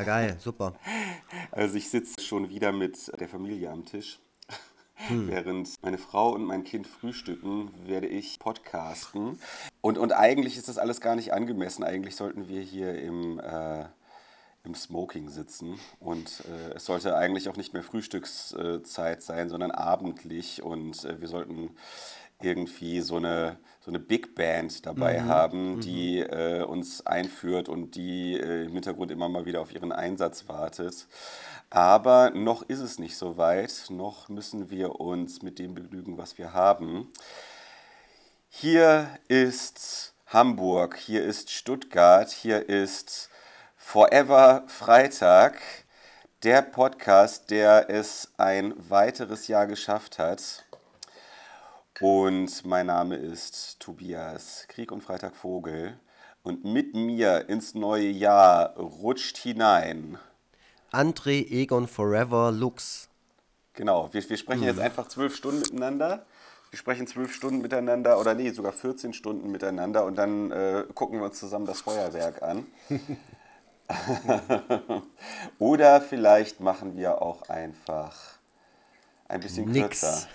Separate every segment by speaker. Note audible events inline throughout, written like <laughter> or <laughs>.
Speaker 1: Ja, geil, super.
Speaker 2: Also ich sitze schon wieder mit der Familie am Tisch. Hm. Während meine Frau und mein Kind frühstücken, werde ich podcasten. Und, und eigentlich ist das alles gar nicht angemessen. Eigentlich sollten wir hier im, äh, im Smoking sitzen. Und äh, es sollte eigentlich auch nicht mehr Frühstückszeit sein, sondern abendlich. Und äh, wir sollten irgendwie so eine, so eine Big Band dabei mhm. haben, mhm. die äh, uns einführt und die äh, im Hintergrund immer mal wieder auf ihren Einsatz wartet. Aber noch ist es nicht so weit, noch müssen wir uns mit dem begnügen, was wir haben. Hier ist Hamburg, hier ist Stuttgart, hier ist Forever Freitag, der Podcast, der es ein weiteres Jahr geschafft hat. Und mein Name ist Tobias Krieg und Freitag Vogel. Und mit mir ins neue Jahr rutscht hinein.
Speaker 1: André Egon Forever Lux.
Speaker 2: Genau, wir, wir sprechen hm. jetzt einfach zwölf Stunden miteinander. Wir sprechen zwölf Stunden miteinander oder nee, sogar 14 Stunden miteinander und dann äh, gucken wir uns zusammen das Feuerwerk an. <laughs> oder vielleicht machen wir auch einfach ein bisschen Nix. kürzer.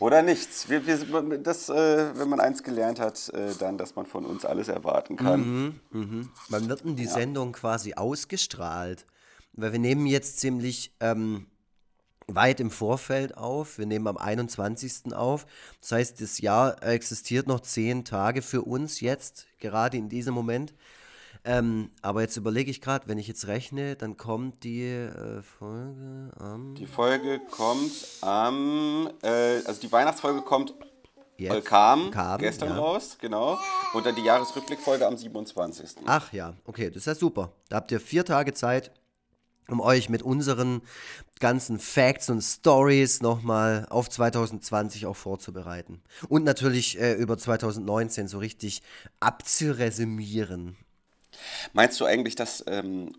Speaker 2: Oder nichts. Wir, wir, das, äh, wenn man eins gelernt hat, äh, dann, dass man von uns alles erwarten kann.
Speaker 1: Mhm, mh. Wann wird denn die ja. Sendung quasi ausgestrahlt? Weil wir nehmen jetzt ziemlich ähm, weit im Vorfeld auf. Wir nehmen am 21. auf. Das heißt, das Jahr existiert noch zehn Tage für uns jetzt, gerade in diesem Moment. Ähm, aber jetzt überlege ich gerade, wenn ich jetzt rechne, dann kommt die äh, Folge am.
Speaker 2: Die Folge kommt am. Äh, also die Weihnachtsfolge kommt. Äh, kam, kam, gestern ja. raus, genau. Und dann die Jahresrückblickfolge am 27.
Speaker 1: Ach ja, okay, das ist ja super. Da habt ihr vier Tage Zeit, um euch mit unseren ganzen Facts und Stories nochmal auf 2020 auch vorzubereiten. Und natürlich äh, über 2019 so richtig abzuresümieren.
Speaker 2: Meinst du eigentlich, dass ähm,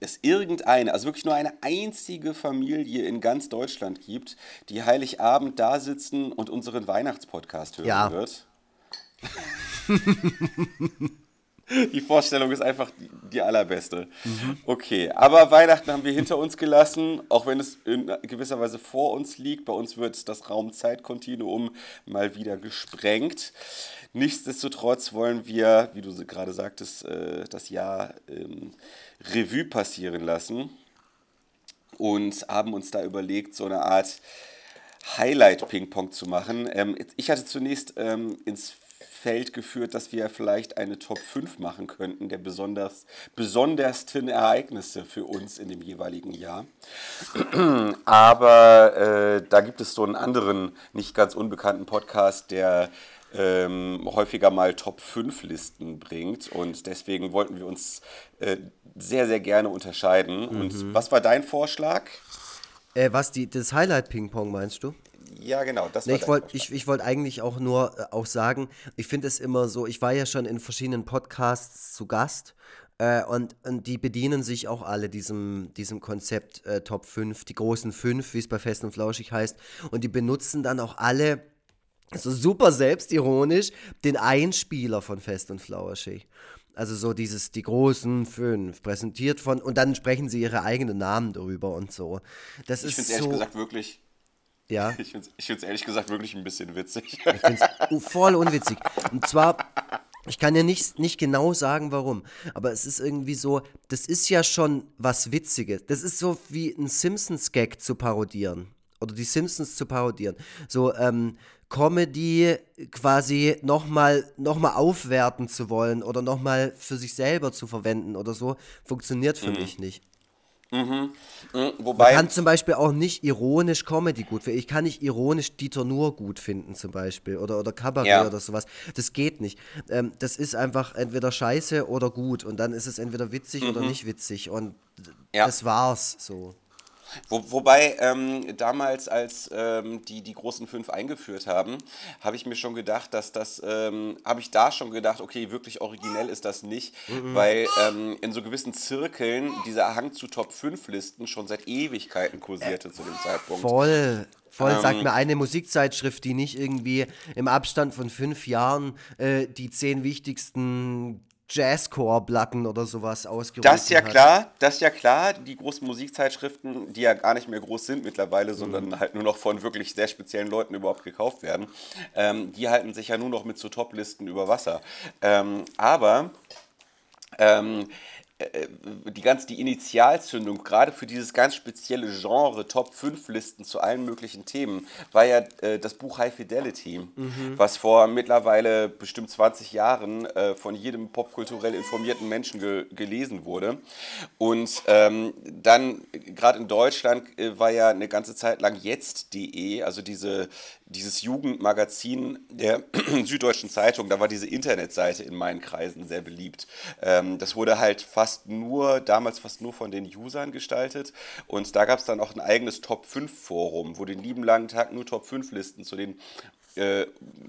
Speaker 2: es irgendeine, also wirklich nur eine einzige Familie in ganz Deutschland gibt, die Heiligabend da sitzen und unseren Weihnachtspodcast hören ja. wird? <laughs> <laughs> Die Vorstellung ist einfach die, allerbeste. Mhm. Okay, aber Weihnachten haben wir hinter uns gelassen, auch wenn es in gewisser Weise vor uns liegt. Bei uns wird das Raum-Zeit-Kontinuum mal wieder gesprengt. Nichtsdestotrotz wollen wir, wie du gerade sagtest, äh, das Jahr ähm, Revue passieren lassen und haben uns da überlegt, so eine Art Highlight-Ping-Pong zu machen. Ähm, ich hatte zunächst ähm, ins Feld geführt, dass wir vielleicht eine Top 5 machen könnten der besonders, besondersten Ereignisse für uns in dem jeweiligen Jahr. Aber äh, da gibt es so einen anderen, nicht ganz unbekannten Podcast, der ähm, häufiger mal Top 5 Listen bringt. Und deswegen wollten wir uns äh, sehr, sehr gerne unterscheiden. Mhm. Und was war dein Vorschlag?
Speaker 1: Äh, was, die, das Highlight-Ping-Pong meinst du?
Speaker 2: Ja, genau.
Speaker 1: Das nee, ich wollte ich, ich wollt eigentlich auch nur äh, auch sagen, ich finde es immer so, ich war ja schon in verschiedenen Podcasts zu Gast äh, und, und die bedienen sich auch alle diesem, diesem Konzept äh, Top 5, die großen 5, wie es bei Fest und Flauschig heißt. Und die benutzen dann auch alle so super selbstironisch den Einspieler von Fest und Flauschig. Also so dieses, die großen fünf, präsentiert von, und dann sprechen sie ihre eigenen Namen darüber und so. Das
Speaker 2: ich
Speaker 1: finde es
Speaker 2: ehrlich so, gesagt wirklich ja. <laughs> Ich finde es ehrlich gesagt wirklich ein bisschen witzig.
Speaker 1: Ich finde es voll unwitzig. Und zwar, ich kann ja nicht, nicht genau sagen, warum, aber es ist irgendwie so, das ist ja schon was Witziges. Das ist so wie ein Simpsons-Gag zu parodieren. Oder die Simpsons zu parodieren. So, ähm, Comedy quasi nochmal noch mal aufwerten zu wollen oder nochmal für sich selber zu verwenden oder so, funktioniert für mhm. mich nicht. Mhm. Mhm. Wobei. Man kann zum Beispiel auch nicht ironisch Comedy gut finden. Ich kann nicht ironisch Dieter Nur gut finden, zum Beispiel. Oder, oder Kabarett ja. oder sowas. Das geht nicht. Ähm, das ist einfach entweder scheiße oder gut. Und dann ist es entweder witzig mhm. oder nicht witzig. Und ja. das war's so.
Speaker 2: Wo, wobei ähm, damals, als ähm, die die großen fünf eingeführt haben, habe ich mir schon gedacht, dass das, ähm, habe ich da schon gedacht, okay, wirklich originell ist das nicht, mhm. weil ähm, in so gewissen Zirkeln dieser Hang zu Top 5 Listen schon seit Ewigkeiten kursierte äh, zu dem Zeitpunkt.
Speaker 1: Voll. Voll, ähm, sagt mir eine Musikzeitschrift, die nicht irgendwie im Abstand von fünf Jahren äh, die zehn wichtigsten Jazzcore-Platten oder sowas ausgerufen
Speaker 2: Das ist ja
Speaker 1: hat.
Speaker 2: klar, das ist ja klar. Die großen Musikzeitschriften, die ja gar nicht mehr groß sind mittlerweile, sondern
Speaker 1: Mhm.
Speaker 2: halt nur noch von wirklich sehr speziellen Leuten überhaupt gekauft werden, ähm, die halten sich ja nur noch mit so Top-Listen über Wasser. Ähm, aber ähm, äh, die ganz die Initialzündung gerade für dieses ganz spezielle Genre Top 5 Listen zu allen möglichen Themen war ja äh, das Buch High Fidelity, was vor mittlerweile bestimmt 20 Jahren äh, von jedem popkulturell informierten Menschen ge gelesen wurde und ähm, dann gerade in Deutschland äh, war ja eine ganze Zeit lang jetzt.de, also diese dieses Jugendmagazin der <clears throat> Süddeutschen Zeitung, da war diese Internetseite in meinen Kreisen sehr beliebt. Ähm, das wurde halt fast nur, damals fast nur von den Usern gestaltet. Und da gab es dann auch ein eigenes Top 5 Forum, wo den lieben langen Tag nur Top 5 Listen zu den äh,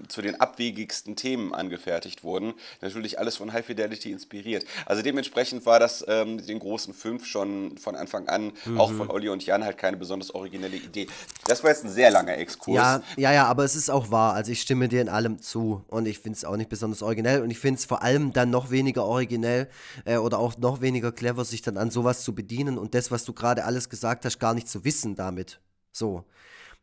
Speaker 2: zu den abwegigsten Themen angefertigt wurden. Natürlich alles von High Fidelity inspiriert. Also dementsprechend war das ähm, den großen fünf schon von Anfang an, auch von Olli und Jan, halt keine besonders originelle Idee. Das war jetzt ein sehr langer Exkurs.
Speaker 1: Ja, ja, ja, aber es ist auch wahr. Also ich stimme dir in allem zu und ich finde es auch nicht besonders originell und ich finde es vor allem dann noch weniger originell äh, oder auch noch weniger clever, sich dann an sowas zu bedienen und das, was du gerade alles gesagt hast, gar nicht zu wissen damit. So.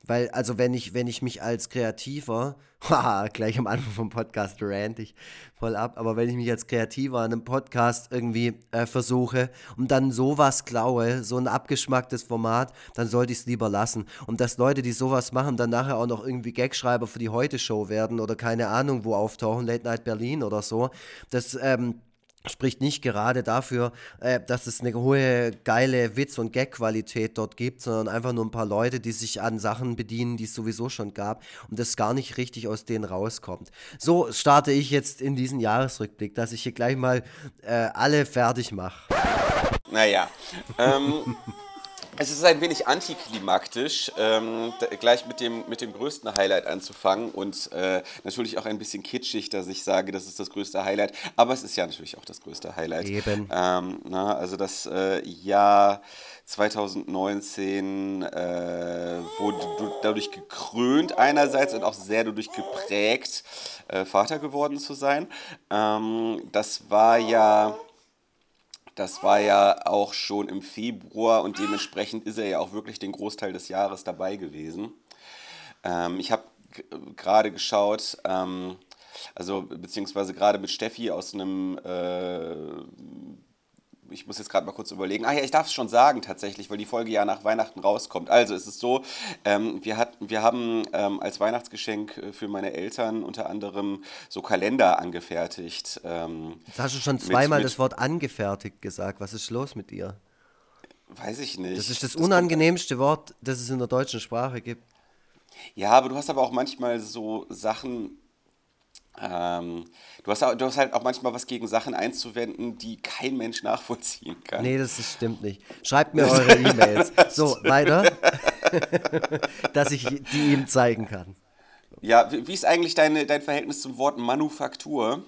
Speaker 1: Weil, also wenn ich, wenn ich mich als Kreativer, <laughs> haha, gleich am Anfang vom Podcast rant ich voll ab, aber wenn ich mich als Kreativer an einem Podcast irgendwie äh, versuche und dann sowas klaue, so ein abgeschmacktes Format, dann sollte ich es lieber lassen. Und dass Leute, die sowas machen, dann nachher auch noch irgendwie Gagschreiber für die Heute-Show werden oder keine Ahnung wo auftauchen, Late Night Berlin oder so, das, ähm, spricht nicht gerade dafür, äh, dass es eine hohe, geile Witz- und Gag-Qualität dort gibt, sondern einfach nur ein paar Leute, die sich an Sachen bedienen, die es sowieso schon gab und das gar nicht richtig aus denen rauskommt. So starte ich jetzt in diesen Jahresrückblick, dass ich hier gleich mal äh, alle fertig mache.
Speaker 2: Naja. Ähm, es ist ein wenig antiklimaktisch, ähm, gleich mit dem, mit dem größten Highlight anzufangen und äh, natürlich auch ein bisschen kitschig, dass ich sage, das ist das größte Highlight, aber es ist ja natürlich auch das größte Highlight.
Speaker 1: Eben.
Speaker 2: Ähm, na, also das äh, Jahr 2019 äh, wurde du- dadurch gekrönt einerseits und auch sehr dadurch geprägt, äh, Vater geworden zu sein. Ähm, das war ja... Das war ja auch schon im Februar und dementsprechend ist er ja auch wirklich den Großteil des Jahres dabei gewesen. Ähm, ich habe gerade geschaut, ähm, also beziehungsweise gerade mit Steffi aus einem, äh, ich muss jetzt gerade mal kurz überlegen, ah ja, ich darf es schon sagen tatsächlich, weil die Folge ja nach Weihnachten rauskommt. Also es ist so, ähm, wir, hat, wir haben ähm, als Weihnachtsgeschenk äh, für meine Eltern unter anderem so Kalender angefertigt. Ähm,
Speaker 1: Jetzt hast du schon
Speaker 2: Mit-
Speaker 1: zweimal
Speaker 2: mit-
Speaker 1: das Wort angefertigt gesagt. Was ist los mit dir?
Speaker 2: weiß ich nicht.
Speaker 1: Das ist das
Speaker 2: kommt-
Speaker 1: unangenehmste Wort, das es in der deutschen Sprache gibt.
Speaker 2: Ja, aber du hast aber auch manchmal so Sachen. Ähm, du, hast, auch- du hast halt auch manchmal was gegen Sachen einzuwenden, die kein Mensch nachvollziehen kann.
Speaker 1: Nee, das ist, stimmt nicht. Schreibt mir eure <laughs> E-Mails. So, weiter. <laughs> Dass ich die ihm zeigen kann.
Speaker 2: Ja, wie, wie ist eigentlich deine, dein Verhältnis zum Wort Manufaktur?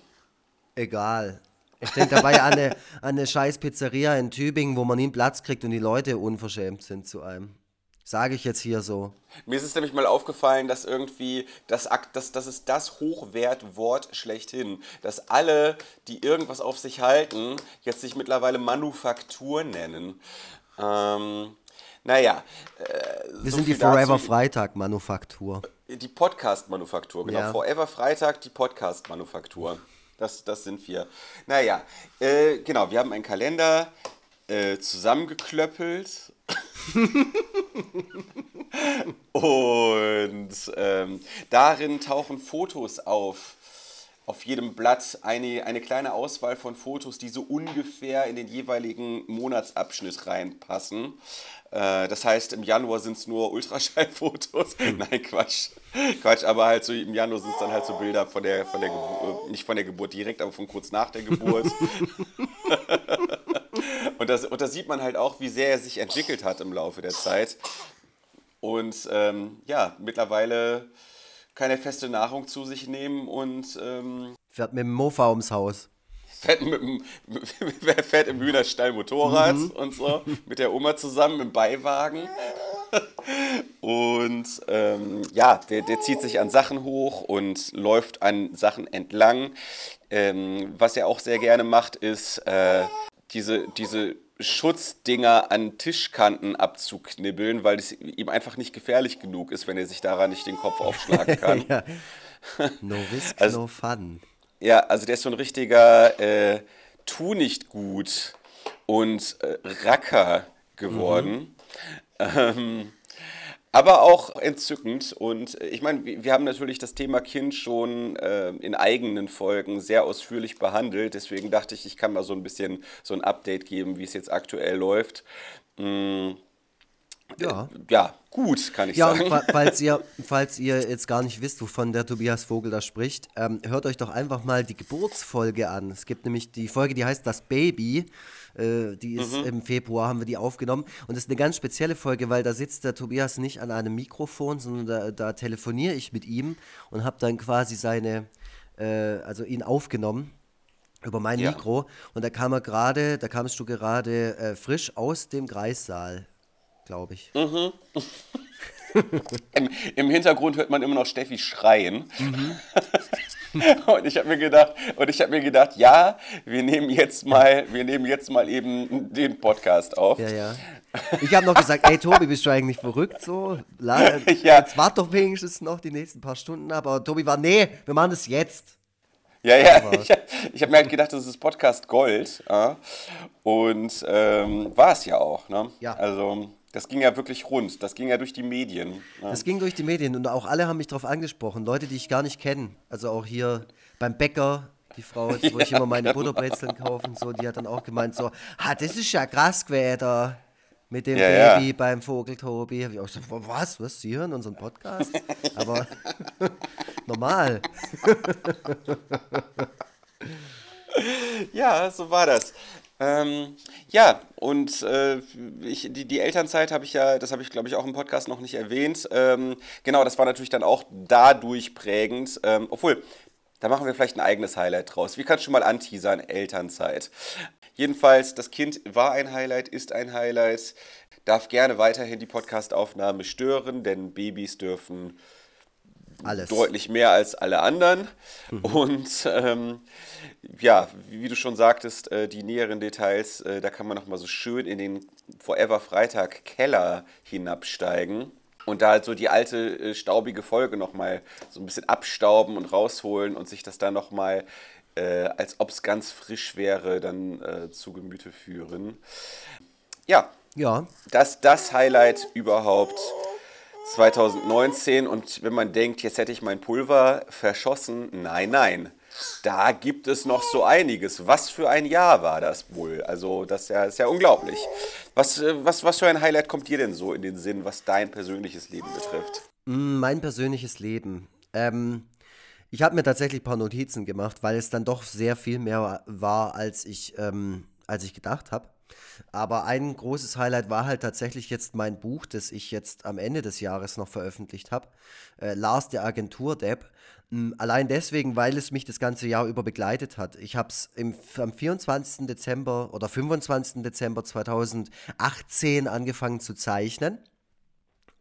Speaker 1: Egal. Ich denke dabei an eine, an eine scheiß Pizzeria in Tübingen, wo man nie einen Platz kriegt und die Leute unverschämt sind zu einem. Sage ich jetzt hier so.
Speaker 2: Mir ist es nämlich mal aufgefallen, dass irgendwie das, Akt- das, das ist das Hochwertwort schlechthin. Dass alle, die irgendwas auf sich halten, jetzt sich mittlerweile Manufaktur nennen. Ähm, naja. Äh,
Speaker 1: Wir
Speaker 2: so
Speaker 1: sind die
Speaker 2: viel dazu.
Speaker 1: Forever Freitag Manufaktur.
Speaker 2: Die Podcast-Manufaktur, genau.
Speaker 1: Ja.
Speaker 2: Forever Freitag, die Podcast-Manufaktur. Das, das sind wir. Naja, äh, genau, wir haben einen Kalender äh, zusammengeklöppelt. Und ähm, darin tauchen Fotos auf. Auf jedem Blatt eine, eine kleine Auswahl von Fotos, die so ungefähr in den jeweiligen Monatsabschnitt reinpassen. Äh, das heißt, im Januar sind es nur Ultraschallfotos. <laughs> Nein, Quatsch. Quatsch, aber halt so im Januar sind es dann halt so Bilder von der, von der Geburt, nicht von der Geburt direkt, aber von kurz nach der Geburt. <laughs> und, das, und da sieht man halt auch, wie sehr er sich entwickelt hat im Laufe der Zeit. Und ähm, ja, mittlerweile keine feste Nahrung zu sich nehmen und ähm,
Speaker 1: Fährt mit dem Mofa ums Haus.
Speaker 2: fährt, mit, dem- <laughs> fährt im Hühnerstall Motorrad und so, mit der Oma zusammen im Beiwagen. und ähm, ja, der, der zieht sich an Sachen hoch und läuft an Sachen entlang. Ähm, was er auch sehr gerne macht, ist äh, diese, diese Schutzdinger an Tischkanten abzuknibbeln, weil es ihm einfach nicht gefährlich genug ist, wenn er sich daran nicht den Kopf aufschlagen <laughs> kann. ja. <laughs>
Speaker 1: No risk, also, no fun.
Speaker 2: Ja, also der ist so ein richtiger äh, Tu nicht gut und äh, Racker geworden. Mhm. Ähm, aber auch entzückend. Und äh, ich meine, wir haben natürlich das Thema Kind schon äh, in eigenen Folgen sehr ausführlich behandelt. Deswegen dachte ich, ich kann mal so ein bisschen so ein Update geben, wie es jetzt aktuell läuft. Mm. Ja. ja, gut, kann ich ja, sagen.
Speaker 1: Ja, <laughs> falls ihr, falls ihr jetzt gar nicht wisst, wovon der Tobias Vogel da spricht, ähm, hört euch doch einfach mal die Geburtsfolge an. Es gibt nämlich die Folge, die heißt Das Baby. Äh, die ist mhm. im Februar, haben wir die aufgenommen. Und das ist eine ganz spezielle Folge, weil da sitzt der Tobias nicht an einem Mikrofon, sondern da, da telefoniere ich mit ihm und habe dann quasi seine, äh, also ihn aufgenommen über mein ja. Mikro. Und da kam er gerade, da kamst du gerade äh, frisch aus dem Kreissaal, glaube ich. Mhm.
Speaker 2: Im, Im, Hintergrund hört man immer noch Steffi schreien. Mhm. <laughs> und ich habe mir gedacht, und ich habe mir gedacht, ja, wir nehmen jetzt mal, wir nehmen jetzt mal eben den Podcast auf.
Speaker 1: Ja, ja. Ich habe noch gesagt, ey Tobi, bist du eigentlich verrückt so? <laughs> Ja. Jetzt wart doch wenigstens noch die nächsten paar Stunden ab. Aber Tobi war, nee, wir machen das jetzt.
Speaker 2: Ja, ja, ich, ich habe mir halt gedacht, das ist Podcast Gold. Ja? Und ähm, war es ja auch. Ne? Ja. Also das ging ja wirklich rund. Das ging ja durch die Medien.
Speaker 1: Ja. Das ging durch die Medien und auch alle haben mich darauf angesprochen. Leute, die ich gar nicht kenne. Also auch hier beim Bäcker, die Frau, wo ja, <laughs> ich immer meine genau. Butterbrezeln kaufe und so, die hat dann auch gemeint so, ah, das ist ja krass gewesen mit dem ja, Baby beim Vogeltobi. Hab ich auch so, was, was, Sie hören unseren Podcast? <laughs> Aber <laughs> normal.
Speaker 2: ja, so war das. Ähm, ja, und äh, ich, die, die Elternzeit habe ich ja, das habe ich glaube ich auch im Podcast noch nicht erwähnt. Ähm, genau, das war natürlich dann auch dadurch prägend. Ähm, obwohl, da machen wir vielleicht ein eigenes Highlight draus. Wie kannst du mal anteasern, Elternzeit? Jedenfalls, das Kind war ein Highlight, ist ein Highlight, darf gerne weiterhin die Podcastaufnahme stören, denn Babys dürfen alles. Deutlich mehr als alle anderen. Mhm. Und ähm, ja, wie du schon sagtest, äh, die näheren Details, äh, da kann man nochmal so schön in den Forever Freitag Keller hinabsteigen und da halt so die alte äh, staubige Folge nochmal so ein bisschen abstauben und rausholen und sich das dann nochmal, äh, als ob es ganz frisch wäre, dann äh, zu Gemüte führen. Ja, ja. Das, das Highlight überhaupt 2019 und wenn man denkt, jetzt hätte ich mein Pulver verschossen, nein, nein. Da gibt es noch so einiges. Was für ein Jahr war das wohl? Also, das ist ja, ist ja unglaublich. Was, äh, was, was für ein Highlight kommt dir denn so in den Sinn, was dein persönliches Leben betrifft?
Speaker 1: Mm, mein persönliches Leben. Ähm, ich habe mir tatsächlich ein paar Notizen gemacht, weil es dann doch sehr viel mehr war, als ich, ähm, als ich gedacht habe. Aber ein großes Highlight war halt tatsächlich jetzt mein Buch, das ich jetzt am Ende des Jahres noch veröffentlicht habe. Äh, Lars der Agentur-Depp. Hm, allein deswegen, weil es mich das ganze Jahr über begleitet hat. Ich habe es am 24. Dezember oder 25. Dezember 2018 angefangen zu zeichnen.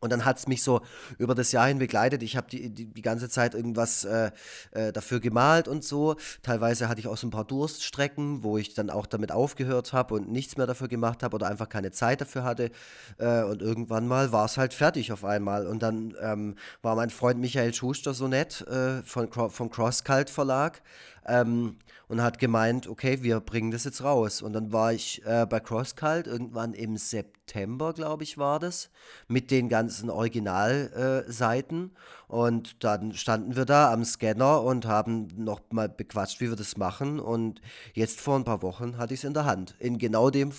Speaker 1: Und dann hat es mich so über das Jahr hin begleitet. Ich habe die, die, die, ganze Zeit irgendwas äh, äh, dafür gemalt und so. Teilweise hatte ich auch so ein paar Durststrecken, wo ich dann auch damit aufgehört habe und nichts mehr dafür gemacht habe oder einfach keine Zeit dafür hatte. Äh, und irgendwann mal war es halt fertig auf einmal. Und dann ähm, war mein Freund Michael Schuster so nett äh, von, vom Crosscult Verlag ähm, und hat gemeint, okay, wir bringen das jetzt raus. Und dann war ich äh, bei CrossCult irgendwann im September, glaube ich, war das, mit den ganzen Originalseiten. Äh, und dann standen wir da am Scanner und haben noch mal bequatscht, wie wir das machen. Und jetzt vor ein paar Wochen hatte ich es in der Hand. In genau dem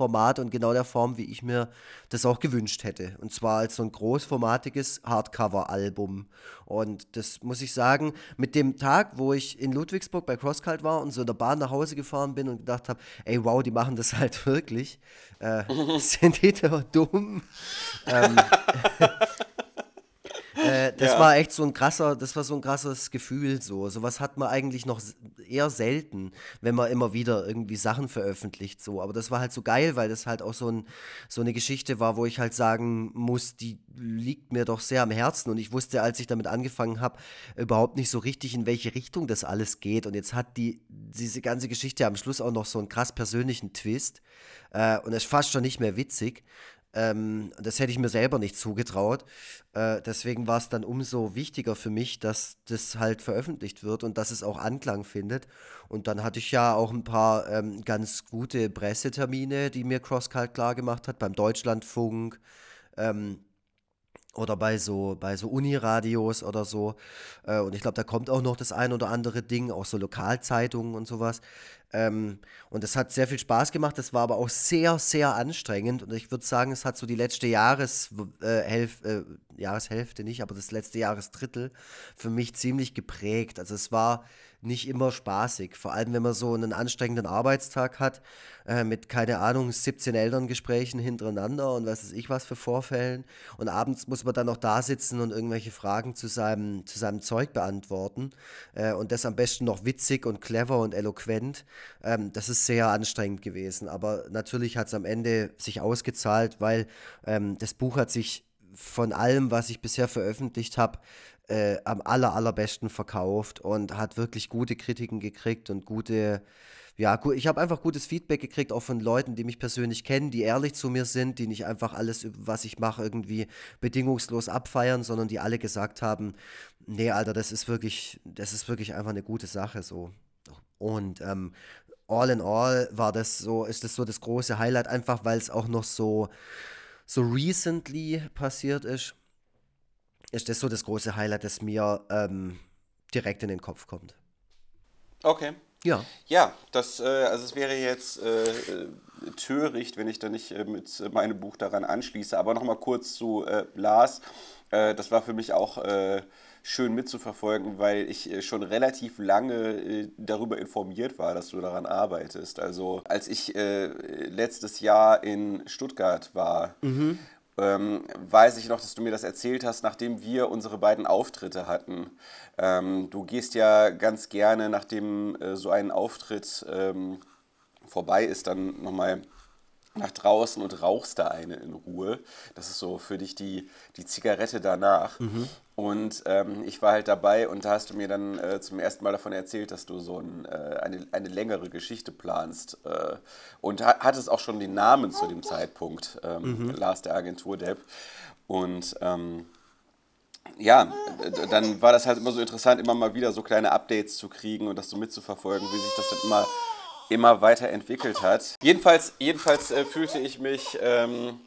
Speaker 1: Format und genau der Form, wie ich mir das auch gewünscht hätte. Und zwar als so ein großformatiges Hardcover-Album. Und das muss ich sagen, mit dem Tag, wo ich in Ludwigsburg bei CrossCult war und so in der Bahn nach Hause gefahren bin und gedacht habe, ey, wow, die machen das halt wirklich. Äh, <laughs> sind die da dumm? ähm, <laughs> Äh, das ja. war echt so ein krasser, das war so ein krasses Gefühl. So, sowas hat man eigentlich noch eher selten, wenn man immer wieder irgendwie Sachen veröffentlicht. So. Aber das war halt so geil, weil das halt auch so, ein, so eine Geschichte war, wo ich halt sagen muss, die liegt mir doch sehr am Herzen. Und ich wusste, als ich damit angefangen habe, überhaupt nicht so richtig, in welche Richtung das alles geht. Und jetzt hat die, diese ganze Geschichte am Schluss auch noch so einen krass persönlichen Twist. Äh, und es ist fast schon nicht mehr witzig. Ähm, das hätte ich mir selber nicht zugetraut. Äh, deswegen war es dann umso wichtiger für mich, dass das halt veröffentlicht wird und dass es auch Anklang findet. Und dann hatte ich ja auch ein paar ähm, ganz gute Pressetermine, die mir CrossCult klar gemacht hat, beim Deutschlandfunk. Ähm, oder bei so, bei so Uniradios oder so. Äh, und ich glaube, da kommt auch noch das ein oder andere Ding, auch so Lokalzeitungen und sowas. Ähm, und es hat sehr viel Spaß gemacht, das war aber auch sehr, sehr anstrengend. Und ich würde sagen, es hat so die letzte Jahres, äh, äh, Jahreshälfte nicht, aber das letzte Jahresdrittel für mich ziemlich geprägt. Also es war nicht immer spaßig. Vor allem, wenn man so einen anstrengenden Arbeitstag hat, äh, mit, keine Ahnung, 17 Elterngesprächen hintereinander und was weiß ich was für Vorfällen. Und abends muss man dann noch da sitzen und irgendwelche Fragen zu seinem, zu seinem Zeug beantworten. Äh, und das am besten noch witzig und clever und eloquent. Ähm, das ist sehr anstrengend gewesen. Aber natürlich hat es am Ende sich ausgezahlt, weil ähm, das Buch hat sich von allem, was ich bisher veröffentlicht habe, äh, am aller, allerbesten verkauft und hat wirklich gute Kritiken gekriegt und gute, ja, ich habe einfach gutes Feedback gekriegt, auch von Leuten, die mich persönlich kennen, die ehrlich zu mir sind, die nicht einfach alles, was ich mache, irgendwie bedingungslos abfeiern, sondern die alle gesagt haben, nee, Alter, das ist wirklich, das ist wirklich einfach eine gute Sache so. Und ähm, all in all war das so, ist das so das große Highlight, einfach weil es auch noch so, so recently passiert ist ist das so das große Highlight, das mir ähm, direkt in den Kopf kommt.
Speaker 2: Okay.
Speaker 1: Ja.
Speaker 2: Ja, das, äh, also es wäre jetzt äh, töricht, wenn ich da nicht äh, mit meinem Buch daran anschließe. Aber nochmal kurz zu äh, Lars. Äh, das war für mich auch äh, schön mitzuverfolgen, weil ich schon relativ lange darüber informiert war, dass du daran arbeitest. Also als ich letztes Jahr in Stuttgart war mhm ähm, weiß ich noch, dass du mir das erzählt hast, nachdem wir unsere beiden Auftritte hatten. Ähm, du gehst ja ganz gerne, nachdem äh, so ein Auftritt ähm, vorbei ist, dann nochmal nach draußen und rauchst da eine in Ruhe. Das ist so für dich die, die Zigarette danach. Mhm. Und ähm, ich war halt dabei und da hast du mir dann äh, zum ersten Mal davon erzählt, dass du so ein, äh, eine, eine längere Geschichte planst. Äh, und ha hattest auch schon den Namen zu dem Zeitpunkt, ähm, mhm. Lars der Agentur-Depp. Und ähm, ja, dann war das halt immer so interessant, immer mal wieder so kleine Updates zu kriegen und das so mitzuverfolgen, wie sich das dann immer immer weiterentwickelt hat. Jedenfalls, jedenfalls äh, fühlte ich mich, ähm,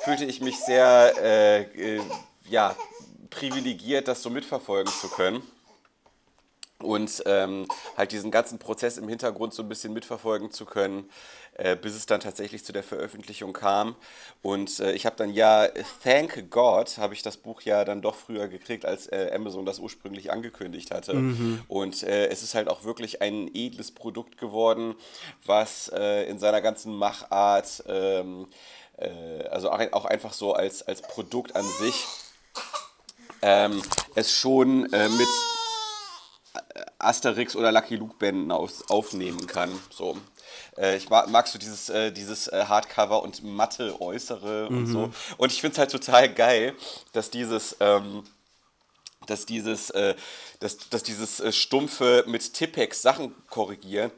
Speaker 2: fühlte ich mich sehr äh, äh, ja, privilegiert, das so mitverfolgen zu können und ähm, halt diesen ganzen Prozess im Hintergrund so ein bisschen mitverfolgen zu können, äh, bis es dann tatsächlich zu der Veröffentlichung kam. Und äh, ich habe dann ja, thank God, habe ich das Buch ja dann doch früher gekriegt, als äh, Amazon das ursprünglich angekündigt hatte. Mhm. Und äh, es ist halt auch wirklich ein edles Produkt geworden, was äh, in seiner ganzen Machart, ähm, äh, also auch einfach so als, als Produkt an sich, ähm, es schon mit Asterix oder Lucky Luke Bänden auf, aufnehmen kann. So. Äh, ich mag, magst du dieses, äh, dieses äh, Hardcover und matte Äußere mhm. und so. Und ich finde es halt total geil, dass dieses, ähm, dass dieses, äh, dass, dass dieses äh, stumpfe mit Tippex Sachen korrigieren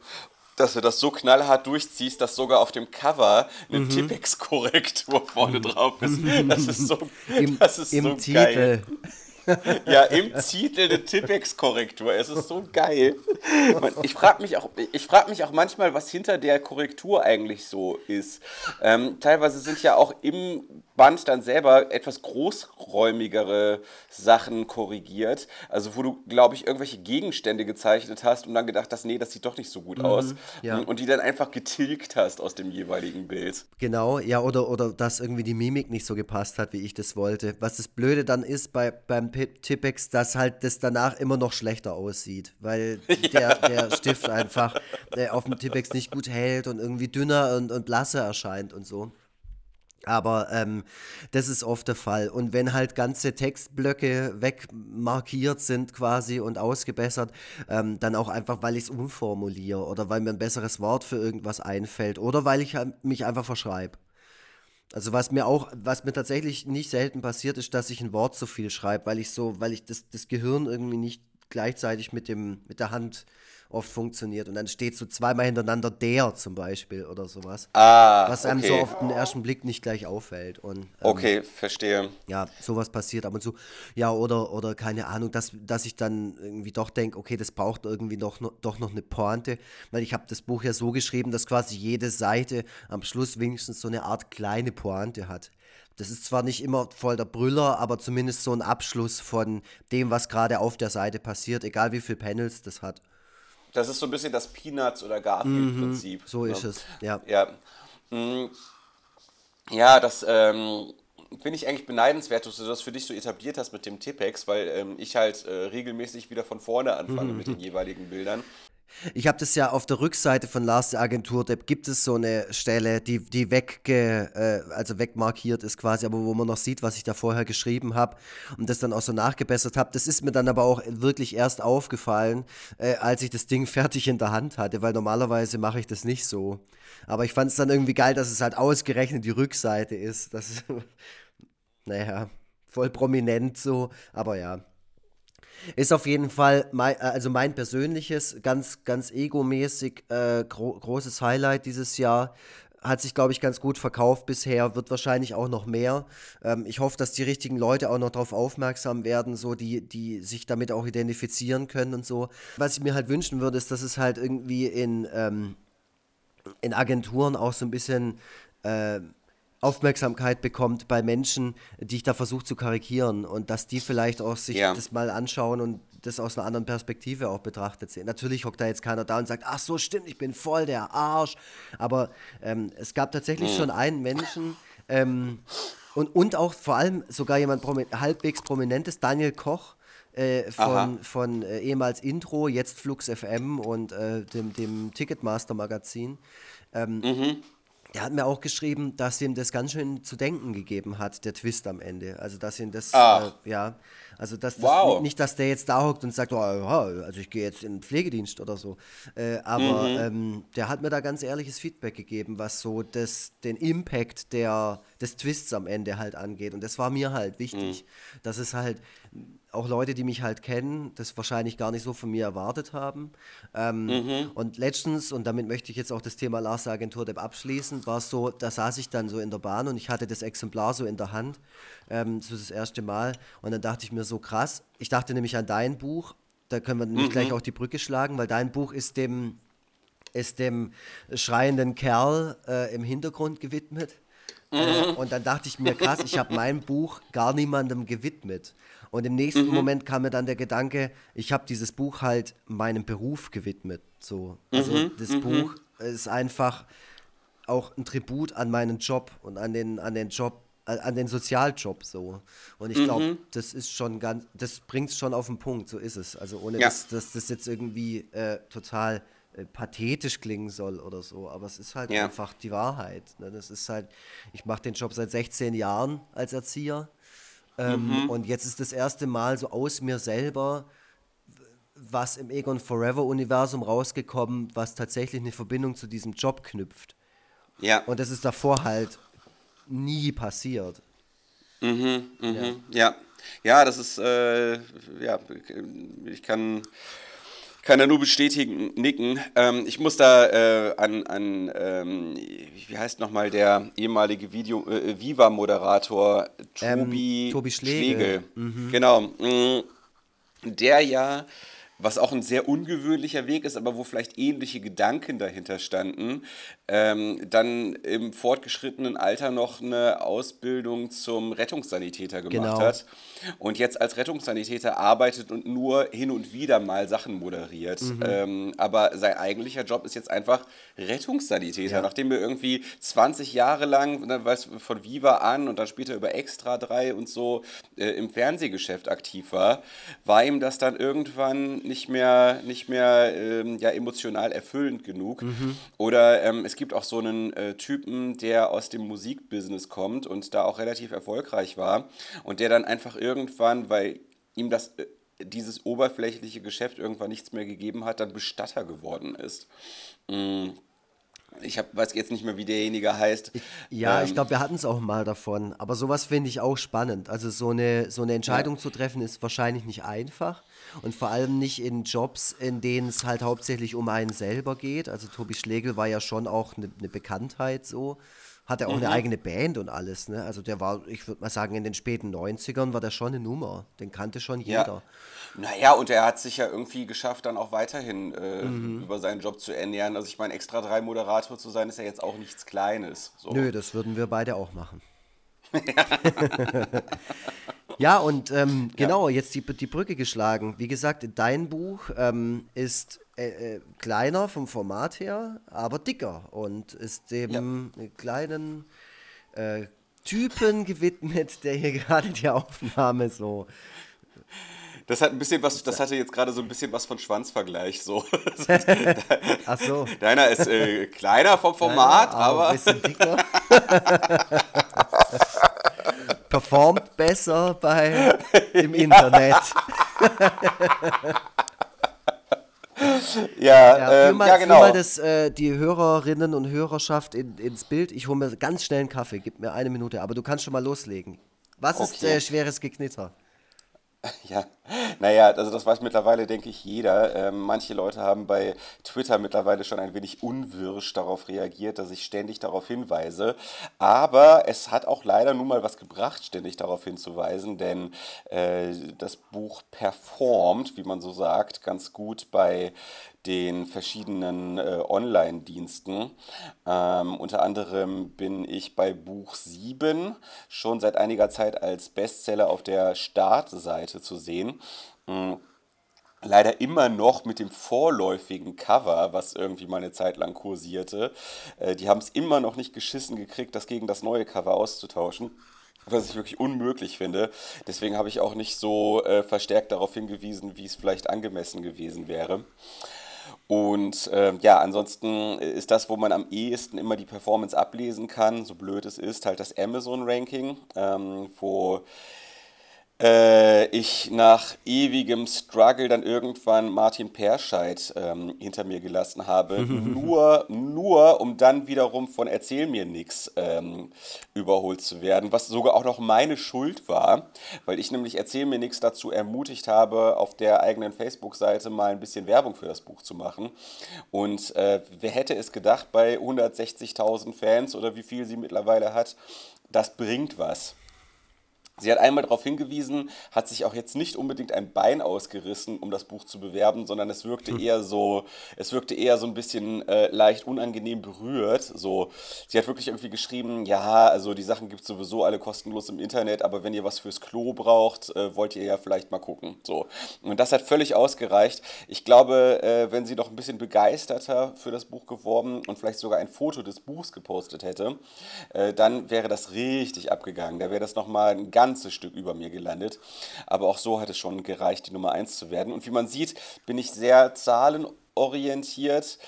Speaker 2: dass du das so knallhart durchziehst, dass sogar auf dem Cover eine mhm. Tippex-Korrektur vorne mhm. drauf ist. <laughs> Das ist so,
Speaker 1: Im,
Speaker 2: das ist
Speaker 1: im
Speaker 2: so
Speaker 1: Titel.
Speaker 2: geil. <laughs> ja, im Titel eine Tippex-Korrektur. Es ist so geil. Ich frage mich, auch, frag mich auch manchmal, was hinter der Korrektur eigentlich so ist. Ähm, teilweise sind ja auch im Band dann selber etwas großräumigere Sachen korrigiert. Also wo du, glaube ich, irgendwelche Gegenstände gezeichnet hast und dann gedacht hast, nee, das sieht doch nicht so gut mhm, aus. Ja. Und die dann einfach getilgt hast aus dem jeweiligen Bild.
Speaker 1: Genau, ja, oder, oder dass irgendwie die Mimik nicht so gepasst hat, wie ich das wollte. Was das Blöde dann ist bei, beim Tippex, dass halt das danach immer noch schlechter aussieht, weil <laughs> der, der Stift einfach der auf dem Tippex nicht gut hält und irgendwie dünner und, und blasser erscheint und so. Aber ähm, das ist oft der Fall. Und wenn halt ganze Textblöcke wegmarkiert sind quasi und ausgebessert, ähm, dann auch einfach, weil ich es umformuliere oder weil mir ein besseres Wort für irgendwas einfällt oder weil ich halt mich einfach verschreibe. Also was mir auch, was mir tatsächlich nicht selten passiert, ist, dass ich ein Wort zu viel schreibe, weil ich so, weil ich das, das Gehirn irgendwie nicht gleichzeitig mit dem, mit der Hand oft funktioniert. Und dann steht so zweimal hintereinander der zum Beispiel oder sowas.
Speaker 2: Ah,
Speaker 1: was einem so auf den ersten Blick nicht gleich auffällt. Und, ähm,
Speaker 2: okay, verstehe.
Speaker 1: Ja, sowas passiert ab und zu. Ja, oder, oder keine Ahnung, dass, dass ich dann irgendwie doch denke, okay, das braucht irgendwie noch, noch, doch noch eine Pointe, weil ich habe das Buch ja so geschrieben, dass quasi jede Seite am Schluss wenigstens so eine Art kleine Pointe hat. Das ist zwar nicht immer voll der Brüller, aber zumindest so ein Abschluss von dem, was gerade auf der Seite passiert, egal wie viele Panels das hat.
Speaker 2: Das ist so ein bisschen das Peanuts- oder Garfield-Prinzip.
Speaker 1: Mhm, so
Speaker 2: ne?
Speaker 1: ist es, ja.
Speaker 2: Ja, mm, ja das ähm, finde ich eigentlich beneidenswert, dass du das für dich so etabliert hast mit dem Tippex, weil ähm, ich halt äh, regelmäßig wieder von vorne anfange mhm. mit den jeweiligen Bildern.
Speaker 1: Ich habe das ja auf der Rückseite von Lars der Agentur, da gibt es so eine Stelle, die, die wegge, äh, also wegmarkiert ist quasi, aber wo man noch sieht, was ich da vorher geschrieben habe und das dann auch so nachgebessert habe. Das ist mir dann aber auch wirklich erst aufgefallen, äh, als ich das Ding <laughs> fertig in der Hand hatte, weil normalerweise mache ich das nicht so. Aber ich fand es dann irgendwie geil, dass es halt ausgerechnet die Rückseite ist. Das ist, <laughs> naja, voll prominent so, aber ja. Ist auf jeden Fall mein, äh, also mein persönliches, ganz, ganz egomäßig äh, gro großes Highlight dieses Jahr. Hat sich, glaube ich, ganz gut verkauft bisher, wird wahrscheinlich auch noch mehr. Ähm, ich hoffe, dass die richtigen Leute auch noch darauf aufmerksam werden, so die, die sich damit auch identifizieren können und so. Was ich mir halt wünschen würde, ist, dass es halt irgendwie in, ähm, in Agenturen auch so ein bisschen äh, Aufmerksamkeit bekommt bei Menschen, die ich da versuche zu karikieren und dass die vielleicht auch sich ja. das mal anschauen und das aus einer anderen Perspektive auch betrachtet sehen. Natürlich hockt da jetzt keiner da und sagt, ach so stimmt, ich bin voll der Arsch. Aber ähm, es gab tatsächlich mhm. schon einen Menschen ähm, und, und auch vor allem sogar jemand promi halbwegs prominentes, Daniel Koch, äh, von, von äh, ehemals Intro, jetzt Flux FM und äh, dem, dem Ticketmaster Magazin. Ähm, mhm der hat mir auch geschrieben, dass ihm das ganz schön zu denken gegeben hat, der Twist am Ende. Also, dass ihm das, äh, ja, also, dass das wow. nicht, dass der jetzt da hockt und sagt, oh, also ich gehe jetzt in den Pflegedienst oder so. Äh, aber mhm. ähm, der hat mir da ganz ehrliches Feedback gegeben, was so das, den Impact der, des Twists am Ende halt angeht. Und das war mir halt wichtig, mhm. dass es halt auch Leute, die mich halt kennen, das wahrscheinlich gar nicht so von mir erwartet haben. Ähm, mhm. Und letztens, und damit möchte ich jetzt auch das Thema Lars Agentur Depp abschließen, war es so, da saß ich dann so in der Bahn und ich hatte das Exemplar so in der Hand, ähm, so das erste Mal. Und dann dachte ich mir so krass, ich dachte nämlich an dein Buch, da können wir nämlich mhm. gleich auch die Brücke schlagen, weil dein Buch ist dem, ist dem schreienden Kerl äh, im Hintergrund gewidmet. Äh, mhm. und dann dachte ich mir, krass, ich habe mein Buch gar niemandem gewidmet. Und im nächsten mhm. Moment kam mir dann der Gedanke, ich habe dieses Buch halt meinem Beruf gewidmet. So. Also mhm. das mhm. Buch ist einfach auch ein Tribut an meinen Job und an den, an den Job, an den Sozialjob so. Und ich glaube, mhm. das ist schon ganz, das bringt es schon auf den Punkt, so ist es. Also ohne ja. dass, dass das jetzt irgendwie äh, total äh, pathetisch klingen soll oder so, aber es ist halt ja. einfach die Wahrheit. Ne? Das ist halt, ich mache den Job seit 16 Jahren als Erzieher ähm, mhm. Und jetzt ist das erste Mal so aus mir selber was im Egon Forever Universum rausgekommen, was tatsächlich eine Verbindung zu diesem Job knüpft. Ja. Und das ist davor halt nie passiert.
Speaker 2: Mhm, mhm, ja. ja. ja. das ist, äh, ja, ich kann kann er nur bestätigen, nicken. Ähm, ich muss da äh, an, an ähm, wie heißt nochmal der ehemalige Video, äh, Viva-Moderator Tobi,
Speaker 1: ähm, Tobi Schlegel. Schlegel.
Speaker 2: Mhm. Genau. Mm, der ja was auch ein sehr ungewöhnlicher Weg ist, aber wo vielleicht ähnliche Gedanken dahinter standen, ähm, dann im fortgeschrittenen Alter noch eine Ausbildung zum Rettungssanitäter gemacht genau. hat und jetzt als Rettungssanitäter arbeitet und nur hin und wieder mal Sachen moderiert. Mhm. Ähm, aber sein eigentlicher Job ist jetzt einfach Rettungssanitäter, ja. nachdem er irgendwie 20 Jahre lang, ne, weiß, von Viva an und dann später über Extra 3 und so äh, im Fernsehgeschäft aktiv war, war ihm das dann irgendwann nicht mehr, nicht mehr ähm, ja, emotional erfüllend genug. Mhm. Oder ähm, es gibt auch so einen äh, Typen, der aus dem Musikbusiness kommt und da auch relativ erfolgreich war und der dann einfach irgendwann, weil ihm das äh, dieses oberflächliche Geschäft irgendwann nichts mehr gegeben hat, dann Bestatter geworden ist. Mm ich hab, weiß jetzt nicht mehr, wie derjenige heißt.
Speaker 1: Ja, ähm, ich glaube, wir hatten es auch mal davon. Aber sowas finde ich auch spannend. Also so eine, so eine Entscheidung ja. zu treffen ist wahrscheinlich nicht einfach. Und vor allem nicht in Jobs, in denen es halt hauptsächlich um einen selber geht. Also Tobi Schlegel war ja schon auch eine, eine Bekanntheit so. Hat er auch mhm. eine eigene Band und alles, ne? Also der war, ich würde mal sagen, in den späten 90ern war der schon eine Nummer. Den kannte schon jeder. Ja.
Speaker 2: Naja, und er hat sich ja irgendwie geschafft, dann auch weiterhin äh, mhm. über seinen Job zu ernähren. Also ich meine, extra drei Moderator zu sein, ist ja jetzt auch nichts Kleines.
Speaker 1: So. Nö, das würden wir beide auch machen. <laughs> ja, und ähm, genau, ja. jetzt die, die Brücke geschlagen. Wie gesagt, dein Buch ähm, ist äh, äh, kleiner vom Format her, aber dicker und ist dem ja. kleinen äh, Typen gewidmet, der hier <laughs> gerade die Aufnahme so
Speaker 2: das hat ein bisschen was, das hatte jetzt gerade so ein bisschen was von Schwanzvergleich. So. <laughs> <laughs>
Speaker 1: Ach so.
Speaker 2: Deiner ist äh, kleiner vom Format, Kleiner, aber. Ein bisschen dicker. <laughs>
Speaker 1: Performt besser bei im. Internet. ja, ja, ähm, mal, ja, genau. mal das, äh, die Hörerinnen und Hörerschaft in, ins Bild. Ich hole mir ganz schnell einen Kaffee. Gib mir eine Minute, aber du kannst schon mal loslegen. Was okay. ist äh, schweres Geknitter?
Speaker 2: Ja, naja, also das weiß mittlerweile, denke ich, jeder. Ähm, manche Leute haben bei Twitter mittlerweile schon ein wenig unwirsch darauf reagiert, dass ich ständig darauf hinweise. Aber es hat auch leider nun mal was gebracht, ständig darauf hinzuweisen, denn äh, das Buch performt, wie man so sagt, ganz gut bei den verschiedenen äh, Online-Diensten. Ähm, unter anderem bin ich bei Buch 7 schon seit einiger Zeit als Bestseller auf der Startseite zu sehen. Mhm leider immer noch mit dem vorläufigen Cover, was irgendwie mal eine Zeit lang kursierte. Äh, die haben es immer noch nicht geschissen gekriegt, das gegen das neue Cover auszutauschen. Was ich wirklich unmöglich finde. Deswegen habe ich auch nicht so äh, verstärkt darauf hingewiesen, wie es vielleicht angemessen gewesen wäre. Und äh, ja, ansonsten ist das, wo man am ehesten immer die Performance ablesen kann, so blöd es ist, halt das Amazon-Ranking, ähm, wo äh, ich nach ewigem Struggle dann irgendwann Martin Perscheid ähm, hinter mir gelassen habe, <laughs> nur, nur um dann wiederum von Erzähl mir nix ähm, überholt zu werden, was sogar auch noch meine Schuld war, weil ich nämlich Erzähl mir nix dazu ermutigt habe, auf der eigenen Facebook-Seite mal ein bisschen Werbung für das Buch zu machen. Und äh, wer hätte es gedacht, bei 160.000 Fans oder wie viel sie mittlerweile hat, das bringt was. Sie hat einmal darauf hingewiesen, hat sich auch jetzt nicht unbedingt ein Bein ausgerissen, um das Buch zu bewerben, sondern es wirkte hm. eher so, es wirkte eher so ein bisschen äh, leicht unangenehm berührt. So, sie hat wirklich irgendwie geschrieben, ja, also die Sachen gibt es sowieso alle kostenlos im Internet, aber wenn ihr was fürs Klo braucht, äh, wollt ihr ja vielleicht mal gucken. So. Und das hat völlig ausgereicht. Ich glaube, äh, wenn sie noch ein bisschen begeisterter für das Buch geworben und vielleicht sogar ein Foto des Buchs gepostet hätte, äh, dann wäre das richtig abgegangen. Da wäre das nochmal ein ganz ganzes Stück über mir gelandet. Aber auch so hat es schon gereicht, die Nummer 1 zu werden. Und wie man sieht, bin ich sehr zahlenorientiert,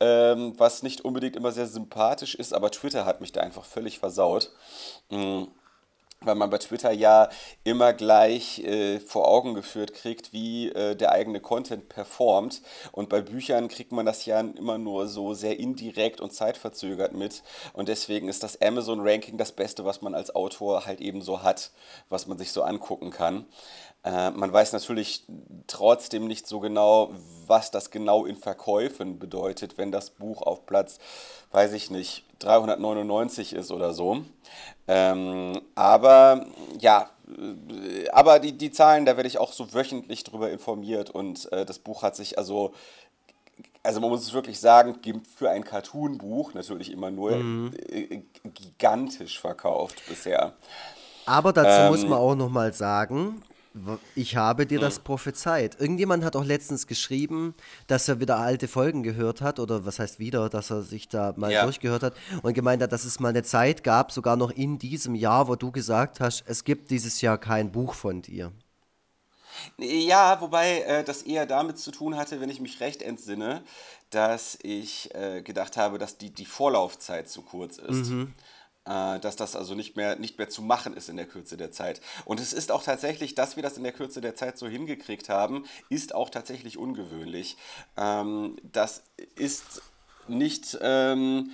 Speaker 2: ähm, was nicht unbedingt immer sehr sympathisch ist, aber Twitter hat mich da einfach völlig versaut. Mhm weil man bei Twitter ja immer gleich äh, vor Augen geführt kriegt, wie äh, der eigene Content performt. Und bei Büchern kriegt man das ja immer nur so sehr indirekt und zeitverzögert mit. Und deswegen ist das Amazon-Ranking das Beste, was man als Autor halt eben so hat, was man sich so angucken kann. Äh, man weiß natürlich trotzdem nicht so genau, was das genau in Verkäufen bedeutet, wenn das Buch auf Platz, weiß ich nicht, 399 ist oder so. Ähm, aber ja, äh, aber die, die Zahlen, da werde ich auch so wöchentlich drüber informiert und äh, das Buch hat sich also also man muss es wirklich sagen, für ein Cartoon-Buch natürlich immer nur mhm. Äh, gigantisch verkauft bisher.
Speaker 1: Aber dazu ähm, muss man auch nochmal sagen, ich habe dir das prophezeit. Irgendjemand hat auch letztens geschrieben, dass er wieder alte Folgen gehört hat, oder was heißt wieder, dass er sich da mal ja. durchgehört hat und gemeint hat, dass es mal eine Zeit gab, sogar noch in diesem Jahr, wo du gesagt hast, es gibt dieses Jahr kein Buch von dir.
Speaker 2: Ja, wobei äh, das eher damit zu tun hatte, wenn ich mich recht entsinne, dass ich äh, gedacht habe, dass die, die Vorlaufzeit zu kurz ist. Mhm. Äh, dass das also nicht mehr, nicht mehr zu machen ist in der Kürze der Zeit. Und es ist auch tatsächlich, dass wir das in der Kürze der Zeit so hingekriegt haben, ist auch tatsächlich ungewöhnlich. Ähm, das ist nicht ähm,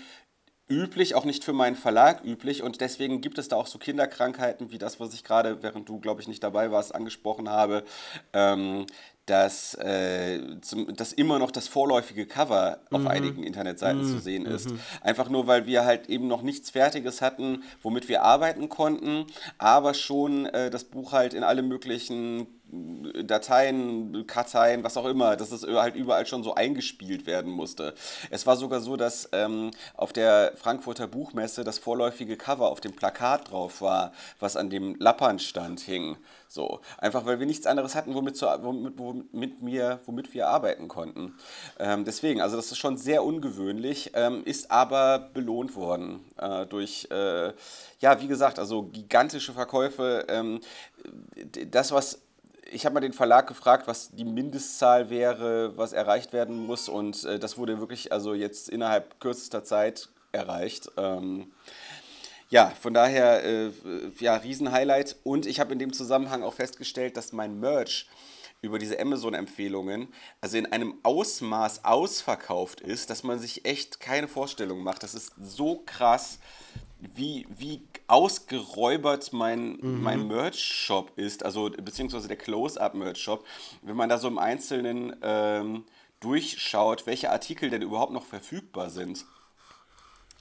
Speaker 2: üblich, auch nicht für meinen Verlag üblich und deswegen gibt es da auch so Kinderkrankheiten wie das, was ich gerade, während du, glaube ich, nicht dabei warst, angesprochen habe, ähm, dass, äh, zum, dass immer noch das vorläufige Cover auf mhm. einigen Internetseiten mhm. zu sehen ist. Mhm. Einfach nur, weil wir halt eben noch nichts Fertiges hatten, womit wir arbeiten konnten, aber schon äh, das Buch halt in alle möglichen Dateien, Karteien, was auch immer, dass es halt überall schon so eingespielt werden musste. Es war sogar so, dass ähm, auf der Frankfurter Buchmesse das vorläufige Cover auf dem Plakat drauf war, was an dem Lappernstand hing. So, einfach weil wir nichts anderes hatten, womit, zu, womit, womit, wir, womit wir arbeiten konnten. Ähm, deswegen, also das ist schon sehr ungewöhnlich, ähm, ist aber belohnt worden äh, durch, äh, ja, wie gesagt, also gigantische Verkäufe. Ähm, das, was ich habe mal den Verlag gefragt, was die Mindestzahl wäre, was erreicht werden muss. Und äh, das wurde wirklich also jetzt innerhalb kürzester Zeit erreicht. Ähm, ja, von daher, äh, ja, Riesenhighlight. Und ich habe in dem Zusammenhang auch festgestellt, dass mein Merch über diese Amazon-Empfehlungen also in einem Ausmaß ausverkauft ist, dass man sich echt keine Vorstellung macht. Das ist so krass, wie, wie ausgeräubert mein, mhm. mein Merch-Shop ist, also beziehungsweise der Close-Up-Merch-Shop, wenn man da so im Einzelnen ähm, durchschaut, welche Artikel denn überhaupt noch verfügbar sind.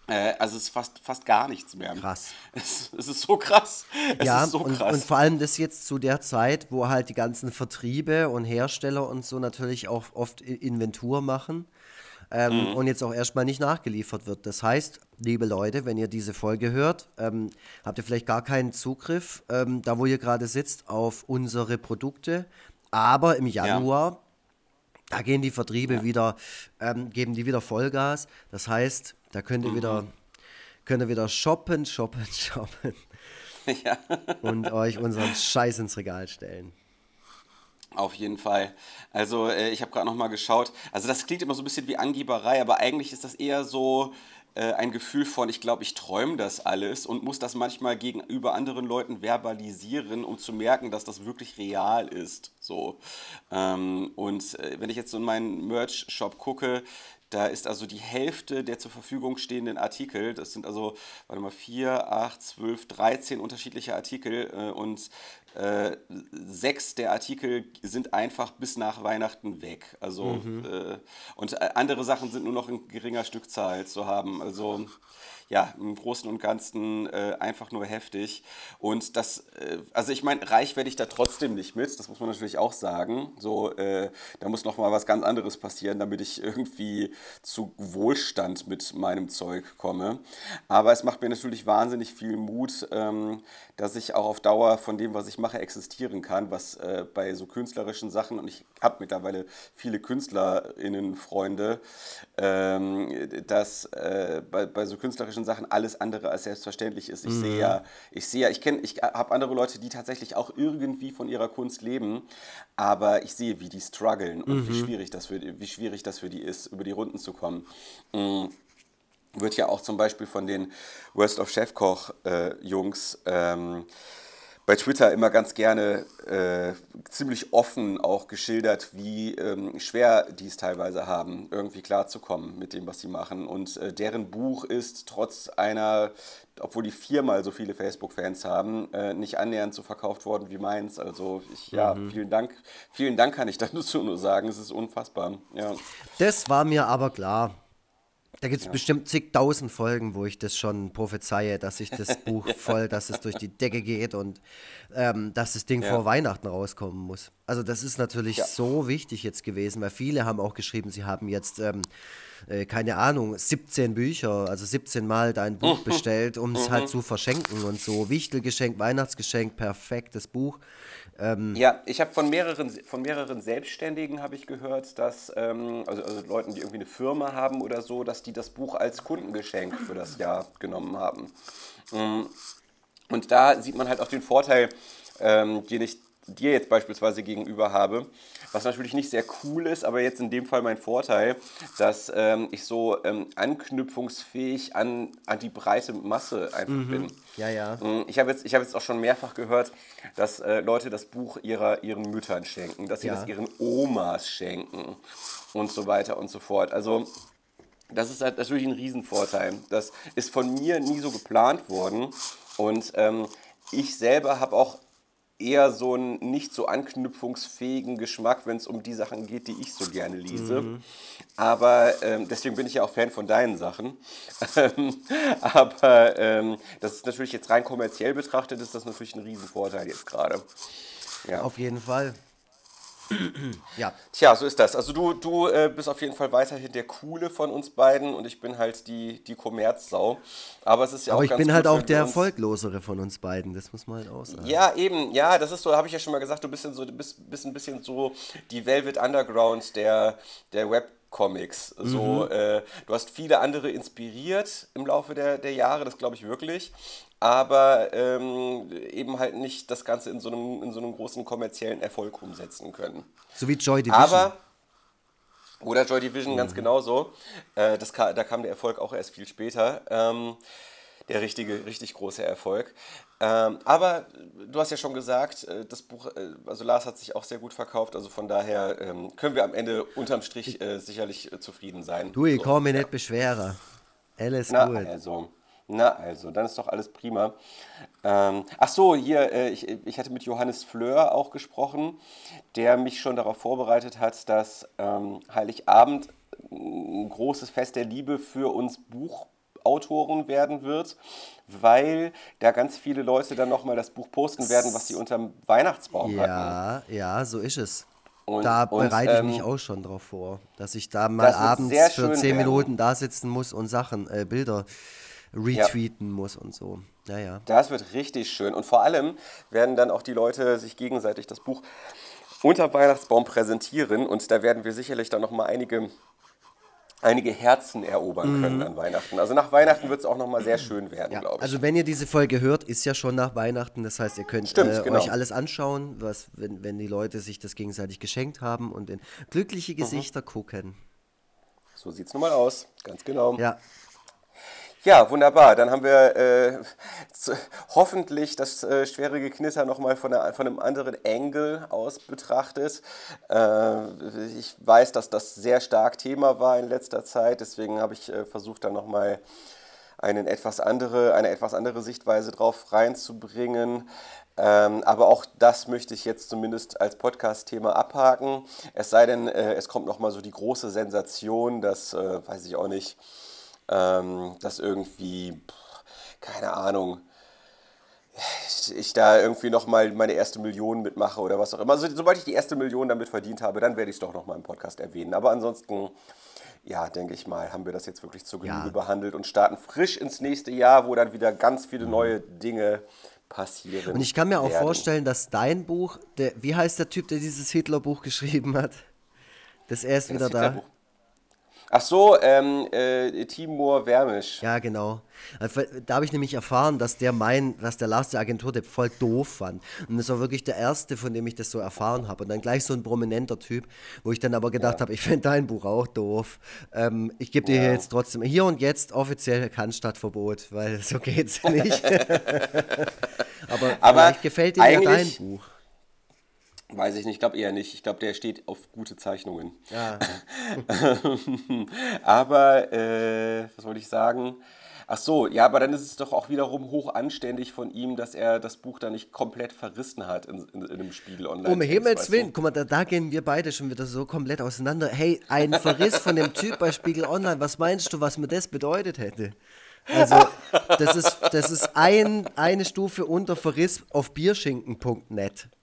Speaker 2: Äh, also es ist fast, fast gar nichts mehr.
Speaker 1: Krass.
Speaker 2: Es, es ist so krass. Es
Speaker 1: ja,
Speaker 2: so
Speaker 1: und,
Speaker 2: krass.
Speaker 1: und vor allem das jetzt zu der Zeit, wo halt die ganzen Vertriebe und Hersteller und so natürlich auch oft Inventur machen ähm, mhm. und jetzt auch erstmal nicht nachgeliefert wird. Das heißt, liebe Leute, wenn ihr diese Folge hört, ähm, habt ihr vielleicht gar keinen Zugriff, ähm, da wo ihr gerade sitzt, auf unsere Produkte. Aber im Januar, ja. da gehen die Vertriebe ja. wieder, ähm, geben die wieder Vollgas. Das heißt, da könnt ihr mhm. wieder, könnt ihr wieder shoppen, shoppen, <laughs> shoppen. Ja. und euch unseren Scheiß ins Regal stellen.
Speaker 2: Auf jeden Fall. Also äh, ich habe gerade noch mal geschaut. Also das klingt immer so ein bisschen wie Angeberei, aber eigentlich ist das eher so äh, ein Gefühl von, ich glaube, ich träume das alles und muss das manchmal gegenüber anderen Leuten verbalisieren, um zu merken, dass das wirklich real ist. So. Ähm, und äh, wenn ich jetzt so in meinen Merch-Shop gucke, da ist also die Hälfte der zur Verfügung stehenden Artikel, das sind also, warte mal, 4, 8, 12, 13 unterschiedliche Artikel äh, und äh, sechs der Artikel sind einfach bis nach Weihnachten weg. Also, mhm. äh, und äh, andere Sachen sind nur noch in geringer Stückzahl zu haben. Also, ja, im Großen und Ganzen äh, einfach nur heftig. Und das, äh, also ich meine, reich werde ich da trotzdem nicht mit, das muss man natürlich auch sagen. So, äh, da muss noch mal was ganz anderes passieren, damit ich irgendwie zu Wohlstand mit meinem Zeug komme. Aber es macht mir natürlich wahnsinnig viel Mut, ähm, dass ich auch auf Dauer von dem, was ich mache, existieren kann, was äh, bei so künstlerischen Sachen, und ich habe mittlerweile viele KünstlerInnen-Freunde, ähm, dass äh, bei, bei so künstlerischen künstlerischen Sachen alles andere als selbstverständlich ist. Ich mhm. sehe ja, ich sehe ja, ich kenne, ich habe andere Leute, die tatsächlich auch irgendwie von ihrer Kunst leben, aber ich sehe, wie die strugglen und mhm. wie schwierig das für wie schwierig das für die ist, über die Runden zu kommen. Mhm wird ja auch zum Beispiel von den Worst of Chefkoch äh, Jungs ähm, bei Twitter immer ganz gerne äh, ziemlich offen auch geschildert, wie ähm, schwer die es teilweise haben, irgendwie klarzukommen mit dem, was sie machen. Und äh, deren Buch ist trotz einer, obwohl die viermal so viele Facebook-Fans haben, äh, nicht annähernd so verkauft worden wie meins. Also ich, ja, mhm. vielen Dank, vielen Dank kann ich <laughs> dazu nur sagen. Es ist unfassbar. Ja.
Speaker 1: Das war mir aber klar. Da gibt es ja. bestimmt zigtausend Folgen, wo ich das schon prophezeie, dass ich das Buch <laughs> voll, dass es durch die Decke geht und ähm, dass das Ding ja. vor Weihnachten rauskommen muss. Also das ist natürlich ja. so wichtig jetzt gewesen, weil viele haben auch geschrieben, sie haben jetzt, ähm, äh, keine Ahnung, 17 Bücher, also 17 Mal dein Buch <laughs> bestellt, um es halt mhm. zu verschenken und so. Wichtelgeschenk, Weihnachtsgeschenk, perfektes Buch.
Speaker 2: Ähm, ja, ich habe von mehreren, von mehreren Selbstständigen ich gehört, dass, ähm, also, also Leuten, die irgendwie eine Firma haben oder so, dass die das Buch als Kundengeschenk für das Jahr genommen haben. Mm. Und da sieht man halt auch den Vorteil, ähm, den ich dir jetzt beispielsweise gegenüber habe, was natürlich nicht sehr cool ist, aber jetzt in dem Fall mein Vorteil, dass ähm, ich so ähm, anknüpfungsfähig an, an die breite Masse einfach mhm. bin.
Speaker 1: Ja, ja.
Speaker 2: Mm, ich habe jetzt, hab jetzt auch schon mehrfach gehört, dass äh, Leute das Buch ihrer, ihren Müttern schenken, dass sie ja. das ihren Omas schenken und so weiter und so fort. Also das ist halt natürlich ein Riesenvorteil. Das ist von mir nie so geplant worden und ähm, ich selber habe auch eher so einen nicht so anknüpfungsfähigen Geschmack, wenn es um die Sachen geht, die ich so gerne lese. Mhm. Aber ähm, deswegen bin ich ja auch Fan von deinen Sachen. Aber ähm, das ist natürlich jetzt rein kommerziell betrachtet, ist das natürlich ein Riesenvorteil jetzt gerade.
Speaker 1: Ja. Auf jeden Fall. <clears throat>
Speaker 2: ja. Tja, so ist das. Also du, du äh, bist auf jeden Fall weiterhin der Coole von uns beiden und ich bin halt die, die Kommerzsau. Aber es ist ja
Speaker 1: Aber
Speaker 2: auch
Speaker 1: ich bin halt auch der erfolglosere von uns beiden, das muss man halt auch sagen.
Speaker 2: Ja, eben, ja, das ist so, habe ich ja schon mal gesagt, du bist, so, du bist, bist ein bisschen so die Velvet Underground der, der Web Comics. So, mhm. äh, du hast viele andere inspiriert im Laufe der, der Jahre, das glaube ich wirklich aber ähm, eben halt nicht das Ganze in so, einem, in so einem großen kommerziellen Erfolg umsetzen können.
Speaker 1: So wie Joy Division.
Speaker 2: Aber, oder Joy Division mhm. ganz genauso. Äh, das, da kam der Erfolg auch erst viel später. Ähm, der richtige, richtig große Erfolg. Ähm, aber du hast ja schon gesagt, äh, das Buch, äh, also Lars hat sich auch sehr gut verkauft, also von daher ähm, können wir am Ende unterm Strich äh, sicherlich äh, zufrieden sein.
Speaker 1: Du, ich so, kann mich ja. nicht beschweren. Alles Na, gut.
Speaker 2: Also. Na also, dann ist doch alles prima. Ähm, ach so, hier, äh, ich, ich hatte mit Johannes Fleur auch gesprochen, der mich schon darauf vorbereitet hat, dass ähm, Heiligabend ein großes Fest der Liebe für uns Buchautoren werden wird, weil da ganz viele Leute dann nochmal das Buch posten werden, was sie unterm Weihnachtsbaum
Speaker 1: ja,
Speaker 2: hatten.
Speaker 1: Ja, ja, so ist es. Und, da bereite und, ich mich ähm, auch schon drauf vor, dass ich da mal abends für zehn Minuten da sitzen muss und Sachen, äh, Bilder retweeten ja. muss und so. Ja, ja.
Speaker 2: Das wird richtig schön. Und vor allem werden dann auch die Leute sich gegenseitig das Buch unter Weihnachtsbaum präsentieren. Und da werden wir sicherlich dann nochmal einige, einige Herzen erobern können mhm. an Weihnachten. Also nach Weihnachten wird es auch nochmal sehr schön werden, ja, glaube ich.
Speaker 1: Also wenn ihr diese Folge hört, ist ja schon nach Weihnachten. Das heißt, ihr könnt Stimmt, äh, genau. euch alles anschauen, was, wenn, wenn die Leute sich das gegenseitig geschenkt haben und in glückliche mhm. Gesichter mhm. gucken.
Speaker 2: So sieht es nun mal aus, ganz genau.
Speaker 1: Ja,
Speaker 2: ja, wunderbar. Dann haben wir äh, hoffentlich das äh, schwere Geknitter nochmal von, von einem anderen Angle aus betrachtet. Äh, ich weiß, dass das sehr stark Thema war in letzter Zeit, deswegen habe ich äh, versucht, da nochmal eine etwas andere, eine etwas andere Sichtweise drauf reinzubringen. Ähm, aber auch das möchte ich jetzt zumindest als Podcast-Thema abhaken. Es sei denn, äh, es kommt nochmal so die große Sensation, das äh, weiß ich auch nicht ähm, dass irgendwie, keine Ahnung, ich da irgendwie nochmal meine erste Million mitmache oder was auch immer. Also, sobald ich die erste Million damit verdient habe, dann werde ich es doch nochmal im Podcast erwähnen. Aber ansonsten, ja, denke ich mal, haben wir das jetzt wirklich zur Genüge ja. behandelt und starten frisch ins nächste Jahr, wo dann wieder ganz viele mhm. neue Dinge passieren.
Speaker 1: Und ich kann mir auch werden. vorstellen, dass dein Buch, der, wie heißt der Typ, der dieses Hitler-Buch geschrieben hat? Dass er ist wieder da.
Speaker 2: Ach so, ähm, äh, Timur Wermisch.
Speaker 1: Ja, genau. Also, da habe ich nämlich erfahren, dass der mein, dass der Lars der Agentur der voll doof fand. Und das war wirklich der erste, von dem ich das so erfahren habe. Und dann gleich so ein prominenter Typ, wo ich dann aber gedacht ja. habe, ich finde dein Buch auch doof. Ähm, ich gebe dir ja. jetzt trotzdem, hier und jetzt offiziell Cannstattverbot, weil so geht's <laughs> nicht. <laughs> aber, aber gefällt dir ja dein Buch.
Speaker 2: Weiß ich nicht, ich glaube eher nicht. Ich glaube, der steht auf gute Zeichnungen.
Speaker 1: Ja. <laughs>
Speaker 2: aber, äh, was wollte ich sagen? Ach so, ja, aber dann ist es doch auch wiederum hoch anständig von ihm, dass er das Buch da nicht komplett verrissen hat in, in, in einem Spiegel online.
Speaker 1: Um Himmels Willen, guck mal, da, da, gehen wir beide schon wieder so komplett auseinander. Hey, ein Verriss von dem Typ bei Spiegel Online, was meinst du, was mir das bedeutet hätte? Also, das ist, das ist ein, eine Stufe unter Verriss auf bierschinken.net.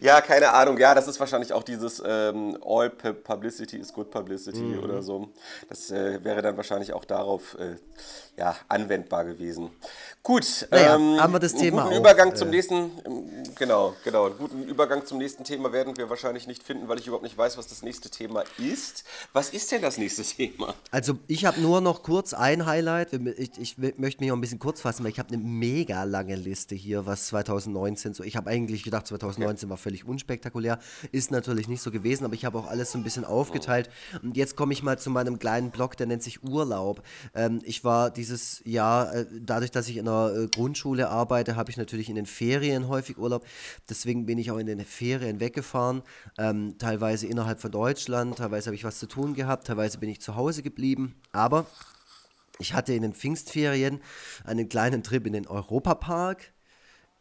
Speaker 2: ja, keine Ahnung. Ja, das ist wahrscheinlich auch dieses ähm, All Publicity is Good Publicity mhm. oder so. Das äh, wäre dann wahrscheinlich auch darauf äh, ja, anwendbar gewesen. Gut,
Speaker 1: naja, ähm, haben wir das Thema
Speaker 2: guten auch, Übergang zum, äh, nächsten, ähm, genau, genau. Einen guten Übergang zum nächsten Thema werden wir wahrscheinlich nicht finden, weil ich überhaupt nicht weiß, was das nächste Thema ist. Was ist denn das nächste Thema?
Speaker 1: Also ich habe nur noch kurz ein Highlight. Ich, ich, möchte mich auch ein bisschen kurz fassen, weil ich habe eine mega lange Liste hier, was 2019 so. Ich habe eigentlich gedacht, 2019 okay. war völlig unspektakulär. Ist natürlich nicht so gewesen, aber ich habe auch alles so ein bisschen aufgeteilt. Und jetzt komme ich mal zu meinem kleinen Blog, der nennt sich Urlaub. Ähm, ich war dieses Jahr, äh, dadurch, dass ich in einer äh, Grundschule arbeite, habe ich natürlich in den Ferien häufig Urlaub. Deswegen bin ich auch in den Ferien weggefahren, ähm, teilweise innerhalb von Deutschland, teilweise habe ich was zu tun gehabt, teilweise bin ich zu Hause geblieben. Aber ich hatte in den Pfingstferien einen kleinen Trip in den Europapark.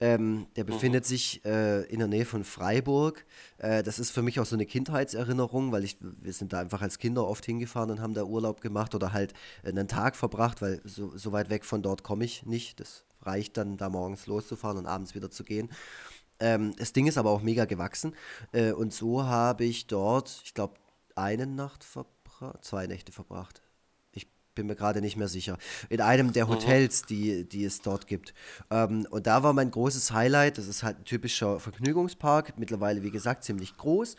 Speaker 1: Ähm, der befindet mhm. sich äh, in der Nähe von Freiburg. Äh, das ist für mich auch so eine Kindheitserinnerung, weil ich, wir sind da einfach als Kinder oft hingefahren und haben da Urlaub gemacht oder halt einen Tag verbracht, weil so, so weit weg von dort komme ich nicht. Das reicht dann, da morgens loszufahren und abends wieder zu gehen. Ähm, das Ding ist aber auch mega gewachsen. Äh, und so habe ich dort, ich glaube, eine Nacht verbracht, zwei Nächte verbracht. Bin mir gerade nicht mehr sicher. In einem der mhm. Hotels, die, die es dort gibt. Ähm, und da war mein großes Highlight. Das ist halt ein typischer Vergnügungspark. Mittlerweile, wie gesagt, ziemlich groß.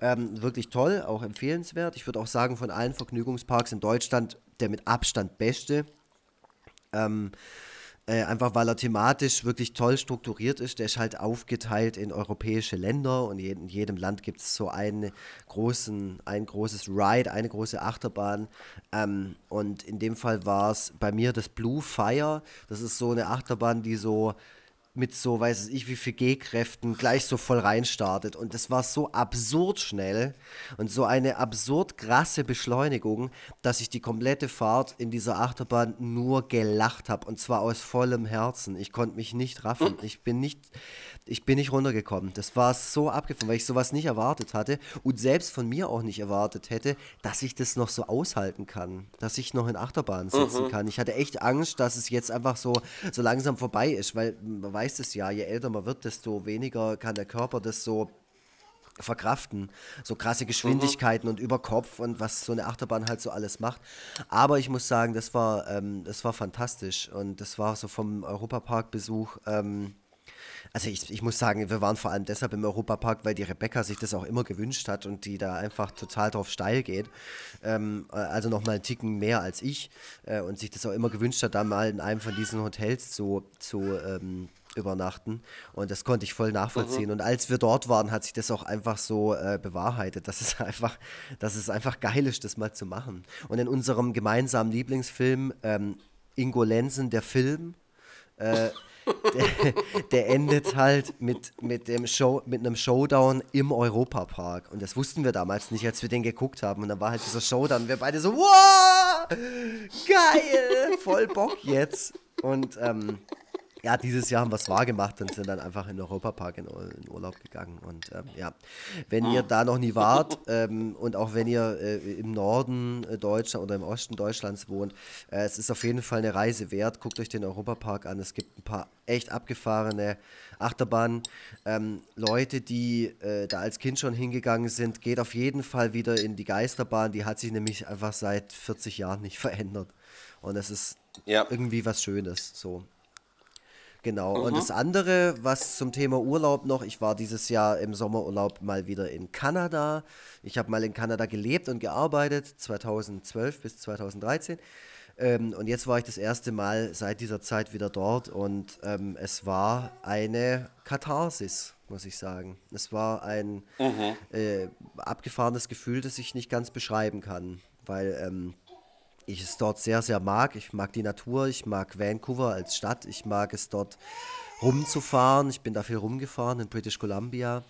Speaker 1: Ähm, wirklich toll, auch empfehlenswert. Ich würde auch sagen, von allen Vergnügungsparks in Deutschland der mit Abstand beste. Ähm, äh, einfach weil er thematisch wirklich toll strukturiert ist. Der ist halt aufgeteilt in europäische Länder und in jedem Land gibt es so einen großen, ein großes Ride, eine große Achterbahn. Ähm, und in dem Fall war es bei mir das Blue Fire. Das ist so eine Achterbahn, die so mit so, weiß ich, wie viel G-Kräften gleich so voll reinstartet. Und das war so absurd schnell und so eine absurd krasse Beschleunigung, dass ich die komplette Fahrt in dieser Achterbahn nur gelacht habe. Und zwar aus vollem Herzen. Ich konnte mich nicht raffen. Ich bin nicht, ich bin nicht runtergekommen. Das war so abgefahren, weil ich sowas nicht erwartet hatte und selbst von mir auch nicht erwartet hätte, dass ich das noch so aushalten kann, dass ich noch in Achterbahn sitzen mhm. kann. Ich hatte echt Angst, dass es jetzt einfach so, so langsam vorbei ist, weil man weiß es ja, je älter man wird, desto weniger kann der Körper das so verkraften. So krasse Geschwindigkeiten mhm. und über Kopf und was so eine Achterbahn halt so alles macht. Aber ich muss sagen, das war, ähm, das war fantastisch und das war so vom Europapark-Besuch. Ähm, also ich, ich muss sagen, wir waren vor allem deshalb im Europapark, weil die Rebecca sich das auch immer gewünscht hat und die da einfach total drauf steil geht. Ähm, äh, also nochmal einen Ticken mehr als ich äh, und sich das auch immer gewünscht hat, da mal in einem von diesen Hotels zu, zu ähm, übernachten. Und das konnte ich voll nachvollziehen. Mhm. Und als wir dort waren, hat sich das auch einfach so äh, bewahrheitet, dass es <laughs> einfach, dass es einfach geil ist, das mal zu machen. Und in unserem gemeinsamen Lieblingsfilm ähm, Ingo Lensen, der Film, äh, der, der, endet halt mit, mit, dem Show, mit einem Showdown im Europapark. Und das wussten wir damals nicht, als wir den geguckt haben. Und dann war halt dieser Showdown. Und wir beide so, wow, geil, voll Bock jetzt. Und ähm, ja, dieses Jahr haben wir es wahr gemacht und sind dann einfach in den Europapark in, in Urlaub gegangen. Und ähm, ja, wenn ihr da noch nie wart <laughs> ähm, und auch wenn ihr äh, im Norden äh, Deutschland oder im Osten Deutschlands wohnt, äh, es ist auf jeden Fall eine Reise wert. Guckt euch den Europapark an. Es gibt ein paar echt abgefahrene Achterbahnen. Ähm, Leute, die äh, da als Kind schon hingegangen sind, geht auf jeden Fall wieder in die Geisterbahn. Die hat sich nämlich einfach seit 40 Jahren nicht <laughs> verändert. Und es ist ja. irgendwie was Schönes. So. Genau. Mhm. Und das andere, was zum Thema Urlaub noch, ich war dieses Jahr im Sommerurlaub mal wieder in Kanada. Ich habe mal in Kanada gelebt und gearbeitet, 2012 bis 2013. Ähm, und jetzt war ich das erste Mal seit dieser Zeit wieder dort und ähm, es war eine Katharsis, muss ich sagen. Es war ein mhm. äh, abgefahrenes Gefühl, das ich nicht ganz beschreiben kann, weil ähm, ich es dort sehr, sehr mag. Ich mag die Natur, ich mag Vancouver als Stadt, ich mag es dort rumzufahren. Ich bin da viel rumgefahren in British Columbia.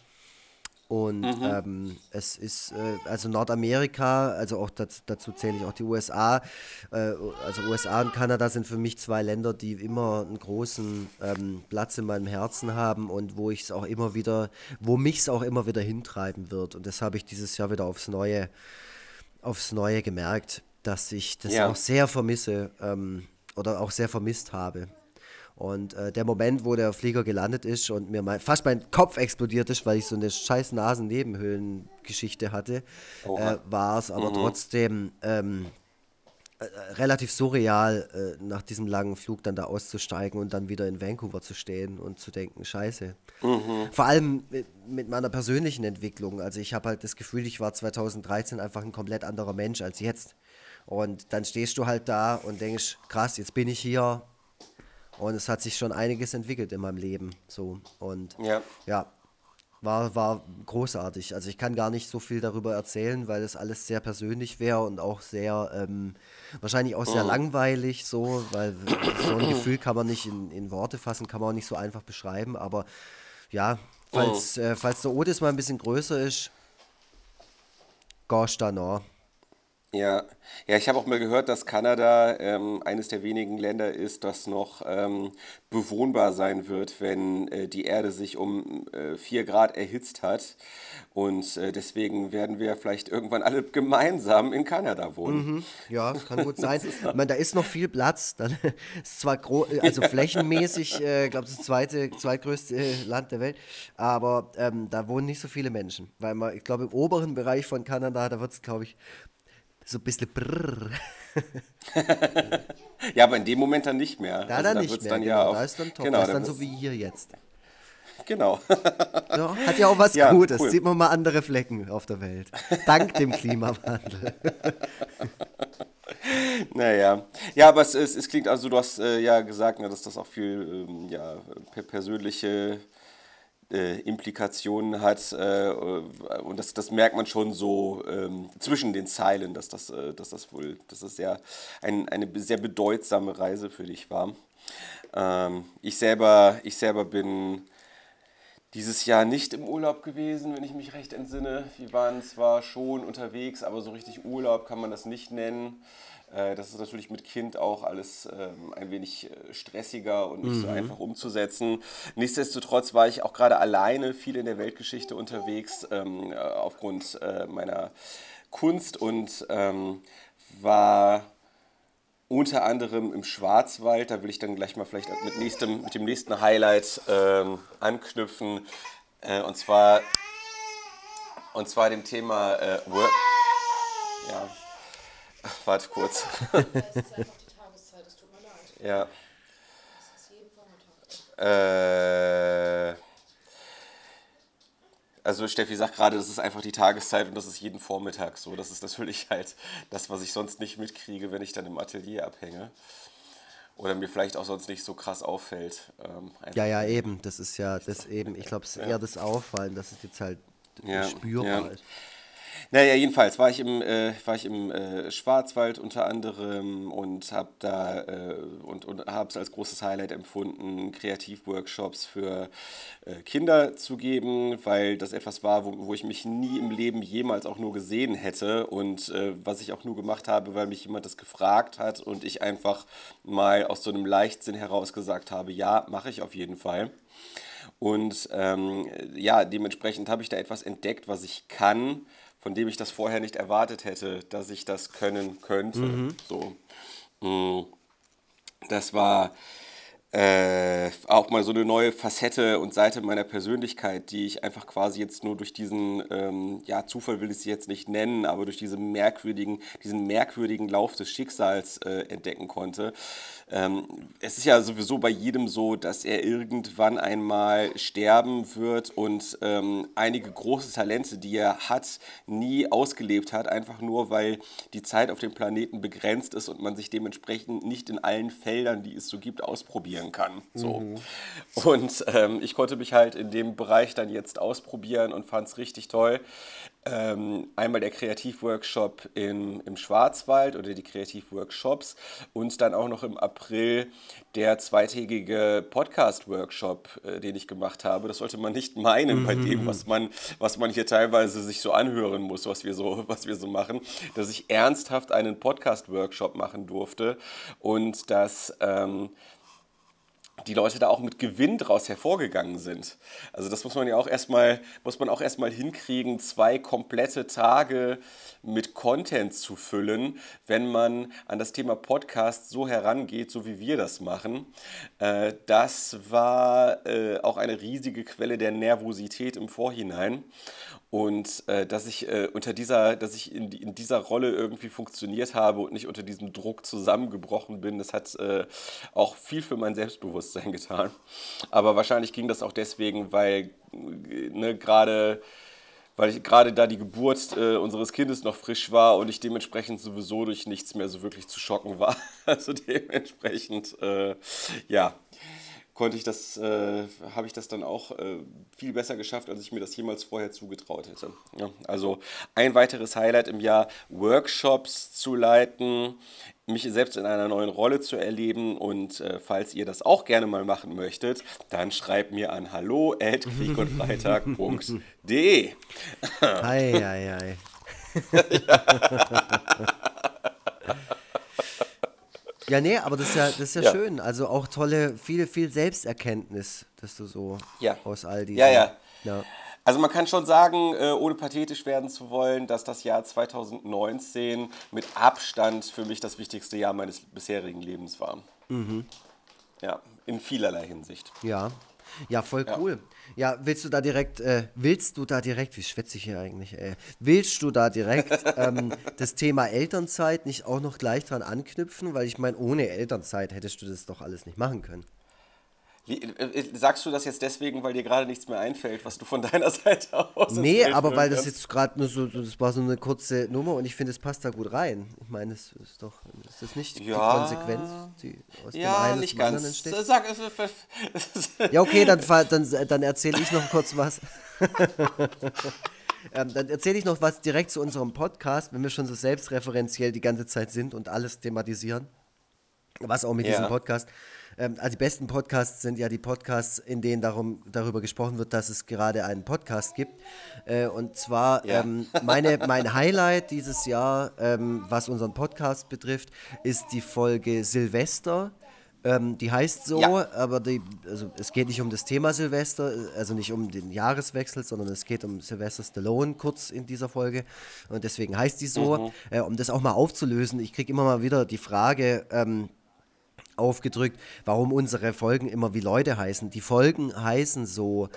Speaker 1: Und mhm. ähm, es ist, äh, also Nordamerika, also auch das, dazu zähle ich auch die USA. Äh, also USA und Kanada sind für mich zwei Länder, die immer einen großen ähm, Platz in meinem Herzen haben und wo ich es auch immer wieder, wo mich es auch immer wieder hintreiben wird. Und das habe ich dieses Jahr wieder aufs Neue, aufs Neue gemerkt dass ich das ja. auch sehr vermisse ähm, oder auch sehr vermisst habe. Und äh, der Moment, wo der Flieger gelandet ist und mir mein, fast mein Kopf explodiert ist, weil ich so eine scheiß Nasennebenhöhlengeschichte hatte, äh, war es aber mhm. trotzdem ähm, äh, relativ surreal, äh, nach diesem langen Flug dann da auszusteigen und dann wieder in Vancouver zu stehen und zu denken, scheiße. Mhm. Vor allem mit, mit, meiner persönlichen Entwicklung. Also ich habe halt das Gefühl, ich war 2013 einfach ein komplett anderer Mensch als jetzt. Und dann stehst du halt da und denkst, krass, jetzt bin ich hier. Und es hat sich schon einiges entwickelt in meinem Leben. So. Und ja, ja war, war großartig. Also ich kann gar nicht so viel darüber erzählen, weil es alles sehr persönlich wäre und auch sehr, ähm, wahrscheinlich auch sehr mhm. langweilig so, weil so ein <clears throat> Gefühl kann man nicht in, in Worte fassen, kann man auch nicht so einfach beschreiben. Aber ja, falls, mhm. äh, falls der Otis mal ein bisschen größer ist, gosh, da noch.
Speaker 2: Ja, ja, ich habe auch mal gehört, dass Kanada ähm, eines der wenigen Länder ist, das noch ähm, bewohnbar sein wird, wenn äh, die Erde sich um äh, 4 Grad erhitzt hat. Und äh, deswegen werden wir vielleicht irgendwann alle <laughs> gemeinsam in Kanada wohnen.
Speaker 1: Mhm. Ja, kann gut <laughs> sein. ich meine, da ist noch viel Platz. Dann <laughs> ist zwar also flächenmäßig, äh, ich glaube, das zweite, zweitgrößte Land der Welt, aber ähm, da wohnen nicht so viele Menschen. Weil man, ich glaube, im oberen Bereich von Kanada, da wird es, glaube ich, so ein bisschen brrr. <laughs>
Speaker 2: ja, aber in dem Moment dann nicht mehr.
Speaker 1: Da also, dann da nicht mehr. Dann genau, ja auf, da ist dann top. Genau, das ist dann so wie hier jetzt.
Speaker 2: Genau.
Speaker 1: ja, hat ja auch was <laughs> ja, Gutes. Cool. Sieht man mal andere Flecken auf der Welt. Dank dem Klimawandel. <laughs>
Speaker 2: naja. Ja, aber es, es, es, klingt, also du hast äh, ja gesagt, ne, dass das auch viel ähm, ja, persönliche äh, Implikationen hat. Äh, und das, das merkt man schon so ähm, zwischen den Zeilen, dass das, äh, dass das wohl, dass das sehr, ein, eine sehr bedeutsame Reise für dich war. Ähm, ich, selber, ich selber bin dieses Jahr nicht im Urlaub gewesen, wenn ich mich recht entsinne. Wir waren zwar schon unterwegs, aber so richtig Urlaub kann man das nicht nennen. Äh, das ist natürlich mit Kind auch alles ähm, ein wenig äh, stressiger und nicht mhm. so einfach umzusetzen. Nichtsdestotrotz war ich auch gerade alleine viel in der Weltgeschichte unterwegs ähm, äh, aufgrund meiner Kunst und ähm, war unter anderem im Schwarzwald. Da will ich dann gleich mal vielleicht mit, nächstem, mit dem nächsten Highlight anknüpfen. und zwar und zwar dem Thema äh, Work. Ja. <laughs> Warte kurz. Das ist einfach die Tageszeit, es tut mir leid. Ja. Das ist jeden Vormittag. Äh, also Steffi sagt gerade, das ist einfach die Tageszeit und das ist jeden Vormittag so. Das ist natürlich halt das, was ich sonst nicht mitkriege, wenn ich dann im Atelier abhänge. Oder mir vielleicht auch sonst nicht so krass auffällt.
Speaker 1: Ähm, ja, ja, eben. Das ist ja das eben, ich <laughs> glaube, es ist eher das Auffallen, dass es jetzt halt ja, spürbar ja. ist.
Speaker 2: Naja, jedenfalls war ich im, äh, war ich im äh, Schwarzwald unter anderem und habe da äh, und, und habe es als großes Highlight empfunden, Kreativworkshops für äh, Kinder zu geben, weil das etwas war, wo, wo ich mich nie im Leben jemals auch nur gesehen hätte und äh, was ich auch nur gemacht habe, weil mich jemand das gefragt hat und ich einfach mal aus so einem Leichtsinn heraus gesagt habe, ja, mache ich auf jeden Fall. Und ähm, ja, dementsprechend habe ich da etwas entdeckt, was ich kann von dem ich das vorher nicht erwartet hätte, dass ich das können könnte. Mhm. So. Mm. Das war äh, auch mal so eine neue Facette und Seite meiner Persönlichkeit, die ich einfach quasi jetzt nur durch diesen, ähm, ja, Zufall will ich sie jetzt nicht nennen, aber durch diesen merkwürdigen, diesen merkwürdigen Lauf des Schicksals äh, entdecken konnte. Ähm, es ist ja sowieso bei jedem so, dass er irgendwann einmal sterben wird und ähm, einige große Talente, die er hat, nie ausgelebt hat, einfach nur, weil die Zeit auf dem Planeten begrenzt ist und man sich dementsprechend nicht in allen Feldern, die es so gibt, ausprobieren kann. So. Mhm. Und ähm, ich konnte mich halt in dem Bereich dann jetzt ausprobieren und fand es richtig toll. Ähm, einmal der Kreativworkshop im, im Schwarzwald oder die Kreativworkshops und dann auch noch im April der zweitägige Podcast-Workshop, äh, den ich gemacht habe. Das sollte man nicht meinen mhm. bei dem, was man, was man hier teilweise sich so anhören muss, was wir so, was wir so machen, dass ich ernsthaft einen Podcast-Workshop machen durfte und dass ähm, die Leute da auch mit Gewinn draus hervorgegangen sind. Also das muss man ja auch erstmal, muss man auch erstmal hinkriegen, zwei komplette Tage mit Content zu füllen, wenn man an das Thema Podcast so herangeht, so wie wir das machen. Äh, das war äh, auch eine riesige Quelle der Nervosität im Vorhinein. Und äh, dass ich äh, unter dieser, dass ich in, in dieser Rolle irgendwie funktioniert habe und nicht unter diesem Druck zusammengebrochen bin, das hat äh, auch viel für mein Selbstbewusstsein getan. Aber wahrscheinlich ging das auch deswegen, weil ne, gerade weil ich gerade da die Geburt äh, unseres Kindes noch frisch war und ich dementsprechend sowieso durch nichts mehr so wirklich zu schocken war. <laughs> Also dementsprechend, äh, ja, konnte ich das, äh, habe ich das dann auch äh, viel besser geschafft, als ich mir das jemals vorher zugetraut hätte. Ja, also ein weiteres Highlight im Jahr, Workshops zu leiten, mich selbst in einer neuen Rolle zu erleben und äh, falls ihr das auch gerne mal machen möchtet, dann schreibt mir an hallo at <laughs> kriegundfreitag.de. Ei, ei, ei. <laughs> <laughs>
Speaker 1: Ja, nee, aber das ist ja, das ist ja, ja, schön. Also auch tolle, viel, viel Selbsterkenntnis, dass du so
Speaker 2: ja.
Speaker 1: aus all diesen.
Speaker 2: Ja, ja, ja. Also man kann schon sagen, äh, ohne pathetisch werden zu wollen, dass das Jahr 2019 mit Abstand für mich das wichtigste Jahr meines bisherigen Lebens war. Mhm. Ja, in vielerlei Hinsicht.
Speaker 1: Ja, ja, voll cool. Ja, ja willst du da direkt, äh, willst du da direkt, wie schwätze ich hier eigentlich, äh, willst du da direkt <laughs> ähm, das Thema Elternzeit nicht auch noch gleich dran anknüpfen? Weil ich meine, ohne Elternzeit hättest du das doch alles nicht machen können.
Speaker 2: Äh, äh, sagst du das jetzt deswegen, weil dir gerade nichts mehr einfällt, was du von <laughs> deiner Seite aus
Speaker 1: Nee, aber weil das jetzt gerade nur so, das war so eine kurze Nummer und ich finde, es passt da gut rein. Ich meine, es ist doch, ist das nicht ja, die Konsequenz, die aus ja, dem einen nicht zum ganz. entsteht? Sag, ja, okay, dann, dann, dann erzähle ich noch kurz was. <laughs> ähm, dann erzähle ich noch was direkt zu unserem Podcast, wenn wir schon so selbstreferenziell die ganze Zeit sind und alles thematisieren. Was auch mit ja. diesem Podcast ähm, also die besten Podcasts sind ja die Podcasts, in denen darum, darüber gesprochen wird, dass es gerade einen Podcast gibt. Äh, und zwar ja. ähm, meine, mein Highlight dieses Jahr, ähm, was unseren Podcast betrifft, ist die Folge Silvester. Ähm, die heißt so, ja. aber die, also es geht nicht um das Thema Silvester, also nicht um den Jahreswechsel, sondern es geht um Sylvester Stallone kurz in dieser Folge. Und deswegen heißt die so. Mhm. Äh, um das auch mal aufzulösen, ich kriege immer mal wieder die Frage, ähm, aufgedrückt, warum unsere Folgen immer wie Leute heißen. Die Folgen heißen so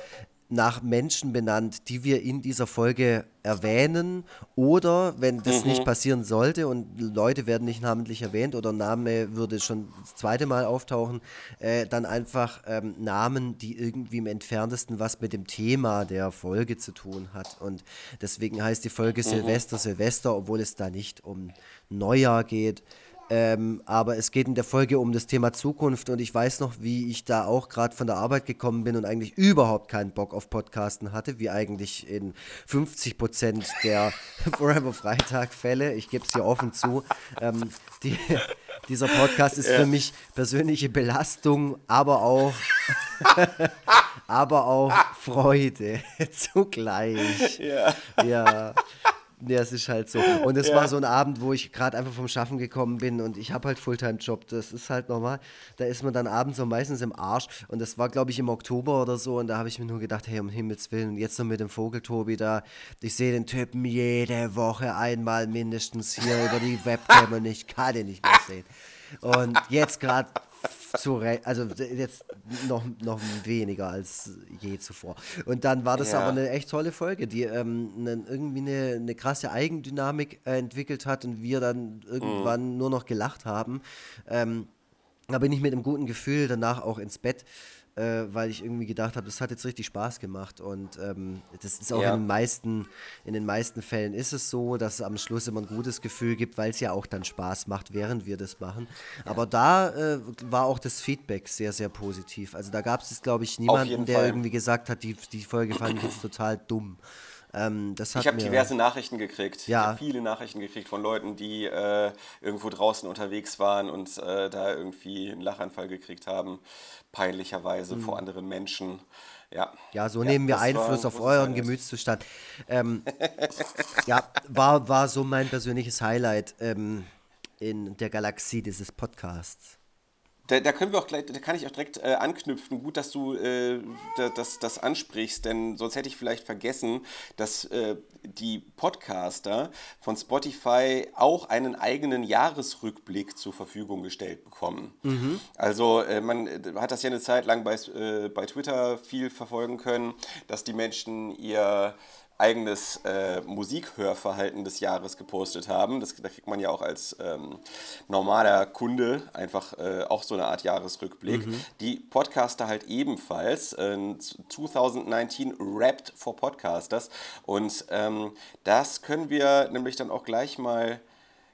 Speaker 1: nach Menschen benannt, die wir in dieser Folge erwähnen oder wenn das mhm. nicht passieren sollte und Leute werden nicht namentlich erwähnt oder Name würde schon das zweite Mal auftauchen, äh, dann einfach ähm, Namen, die irgendwie im entferntesten was mit dem Thema der Folge zu tun hat und deswegen heißt die Folge mhm. Silvester Silvester, obwohl es da nicht um Neujahr geht, ähm, aber es geht in der Folge um das Thema Zukunft und ich weiß noch, wie ich da auch gerade von der Arbeit gekommen bin und eigentlich überhaupt keinen Bock auf Podcasten hatte, wie eigentlich in 50 Prozent der <laughs> Forever Freitag-Fälle. Ich gebe es hier offen zu. Ähm, die, <laughs> dieser Podcast ist ja. für mich persönliche Belastung, aber auch, <laughs> aber auch Freude zugleich. Ja. ja. Ja, es ist halt so. Und es ja. war so ein Abend, wo ich gerade einfach vom Schaffen gekommen bin und ich habe halt Fulltime-Job. Das ist halt normal. Da ist man dann abends so meistens im Arsch. Und das war, glaube ich, im Oktober oder so. Und da habe ich mir nur gedacht, hey, um Himmels Willen, jetzt noch mit dem Vogeltobi da. Ich sehe den Typen jede Woche einmal mindestens hier über die Webcam und ich kann ihn nicht mehr sehen. Und jetzt gerade zu also jetzt noch, noch weniger als je zuvor. Und dann war das ja. aber eine echt tolle Folge, die ähm, eine, irgendwie eine, eine krasse Eigendynamik äh, entwickelt hat und wir dann irgendwann mhm. nur noch gelacht haben. Ähm, da bin ich mit einem guten Gefühl danach auch ins Bett äh, weil ich irgendwie gedacht habe, das hat jetzt richtig Spaß gemacht. Und ähm, das ist auch ja. in, den meisten, in den meisten Fällen ist es so, dass es am Schluss immer ein gutes Gefühl gibt, weil es ja auch dann Spaß macht, während wir das machen. Aber da äh, war auch das Feedback sehr, sehr positiv. Also da gab es, glaube ich, niemanden, der irgendwie gesagt hat, die, die Folge fand ich jetzt total dumm. Ähm, ich
Speaker 2: habe diverse Nachrichten gekriegt. Ja. Viele Nachrichten gekriegt von Leuten, die äh, irgendwo draußen unterwegs waren und äh, da irgendwie einen Lachanfall gekriegt haben, peinlicherweise mhm. vor anderen Menschen. Ja,
Speaker 1: ja so ja, nehmen wir Einfluss auf euren Gemütszustand. Ähm, <laughs> ja, war, war so mein persönliches Highlight ähm, in der Galaxie dieses Podcasts.
Speaker 2: Da, da, können wir auch gleich, da kann ich auch direkt äh, anknüpfen. Gut, dass du äh, das, das ansprichst, denn sonst hätte ich vielleicht vergessen, dass äh, die Podcaster von Spotify auch einen eigenen Jahresrückblick zur Verfügung gestellt bekommen. Mhm. Also äh, man äh, hat das ja eine Zeit lang bei, äh, bei Twitter viel verfolgen können, dass die Menschen ihr eigenes äh, Musikhörverhalten des Jahres gepostet haben. Das, da kriegt man ja auch als ähm, normaler Kunde einfach äh, auch so eine Art Jahresrückblick. Mhm. Die Podcaster halt ebenfalls. Äh, 2019 Wrapped for Podcasters. Und ähm, das können wir nämlich dann auch gleich mal,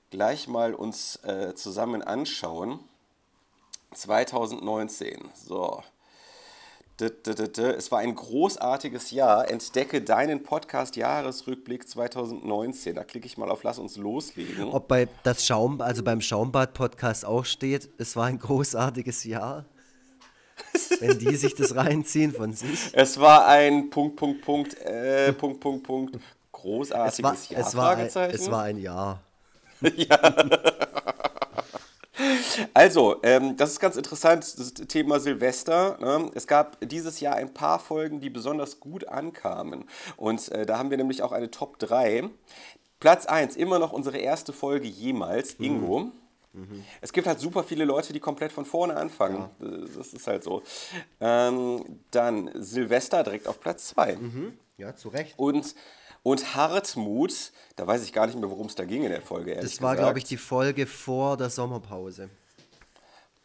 Speaker 2: gleich mal uns äh, zusammen anschauen. 2019. So. Es war ein großartiges Jahr. Entdecke deinen Podcast Jahresrückblick 2019. Da klicke ich mal auf Lass uns loslegen.
Speaker 1: Ob bei das Schaum, also beim Schaumbad Podcast auch steht, es war ein großartiges Jahr. Wenn die sich das reinziehen von sich.
Speaker 2: Es war ein Punkt, Punkt, Punkt, äh, Punkt, Punkt, Punkt, großartiges
Speaker 1: es war,
Speaker 2: Jahr.
Speaker 1: Es war, ein, es war ein Jahr. <laughs>
Speaker 2: ja. Also, ähm, das ist ganz interessant, das Thema Silvester. Ne? Es gab dieses Jahr ein paar Folgen, die besonders gut ankamen. Und äh, da haben wir nämlich auch eine Top 3. Platz 1, immer noch unsere erste Folge jemals, mhm. Ingo. Mhm. Es gibt halt super viele Leute, die komplett von vorne anfangen. Ja. Das ist halt so. Ähm, dann Silvester direkt auf Platz 2.
Speaker 1: Mhm. Ja, zu Recht.
Speaker 2: Und und Hartmut, da weiß ich gar nicht mehr, worum es da ging in der Folge.
Speaker 1: Das war, glaube ich, die Folge vor der Sommerpause.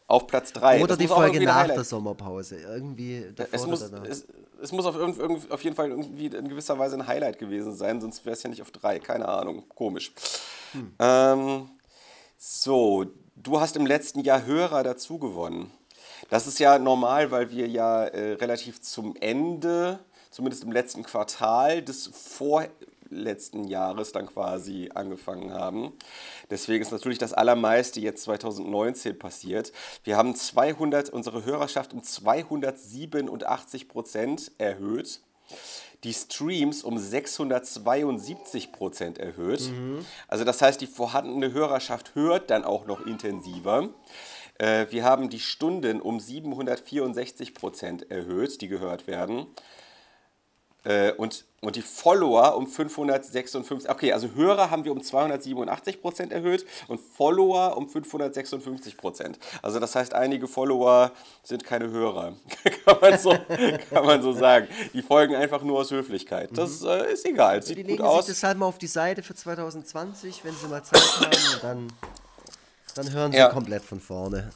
Speaker 2: Auf Platz 3.
Speaker 1: Oder das die Folge nach der Sommerpause. Irgendwie
Speaker 2: es muss, es, es, muss auf, irgend, auf jeden Fall irgendwie in gewisser Weise ein Highlight gewesen sein, sonst wäre es ja nicht auf 3. Keine Ahnung. Komisch. Hm. Ähm, so, du hast im letzten Jahr Hörer dazu gewonnen. Das ist ja normal, weil wir ja äh, relativ zum Ende zumindest im letzten Quartal des vorletzten Jahres dann quasi angefangen haben. Deswegen ist natürlich das Allermeiste jetzt 2019 passiert. Wir haben 200, unsere Hörerschaft um 287 Prozent erhöht die Streams um 672 Prozent erhöht. Mhm. Also das heißt, die vorhandene Hörerschaft hört dann auch noch intensiver. Äh, wir haben die Stunden um 764 Prozent erhöht, die gehört werden. Äh, und, und die Follower um 556, okay, also Hörer haben wir um 287 Prozent erhöht und Follower um 556 Prozent. Also das heißt, einige Follower sind keine Hörer, <laughs> kann, man so, <laughs> kann man so sagen. Die folgen einfach nur aus Höflichkeit. Das mhm. äh, ist egal, sieht
Speaker 1: die
Speaker 2: gut
Speaker 1: legen
Speaker 2: aus.
Speaker 1: sich das halt mal auf die Seite für 2020, wenn sie mal Zeit haben, dann, dann hören sie ja. komplett von vorne.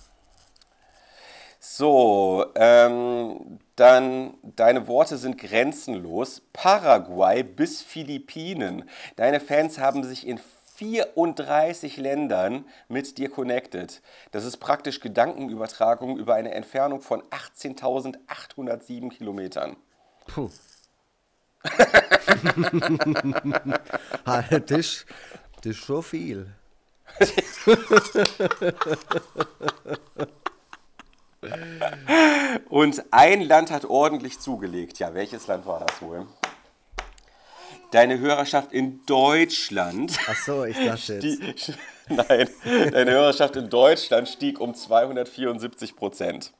Speaker 2: So, ähm, dann deine Worte sind grenzenlos. Paraguay bis Philippinen. Deine Fans haben sich in 34 Ländern mit dir connected. Das ist praktisch Gedankenübertragung über eine Entfernung von 18.807 Kilometern. Puh.
Speaker 1: das, das ist schon viel. <laughs>
Speaker 2: Und ein Land hat ordentlich zugelegt. Ja, welches Land war das wohl? Deine Hörerschaft in Deutschland.
Speaker 1: Ach so, ich dachte jetzt. <laughs>
Speaker 2: Nein, deine Hörerschaft in Deutschland stieg um 274 Prozent.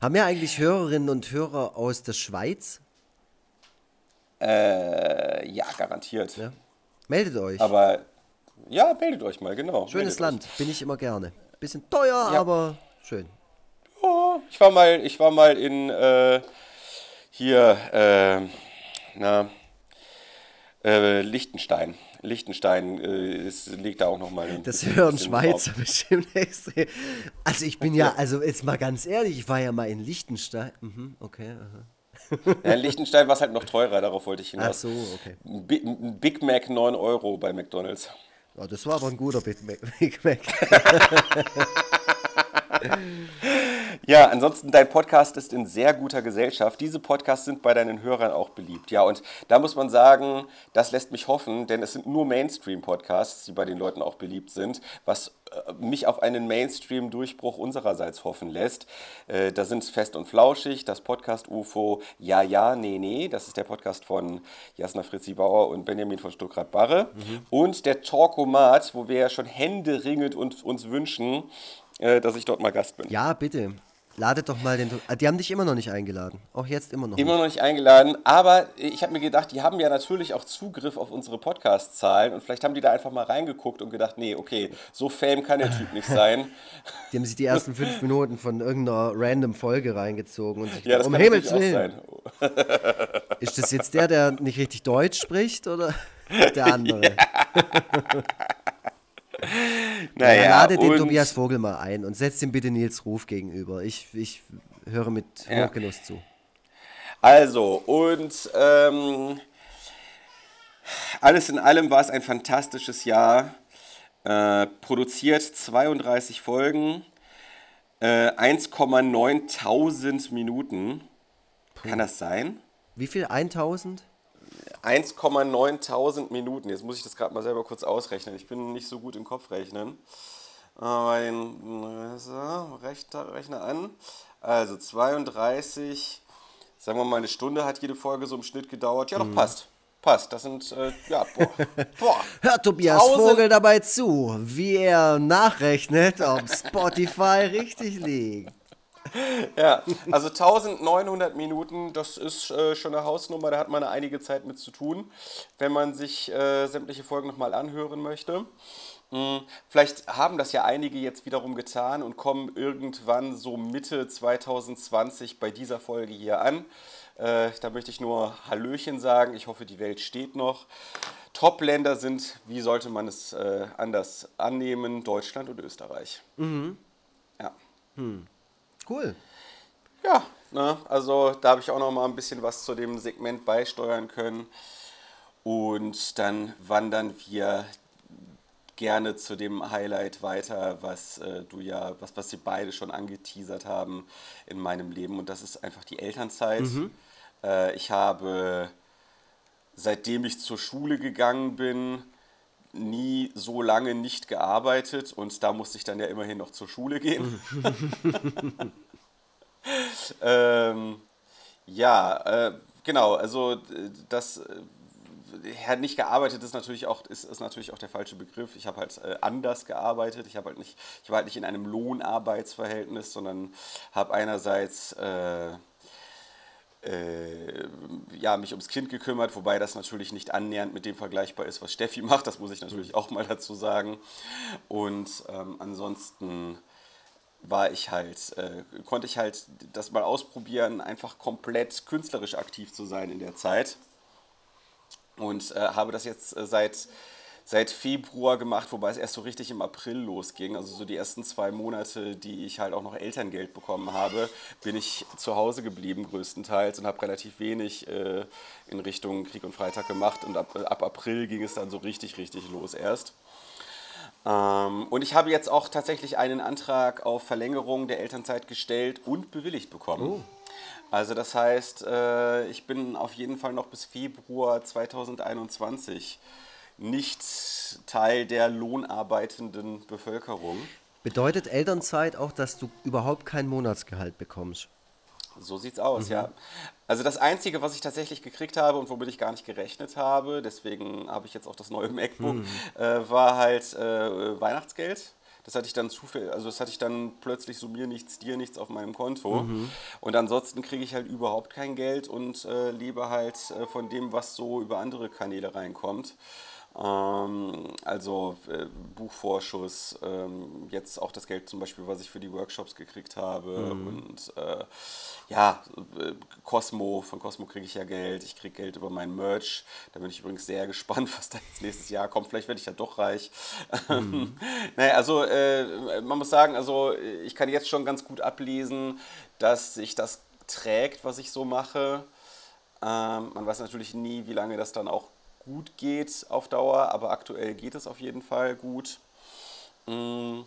Speaker 1: Haben wir eigentlich Hörerinnen und Hörer aus der Schweiz?
Speaker 2: Äh, ja, garantiert. Ja.
Speaker 1: Meldet euch.
Speaker 2: Aber ja, meldet euch mal, genau.
Speaker 1: Schönes Land, euch. bin ich immer gerne. Bisschen teuer, ja. aber schön.
Speaker 2: Oh, ich war mal, ich war mal in äh, hier, äh, na, äh, Liechtenstein. Liechtenstein äh, ist, liegt da auch nochmal.
Speaker 1: Das hören Schweizer bestimmt extrem. Also ich bin ja, also jetzt mal ganz ehrlich, ich war ja mal in Liechtenstein. Mhm, okay.
Speaker 2: Aha. Ja, in Liechtenstein war es halt noch teurer, darauf wollte ich hinaus.
Speaker 1: Ach so, okay.
Speaker 2: Ein Big Mac 9 Euro bei McDonalds.
Speaker 1: Ja, das war aber ein guter Big Mac. <laughs> Big Mac. <laughs>
Speaker 2: Ja, ansonsten, dein Podcast ist in sehr guter Gesellschaft. Diese Podcasts sind bei deinen Hörern auch beliebt. Ja, und da muss man sagen, das lässt mich hoffen, denn es sind nur Mainstream-Podcasts, die bei den Leuten auch beliebt sind, was äh, mich auf einen Mainstream-Durchbruch unsererseits hoffen lässt. Äh, da sind Fest und Flauschig, das Podcast UFO Ja, Ja, Nee, Nee, das ist der Podcast von Jasna Fritzi Bauer und Benjamin von Stuttgart-Barre. Mhm. Und der Talkomat, wo wir ja schon händeringend und uns wünschen, äh, dass ich dort mal Gast bin.
Speaker 1: Ja, bitte. Ladet doch mal den. Ah, Die haben dich immer noch nicht eingeladen. Auch jetzt immer noch.
Speaker 2: Immer
Speaker 1: nicht.
Speaker 2: noch nicht eingeladen, aber ich habe mir gedacht, die haben ja natürlich auch Zugriff auf unsere Podcast-Zahlen und vielleicht haben die da einfach mal reingeguckt und gedacht, nee, okay, so fame kann der Typ nicht sein. <laughs>
Speaker 1: Die haben sich die ersten fünf Minuten von irgendeiner random Folge reingezogen und sich
Speaker 2: Ja, das
Speaker 1: um
Speaker 2: kann
Speaker 1: Himmels Willen.
Speaker 2: sein.
Speaker 1: Ist das jetzt der, der nicht richtig Deutsch spricht oder <laughs> der andere? <laughs>
Speaker 2: Naja,
Speaker 1: Ja, lade den Tobias Vogel mal ein und setzt ihm bitte Nils Ruf gegenüber. Ich, ich höre mit
Speaker 2: Ja.
Speaker 1: Hochgenuss zu.
Speaker 2: Also, und ähm, alles in allem war es ein fantastisches Jahr. Äh, produziert 32 Folgen, äh, 1,9 Minuten. Kann das sein?
Speaker 1: Wie viel? 1000?
Speaker 2: 1,9 Minuten. Jetzt muss ich das gerade mal selber kurz ausrechnen. Ich bin nicht so gut im Kopfrechnen. Aber den so, Rechner, an. Also 32, sagen wir mal eine Stunde hat jede Folge so im Schnitt gedauert. Ja, doch, passt. Passt. Das sind, äh, ja, boah. <laughs> boah.
Speaker 1: Hört Tobias
Speaker 2: 1000
Speaker 1: Vogel dabei zu, wie er nachrechnet, ob Spotify <laughs> richtig liegt.
Speaker 2: Ja, also 1900 Minuten, das ist äh, schon eine Hausnummer, da hat man einige Zeit mit zu tun, wenn man sich äh, sämtliche Folgen nochmal anhören möchte. Mm, Vielleicht haben das ja einige jetzt wiederum getan und kommen irgendwann so Mitte 2020 bei dieser Folge hier an. Äh, da möchte ich nur Hallöchen sagen. Ich hoffe, die Welt steht noch. Top-Länder sind, wie sollte man es äh, anders annehmen, Deutschland und Österreich. Ja.
Speaker 1: Cool.
Speaker 2: Ja, ne, also da habe ich auch noch mal ein bisschen was zu dem Segment beisteuern können. Und dann wandern wir gerne zu dem Highlight weiter, was äh, du ja, was, was sie beide schon angeteasert haben in meinem Leben. Und das ist einfach die Elternzeit. Äh, ich habe, seitdem ich zur Schule gegangen bin, nie so lange nicht gearbeitet und da musste ich dann ja immerhin noch zur Schule gehen. <laughs> ähm, ja, äh, genau, also äh, das äh, hat nicht gearbeitet ist natürlich auch ist, ist natürlich auch der falsche Begriff. Ich habe halt äh, anders gearbeitet. Ich habe halt nicht ich war halt nicht in einem Lohnarbeitsverhältnis, sondern habe einerseits äh, äh, ja, mich ums Kind gekümmert, wobei das natürlich nicht annähernd mit dem vergleichbar ist, was Steffi <laughs> macht, das muss ich natürlich auch mal dazu sagen. Und ähm, ansonsten war ich halt, äh, konnte ich halt das mal ausprobieren, einfach komplett künstlerisch aktiv zu sein in der Zeit. Und äh, habe das jetzt äh, seit, seit Februar gemacht, wobei es erst so richtig im April losging. Also so die ersten zwei Monate, die ich halt auch noch Elterngeld bekommen habe, bin ich zu Hause geblieben größtenteils und habe relativ wenig äh, in Richtung Krieg und Freitag gemacht. Und ab, ab April ging es dann so richtig, richtig los erst. Ähm, und ich habe jetzt auch tatsächlich einen Antrag auf Verlängerung der Elternzeit gestellt und bewilligt bekommen. Also das heißt, äh, ich bin auf jeden Fall noch bis Februar 2021 nicht Teil der lohnarbeitenden Bevölkerung.
Speaker 1: Bedeutet Elternzeit auch, dass du überhaupt kein Monatsgehalt bekommst?
Speaker 2: So sieht's aus, ja. Also das Einzige, was ich tatsächlich gekriegt habe und womit ich gar nicht gerechnet habe, deswegen habe ich jetzt auch das neue MacBook, äh, war halt äh, Weihnachtsgeld. Das hatte ich dann zufällig, also das hatte ich dann plötzlich so mir nichts, dir nichts auf meinem Konto. Und ansonsten kriege ich halt überhaupt kein Geld und äh, lebe halt äh, von dem, was so über andere Kanäle reinkommt. Ähm, also äh, Buchvorschuss, ähm, jetzt auch das Geld zum Beispiel, was ich für die Workshops gekriegt habe und äh, ja, äh, Cosmo, von Cosmo kriege ich ja Geld, ich kriege Geld über mein Merch, da bin ich übrigens sehr <laughs> gespannt, was da jetzt nächstes Jahr kommt, vielleicht werde ich ja doch reich. Mhm. <laughs> naja, also äh, man muss sagen, also ich kann jetzt schon ganz gut ablesen, dass sich das trägt, was ich so mache. Ähm, man weiß natürlich nie, wie lange das dann auch gut geht auf Dauer, aber aktuell geht es auf jeden Fall gut. Mm,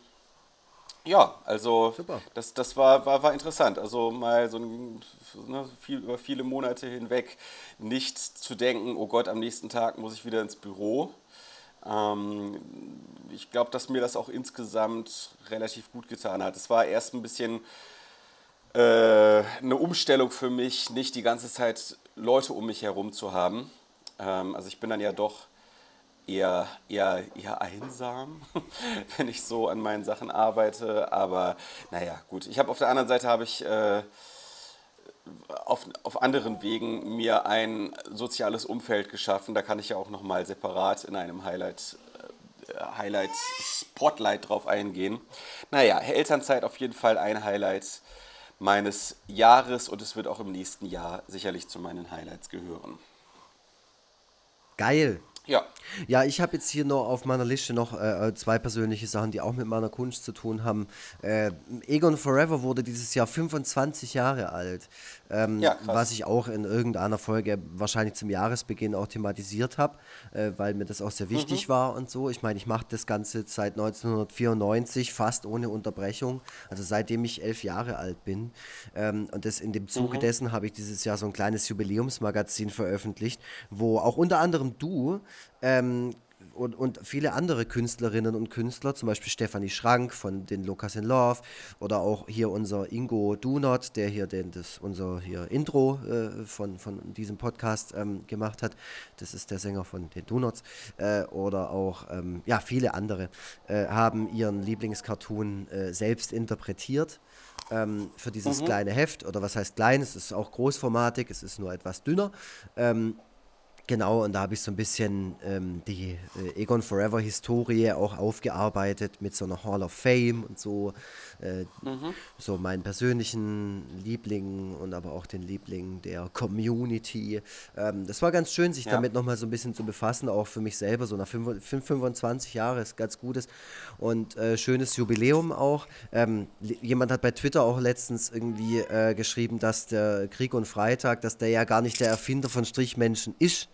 Speaker 2: Ja, also
Speaker 1: Super.
Speaker 2: das, das war, war, war interessant. Also mal so ein, ne, viel, über viele Monate hinweg nicht zu denken, oh Gott, am nächsten Tag muss ich wieder ins Büro. Ähm, ich glaube, dass mir das auch insgesamt relativ gut getan hat. Es war erst ein bisschen äh, eine Umstellung für mich, nicht die ganze Zeit Leute um mich herum zu haben. Ähm, also ich bin dann ja doch eher, eher, eher einsam, <laughs> wenn ich so an meinen Sachen arbeite. Aber naja, gut. Ich habe auf der anderen Seite habe ich äh, auf, auf anderen Wegen mir ein soziales Umfeld geschaffen. Da kann ich ja auch nochmal separat in einem Highlight, äh, Highlight Spotlight drauf eingehen. Naja, Elternzeit auf jeden Fall ein Highlight meines Jahres und es wird auch im nächsten Jahr sicherlich zu meinen Highlights gehören.
Speaker 1: Geil.
Speaker 2: Ja.
Speaker 1: Ja, ich habe jetzt hier noch auf meiner Liste noch äh, zwei persönliche Sachen, die auch mit meiner Kunst zu tun haben. Äh, Egon Forever wurde dieses Jahr 25 Jahre alt, ähm,
Speaker 2: Ja,
Speaker 1: was ich auch in irgendeiner Folge wahrscheinlich zum Jahresbeginn auch thematisiert habe, äh, weil mir das auch sehr wichtig war und so. Ich meine, ich mache das Ganze seit 1994 fast ohne Unterbrechung, also seitdem ich elf Jahre alt bin. Ähm, und das in dem Zuge dessen habe ich dieses Jahr so ein kleines Jubiläumsmagazin veröffentlicht, wo auch unter anderem du ähm, und, und viele andere Künstlerinnen und Künstler, zum Beispiel Stefanie Schrank von den Lucas in Love oder auch hier unser Ingo Dunot, der hier den, das, unser hier Intro äh, von, von diesem Podcast ähm, gemacht hat. Das ist der Sänger von den Donuts. Äh, oder auch ähm, ja, viele andere äh, haben ihren Lieblingscartoon äh, selbst interpretiert ähm, für dieses kleine Heft. Oder was heißt klein? Es ist auch großformatig, es ist nur etwas dünner. Ähm, Genau, und da habe ich so ein bisschen ähm, die äh, Egon Forever Historie auch aufgearbeitet mit so einer Hall of Fame und so. Äh, So meinen persönlichen Lieblingen und aber auch den Lieblingen der Community. Ähm, das war ganz schön, sich
Speaker 2: Ja.
Speaker 1: damit nochmal so ein bisschen zu befassen, auch für mich selber. So nach 5 25 Jahre ist ganz gutes und äh, schönes Jubiläum auch. Ähm, jemand hat bei Twitter auch letztens irgendwie äh, geschrieben, dass der Krieg und Freitag, dass der ja gar nicht der Erfinder von Strichmenschen ist.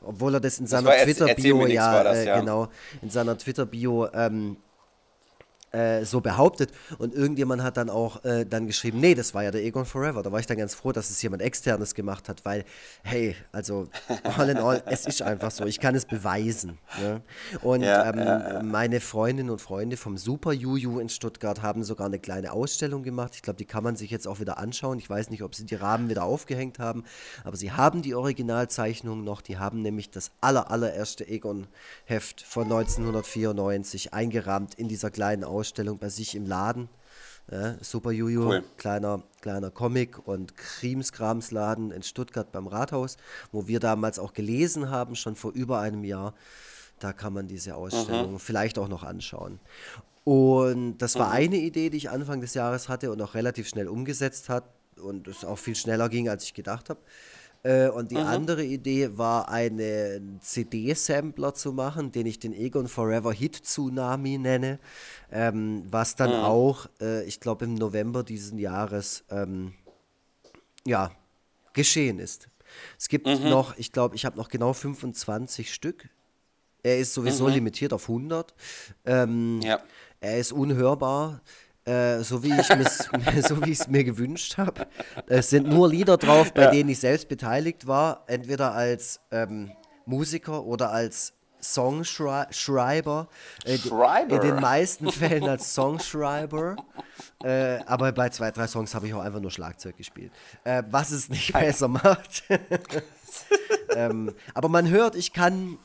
Speaker 1: Obwohl er das in seiner Twitter-Bio, ja,
Speaker 2: das,
Speaker 1: äh,
Speaker 2: ja.
Speaker 1: genau, in seiner Twitter-Bio ähm, äh, so behauptet. Und irgendjemand hat dann auch äh, dann geschrieben, nee, das war ja der Egon Forever. Da war ich dann ganz froh, dass es jemand externes gemacht hat, weil, hey, also all in all, es ist einfach so, ich kann es beweisen. Ne? Und
Speaker 2: Ja,
Speaker 1: ähm,
Speaker 2: ja,
Speaker 1: meine Freundinnen und Freunde vom Super Juju in Stuttgart haben sogar eine kleine Ausstellung gemacht. Ich glaube, die kann man sich jetzt auch wieder anschauen. Ich weiß nicht, ob sie die Rahmen wieder aufgehängt haben, aber sie haben die Originalzeichnung noch. Die haben nämlich das aller, allererste Egon-Heft von 1994 eingerahmt in dieser kleinen Ausstellung bei sich im Laden. Ja, Super Juju,
Speaker 2: Cool.
Speaker 1: kleiner, kleiner Comic- und Krimskramsladen in Stuttgart beim Rathaus, wo wir damals auch gelesen haben, schon vor über einem Jahr. Da kann man diese Ausstellung vielleicht auch noch anschauen. Und das war eine Idee, die ich Anfang des Jahres hatte und auch relativ schnell umgesetzt hat und es auch viel schneller ging, als ich gedacht habe. Äh, Und die andere Idee war, einen CD-Sampler zu machen, den ich den Egon Forever Hit Tsunami nenne, ähm, was dann auch, äh, ich glaube, im November diesen Jahres ähm, ja, geschehen ist. Es gibt noch, ich glaube, ich habe noch genau 25 Stück. Er ist sowieso limitiert auf 100. Ähm,
Speaker 2: Ja.
Speaker 1: Er ist unhörbar, äh, so wie ich es <laughs> so wie mir gewünscht habe. Es sind nur Lieder drauf, bei denen ich selbst beteiligt war, entweder als ähm, Musiker oder als Songschreiber. Äh,
Speaker 2: Schreiber.
Speaker 1: In den meisten Fällen als Songschreiber. Äh, aber bei zwei, drei Songs habe ich auch einfach nur Schlagzeug gespielt. Äh, was es nicht besser macht. <laughs> ähm, aber man hört, ich kann,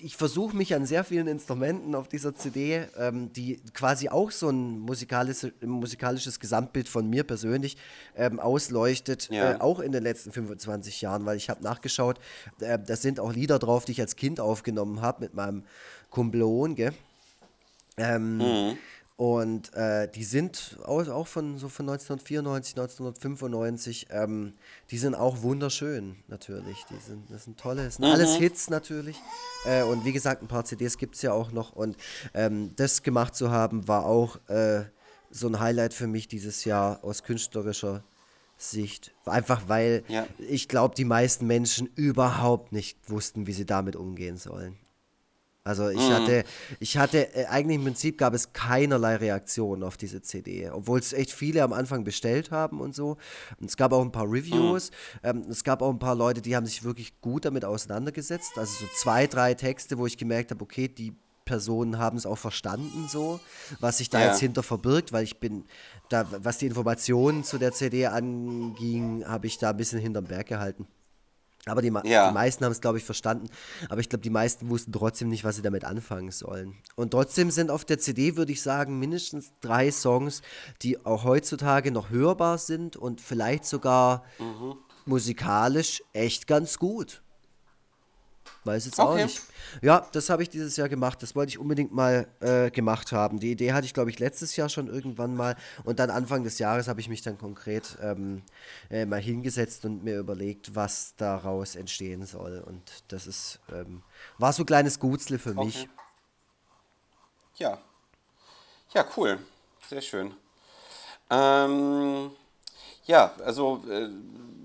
Speaker 1: ich versuche mich an sehr vielen Instrumenten auf dieser CD, ähm, die quasi auch so ein musikalisches, musikalisches Gesamtbild von mir persönlich ähm, ausleuchtet,
Speaker 2: Ja.
Speaker 1: äh, auch in den letzten 25 Jahren, weil ich habe nachgeschaut, äh, da sind auch Lieder drauf, die ich als Kind aufgenommen habe mit meinem Kumpel Onge. Ähm, Und äh, die sind auch von so von 1994, 1995. Ähm, die sind auch wunderschön, natürlich. Die sind, das sind tolle, das sind alles Hits natürlich. Äh, und wie gesagt, ein paar CDs gibt es ja auch noch. Und ähm, das gemacht zu haben, war auch äh, so ein Highlight für mich dieses Jahr aus künstlerischer Sicht. Einfach weil
Speaker 2: Ja.
Speaker 1: ich glaube, die meisten Menschen überhaupt nicht wussten, wie sie damit umgehen sollen. Also ich hatte, ich hatte, äh, eigentlich im Prinzip gab es keinerlei Reaktion auf diese CD, obwohl es echt viele am Anfang bestellt haben und so. Und es gab auch ein paar Reviews. Ähm, es gab auch ein paar Leute, die haben sich wirklich gut damit auseinandergesetzt. Also so zwei, drei Texte, wo ich gemerkt habe, okay, die Personen haben es auch verstanden so, was sich da
Speaker 2: Ja.
Speaker 1: jetzt hinter verbirgt, weil ich bin, da, was die Informationen zu der CD anging, habe ich da ein bisschen hinterm Berg gehalten. Aber die,
Speaker 2: Ja.
Speaker 1: die meisten haben es, glaube ich, verstanden. Aber ich glaube, die meisten wussten trotzdem nicht, was sie damit anfangen sollen. Und trotzdem sind auf der CD, würde ich sagen, mindestens drei Songs, die auch heutzutage noch hörbar sind und vielleicht sogar musikalisch echt ganz gut. Weiß jetzt auch
Speaker 2: Okay.
Speaker 1: nicht. Ja, das habe ich dieses Jahr gemacht. Das wollte ich unbedingt mal äh, gemacht haben. Die Idee hatte ich, glaube ich, letztes Jahr schon irgendwann mal. Und dann Anfang des Jahres habe ich mich dann konkret ähm, äh, mal hingesetzt und mir überlegt, was daraus entstehen soll. Und das ist, ähm, war so ein kleines Gutzle für mich.
Speaker 2: Okay. Ja. Ja, cool. Sehr schön. Ähm, ja, also äh,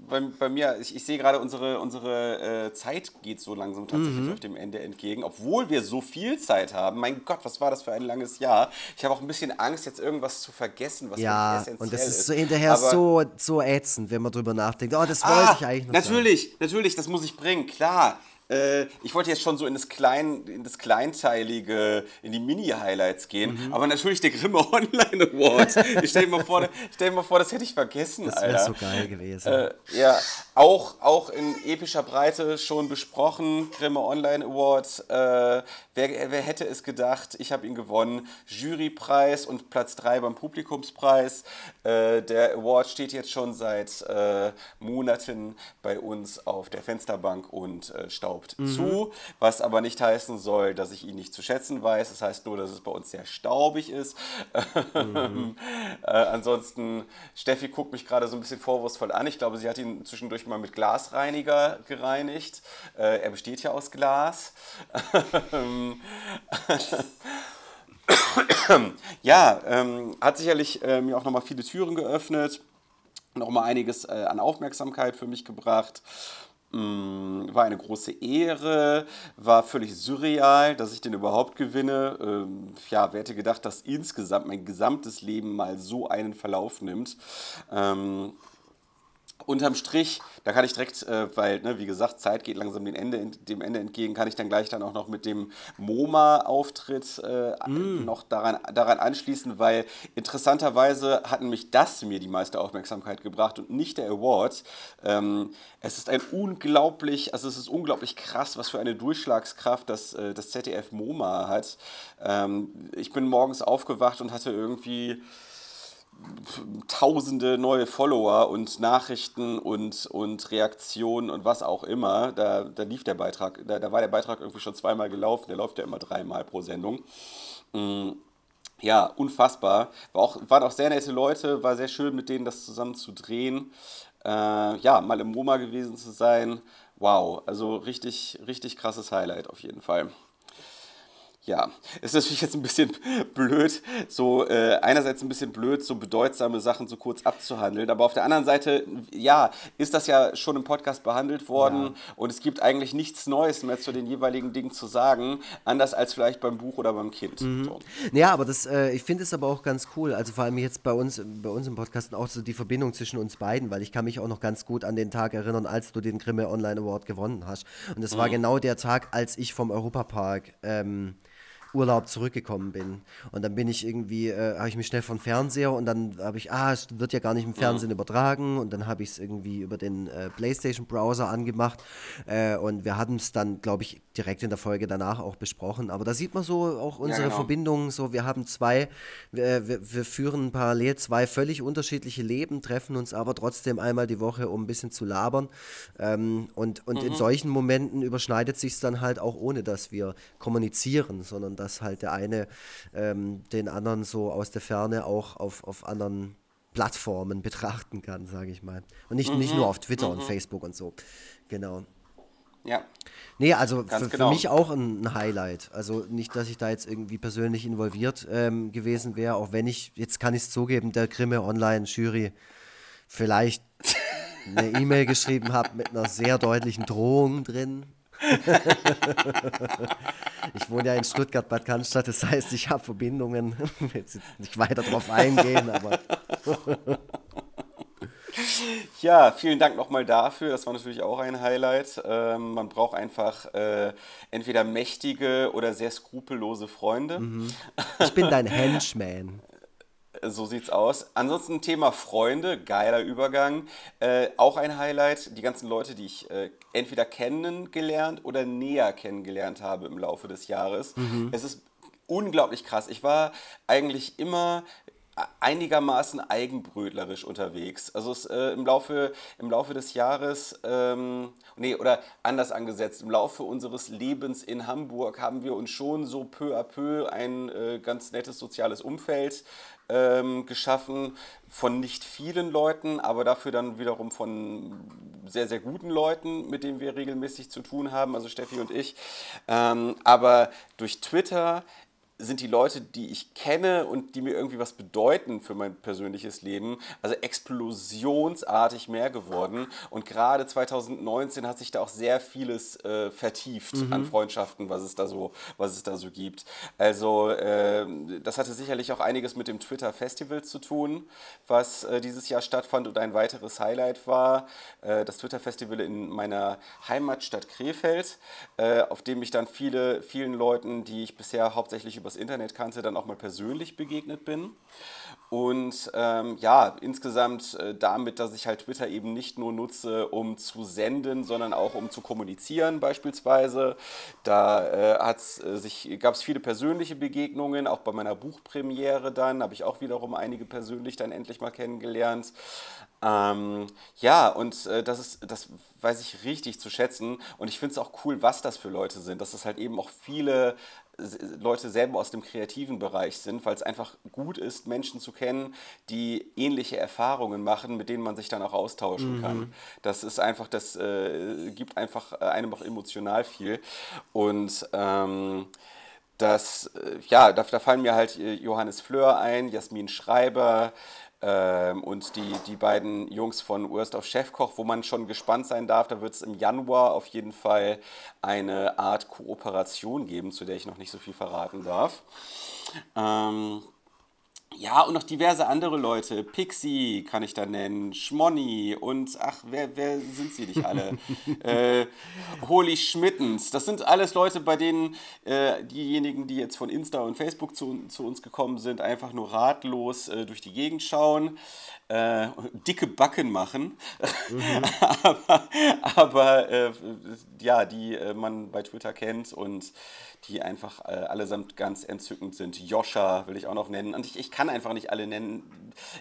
Speaker 2: bei, bei mir, ich, ich sehe gerade, unsere, unsere äh, Zeit geht so langsam tatsächlich
Speaker 1: Mhm.
Speaker 2: auf dem Ende entgegen, obwohl wir so viel Zeit haben. Mein Gott, was war das für ein langes Jahr? Ich habe auch ein bisschen Angst, jetzt irgendwas zu vergessen, was
Speaker 1: Ja,
Speaker 2: wirklich
Speaker 1: und
Speaker 2: essentiell
Speaker 1: das ist so hinterher
Speaker 2: Aber-
Speaker 1: so, so ätzend, wenn man drüber nachdenkt. Oh, das wollte
Speaker 2: Ah,
Speaker 1: ich eigentlich noch sagen.
Speaker 2: natürlich, natürlich, das muss ich bringen, klar. Äh, ich wollte jetzt schon so in das, Klein, in das Kleinteilige, in die Mini-Highlights gehen,
Speaker 1: Mhm.
Speaker 2: aber natürlich der Grimme <laughs> Online Award. Ich stell mal vor, stell mal vor, das hätte ich vergessen,
Speaker 1: Das wäre so geil gewesen.
Speaker 2: Äh, ja, auch, auch in epischer Breite schon besprochen. Grimme Online Award. Äh, wer, wer hätte es gedacht? Ich habe ihn gewonnen. Jurypreis und Platz 3 beim Publikumspreis. Äh, der Award steht jetzt schon seit äh, Monaten bei uns auf der Fensterbank und äh, staubt zu. Was aber nicht heißen soll, dass ich ihn nicht zu schätzen weiß. Das heißt nur, dass es bei uns sehr staubig ist. <laughs> äh, ansonsten, Steffi guckt mich gerade so ein bisschen vorwurfsvoll an. Ich glaube, sie hat ihn zwischendurch mal mit Glasreiniger gereinigt. Äh, er besteht ja aus Glas. <laughs> ja, ähm, hat sicherlich äh, mir auch nochmal viele Türen geöffnet, nochmal einiges äh, an Aufmerksamkeit für mich gebracht. War eine große Ehre, war völlig surreal, dass ich den überhaupt gewinne. Ähm, ja, wer hätte gedacht, dass insgesamt mein gesamtes Leben mal so einen Verlauf nimmt. Ähm, unterm Strich, da kann ich direkt, äh, weil, ne, wie gesagt, Zeit geht langsam dem Ende, dem Ende entgegen, kann ich dann gleich dann auch noch mit dem MoMA-Auftritt äh, noch daran, daran anschließen, weil interessanterweise hatten mich das mir die meiste Aufmerksamkeit gebracht und nicht der Award. Ähm, es ist ein unglaublich, also es ist unglaublich krass, was für eine Durchschlagskraft das, äh, das ZDF MoMA hat. Ähm, ich bin morgens aufgewacht und hatte irgendwie tausende neue Follower und Nachrichten und, und Reaktionen und was auch immer. Da, da lief der Beitrag, da, da war der Beitrag irgendwie schon zweimal gelaufen, der läuft ja immer dreimal pro Sendung. Mm, Ja, unfassbar. War auch, waren auch sehr nette Leute, war sehr schön mit denen das zusammen zu drehen. Äh, ja, mal im MoMA gewesen zu sein. Wow, also richtig, richtig krasses Highlight auf jeden Fall. Ja, es ist natürlich jetzt ein bisschen blöd, so äh, einerseits ein bisschen blöd, so bedeutsame Sachen so kurz abzuhandeln, aber auf der anderen Seite, ja, ist das ja schon im Podcast behandelt worden und es gibt eigentlich nichts Neues mehr zu den jeweiligen Dingen zu sagen, anders als vielleicht beim Buch oder beim Kind. So.
Speaker 1: Ja, aber das, äh, ich finde es aber auch ganz cool. Also vor allem jetzt bei uns, bei uns im Podcast auch so die Verbindung zwischen uns beiden, weil ich kann mich auch noch ganz gut an den Tag erinnern, als du den Grimme Online Award gewonnen hast. Und das war genau der Tag, als ich vom Europapark ähm, Urlaub zurückgekommen bin. Und dann bin ich irgendwie, äh, habe ich mich schnell vom Fernseher und dann habe ich, ah, es wird ja gar nicht im Fernsehen übertragen und dann habe ich es irgendwie über den äh, PlayStation-Browser angemacht äh, und wir hatten es dann, glaube ich, direkt in der Folge danach auch besprochen. Aber da sieht man so auch unsere
Speaker 2: genau.
Speaker 1: Verbindungen, so wir haben zwei, wir, wir, wir führen parallel zwei völlig unterschiedliche Leben, treffen uns aber trotzdem einmal die Woche, um ein bisschen zu labern. Ähm, und und in solchen Momenten überschneidet sich es dann halt auch ohne, dass wir kommunizieren, sondern dass halt der eine ähm, den anderen so aus der Ferne auch auf, auf anderen Plattformen betrachten kann, sage ich mal. Und nicht, nicht nur auf Twitter und Facebook und so. Genau.
Speaker 2: Ja,
Speaker 1: Nee, also für,
Speaker 2: genau.
Speaker 1: für mich auch ein, ein Highlight. Also nicht, dass ich da jetzt irgendwie persönlich involviert ähm, gewesen wäre, auch wenn ich, jetzt kann ich es zugeben, der Grimme Online-Jury vielleicht eine E-Mail geschrieben habe mit einer sehr deutlichen Drohung drin. <laughs> ich wohne ja in Stuttgart, Bad Cannstatt, das heißt, ich habe Verbindungen. <laughs> Jetzt nicht weiter drauf eingehen, aber <laughs>
Speaker 2: Ja, vielen Dank nochmal dafür. Das war natürlich auch ein Highlight. Ähm, man braucht einfach äh, entweder mächtige oder sehr skrupellose Freunde.
Speaker 1: ich bin dein Henchman.
Speaker 2: So sieht's aus. Ansonsten Thema Freunde, geiler Übergang. Äh, auch ein Highlight, die ganzen Leute, die ich äh, entweder kennengelernt oder näher kennengelernt habe im Laufe des Jahres. Mhm. Es ist unglaublich krass. Ich war eigentlich immer einigermaßen eigenbrötlerisch unterwegs. Also es, äh, im, Laufe, im Laufe des Jahres, ähm, nee, oder anders angesetzt, im Laufe unseres Lebens in Hamburg haben wir uns schon so peu à peu ein äh, ganz nettes soziales Umfeld ähm, geschaffen von nicht vielen Leuten, aber dafür dann wiederum von sehr, sehr guten Leuten, mit denen wir regelmäßig zu tun haben, also Steffi und ich. Ähm, aber durch Twitter sind die Leute, die ich kenne und die mir irgendwie was bedeuten für mein persönliches Leben, also explosionsartig mehr geworden. Und gerade 2019 hat sich da auch sehr vieles äh, vertieft mhm. an Freundschaften, was es da so, was es da so gibt. Also äh, das hatte sicherlich auch einiges mit dem Twitter Festival zu tun, was äh, dieses Jahr stattfand und ein weiteres Highlight war. Äh, das Twitter Festival in meiner Heimatstadt Krefeld, äh, auf dem ich dann viele, vielen Leuten, die ich bisher hauptsächlich übers Internet kannte, dann auch mal persönlich begegnet bin. Und ähm, ja, insgesamt äh, damit, dass ich halt Twitter eben nicht nur nutze, um zu senden, sondern auch um zu kommunizieren beispielsweise. Da äh, äh, gab es viele persönliche Begegnungen, auch bei meiner Buchpremiere dann habe ich auch wiederum einige persönlich dann endlich mal kennengelernt. Ähm, ja, und äh, das ist, das weiß ich richtig zu schätzen. Und ich finde es auch cool, was das für Leute sind. Dass es halt eben auch viele Leute selber aus dem kreativen Bereich sind, weil es einfach gut ist, Menschen zu kennen, die ähnliche Erfahrungen machen, mit denen man sich dann auch austauschen mhm. kann. Das ist einfach, das äh, gibt einfach äh, einem auch emotional viel. Und ähm, das, äh, ja, da, da, fallen mir halt äh, Johannes Fleur ein, Jasmin Schreiber, und die, die beiden Jungs von Urst auf Chefkoch, wo man schon gespannt sein darf, da wird es im Januar auf jeden Fall eine Art Kooperation geben, zu der ich noch nicht so viel verraten darf. Ähm, ja, und noch diverse andere Leute. Pixie kann ich da nennen, Schmonny und ach, wer, wer sind sie nicht alle? <laughs> äh, Holy Schmittens. Das sind alles Leute, bei denen äh, diejenigen, die jetzt von Insta und Facebook zu, zu uns gekommen sind, einfach nur ratlos äh, durch die Gegend schauen, äh, dicke Backen machen. Mhm. <laughs> aber aber äh, ja, die äh, man bei Twitter kennt und die einfach äh, allesamt ganz entzückend sind. Joscha will ich auch noch nennen. Und ich, ich kann einfach nicht alle nennen.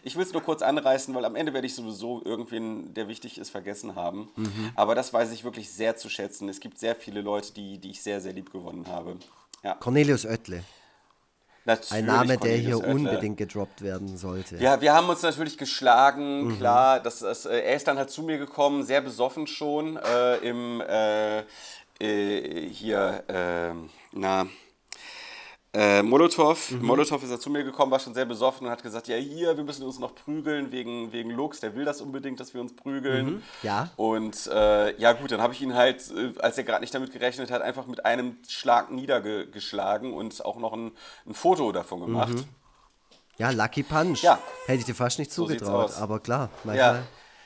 Speaker 2: Ich will es nur kurz anreißen, weil am Ende werde ich sowieso irgendwen, der wichtig ist, vergessen haben. Mhm. Aber das weiß ich wirklich sehr zu schätzen. Es gibt sehr viele Leute, die, die ich sehr, sehr lieb gewonnen habe.
Speaker 1: Ja. Cornelius Oettle. Natürlich Ein Name, der hier Oettle. unbedingt gedroppt werden sollte.
Speaker 2: Ja, wir haben uns natürlich geschlagen, mhm. klar. Das, das, äh, er ist dann halt zu mir gekommen, sehr besoffen schon, äh, im, äh, äh, hier, äh, na, äh, Molotow, mhm. Molotow ist ja zu mir gekommen, war schon sehr besoffen und hat gesagt, ja hier, wir müssen uns noch prügeln wegen, wegen Lux, der will das unbedingt, dass wir uns prügeln. Mhm.
Speaker 1: Ja.
Speaker 2: Und äh, ja gut, dann habe ich ihn halt, äh, als er gerade nicht damit gerechnet hat, einfach mit einem Schlag niedergeschlagen und auch noch ein, ein Foto davon gemacht. Mhm.
Speaker 1: Ja, Lucky Punch. Ja. Hätte ich dir fast nicht zugetraut, so aber klar.
Speaker 2: Manchmal. Ja.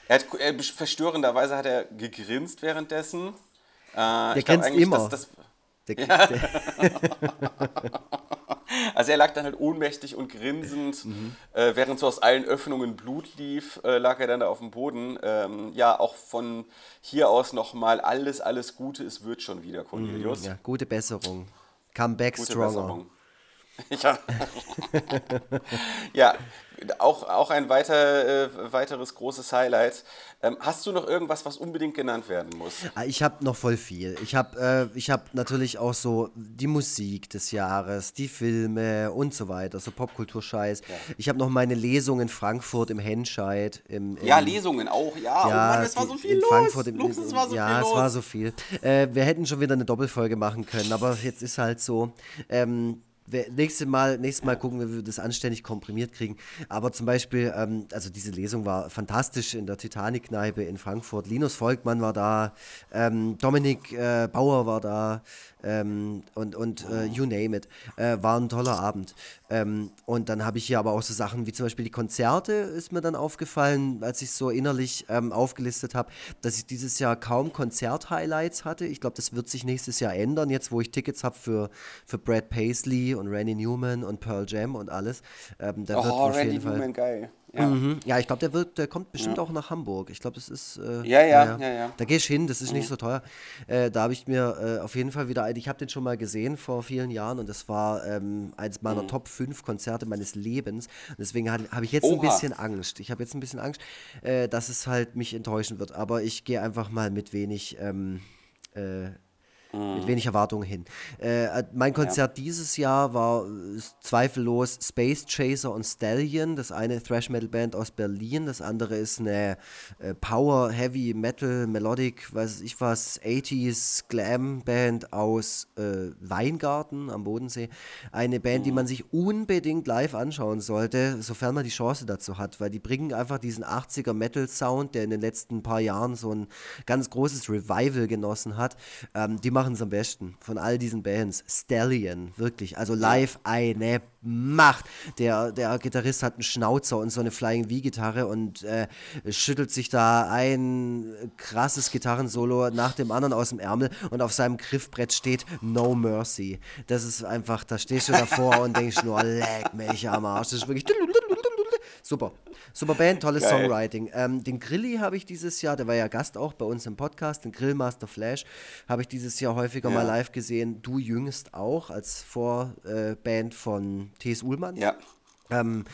Speaker 2: Er hat, er, verstörenderweise hat er gegrinst währenddessen.
Speaker 1: Äh, der grinst immer. Das, das, der, ja. der <laughs>
Speaker 2: also er lag dann halt ohnmächtig und grinsend, mhm. äh, während so aus allen Öffnungen Blut lief, äh, lag er dann da auf dem Boden. Ähm, ja, auch von hier aus nochmal alles, alles Gute, es wird schon wieder, Cornelius. Mhm,
Speaker 1: ja, gute Besserung. Come back gute stronger. Besserung. <laughs>
Speaker 2: Ja. <laughs> ja, auch, auch ein weiter, äh, weiteres großes Highlight. Ähm, hast du noch irgendwas, was unbedingt genannt werden muss?
Speaker 1: Ah, ich habe noch voll viel. Ich habe äh, hab natürlich auch so die Musik des Jahres, die Filme und so weiter, so Popkulturscheiß. Ja. Ich habe noch meine Lesung in Frankfurt im Henscheid. Im,
Speaker 2: im, ja, Lesungen auch, ja.
Speaker 1: ja oh Mann, es war so viel in los. Frankfurt im, Lux, es war so ja, viel los. es war so viel. Äh, wir hätten schon wieder eine Doppelfolge machen können, aber jetzt ist halt so. Ähm, nächstes Mal, nächstes Mal gucken wir, wie wir das anständig komprimiert kriegen. Aber zum Beispiel, ähm, also diese Lesung war fantastisch in der Titanic-Kneipe in Frankfurt. Linus Volkmann war da, ähm, Dominik äh, Bauer war da, ähm, und, und äh, you name it. Äh, war ein toller Abend. Ähm, und dann habe ich hier aber auch so Sachen wie zum Beispiel die Konzerte, ist mir dann aufgefallen, als ich so innerlich ähm, aufgelistet habe, dass ich dieses Jahr kaum Konzert-Highlights hatte. Ich glaube, das wird sich nächstes Jahr ändern, jetzt wo ich Tickets habe für, für Brad Paisley und Randy Newman und Pearl Jam und alles. Ähm, da
Speaker 2: Oh,
Speaker 1: wird auf
Speaker 2: Randy
Speaker 1: jeden Fall.
Speaker 2: Newman, geil. Ja.
Speaker 1: Mhm. Ja, ich glaube, der wird, der kommt bestimmt auch nach Hamburg. Ich glaube, das ist. Äh,
Speaker 2: Ja, ja, ja, ja.
Speaker 1: Da gehe ich hin, das ist nicht so teuer. Äh, da habe ich mir äh, auf jeden Fall wieder ein. Ich habe den schon mal gesehen vor vielen Jahren und das war ähm, eins meiner
Speaker 2: Mhm.
Speaker 1: Top 5 Konzerte meines Lebens. Und deswegen habe ich jetzt ein
Speaker 2: Oha.
Speaker 1: bisschen Angst. Ich habe jetzt ein bisschen Angst, äh, dass es halt mich enttäuschen wird. Aber ich gehe einfach mal mit wenig. Ähm, äh,
Speaker 2: Mhm.
Speaker 1: mit wenig Erwartungen hin. Äh, mein Konzert dieses Jahr war äh, zweifellos Space Chaser und Stallion. Das eine Thrash Metal Band aus Berlin, das andere ist eine äh, Power Heavy Metal Melodic, weiß ich was, 80s Glam Band aus äh, Weingarten am Bodensee. Eine Band, die man sich unbedingt live anschauen sollte, sofern man die Chance dazu hat, weil die bringen einfach diesen 80er Metal Sound, der in den letzten paar Jahren so ein ganz großes Revival genossen hat. Ähm, die machen es am besten von all diesen Bands. Stallion, wirklich. Also live eine Macht. Der, der Gitarrist hat einen Schnauzer und so eine Flying V-Gitarre und äh, schüttelt sich da ein krasses Gitarrensolo nach dem anderen aus dem Ärmel und auf seinem Griffbrett steht No Mercy. Das ist einfach, da stehst du davor und denkst nur, <laughs> leck mich am Arsch. Das ist wirklich. Super. Super Band, tolles
Speaker 2: Geil.
Speaker 1: Songwriting. Ähm, den Grilli habe ich dieses Jahr, der war ja Gast auch bei uns im Podcast, den Grillmaster Flash, habe ich dieses Jahr häufiger
Speaker 2: Ja.
Speaker 1: mal live gesehen. Du jüngst auch als Vorband von T.S. Ullmann.
Speaker 2: Ja.
Speaker 1: Ähm,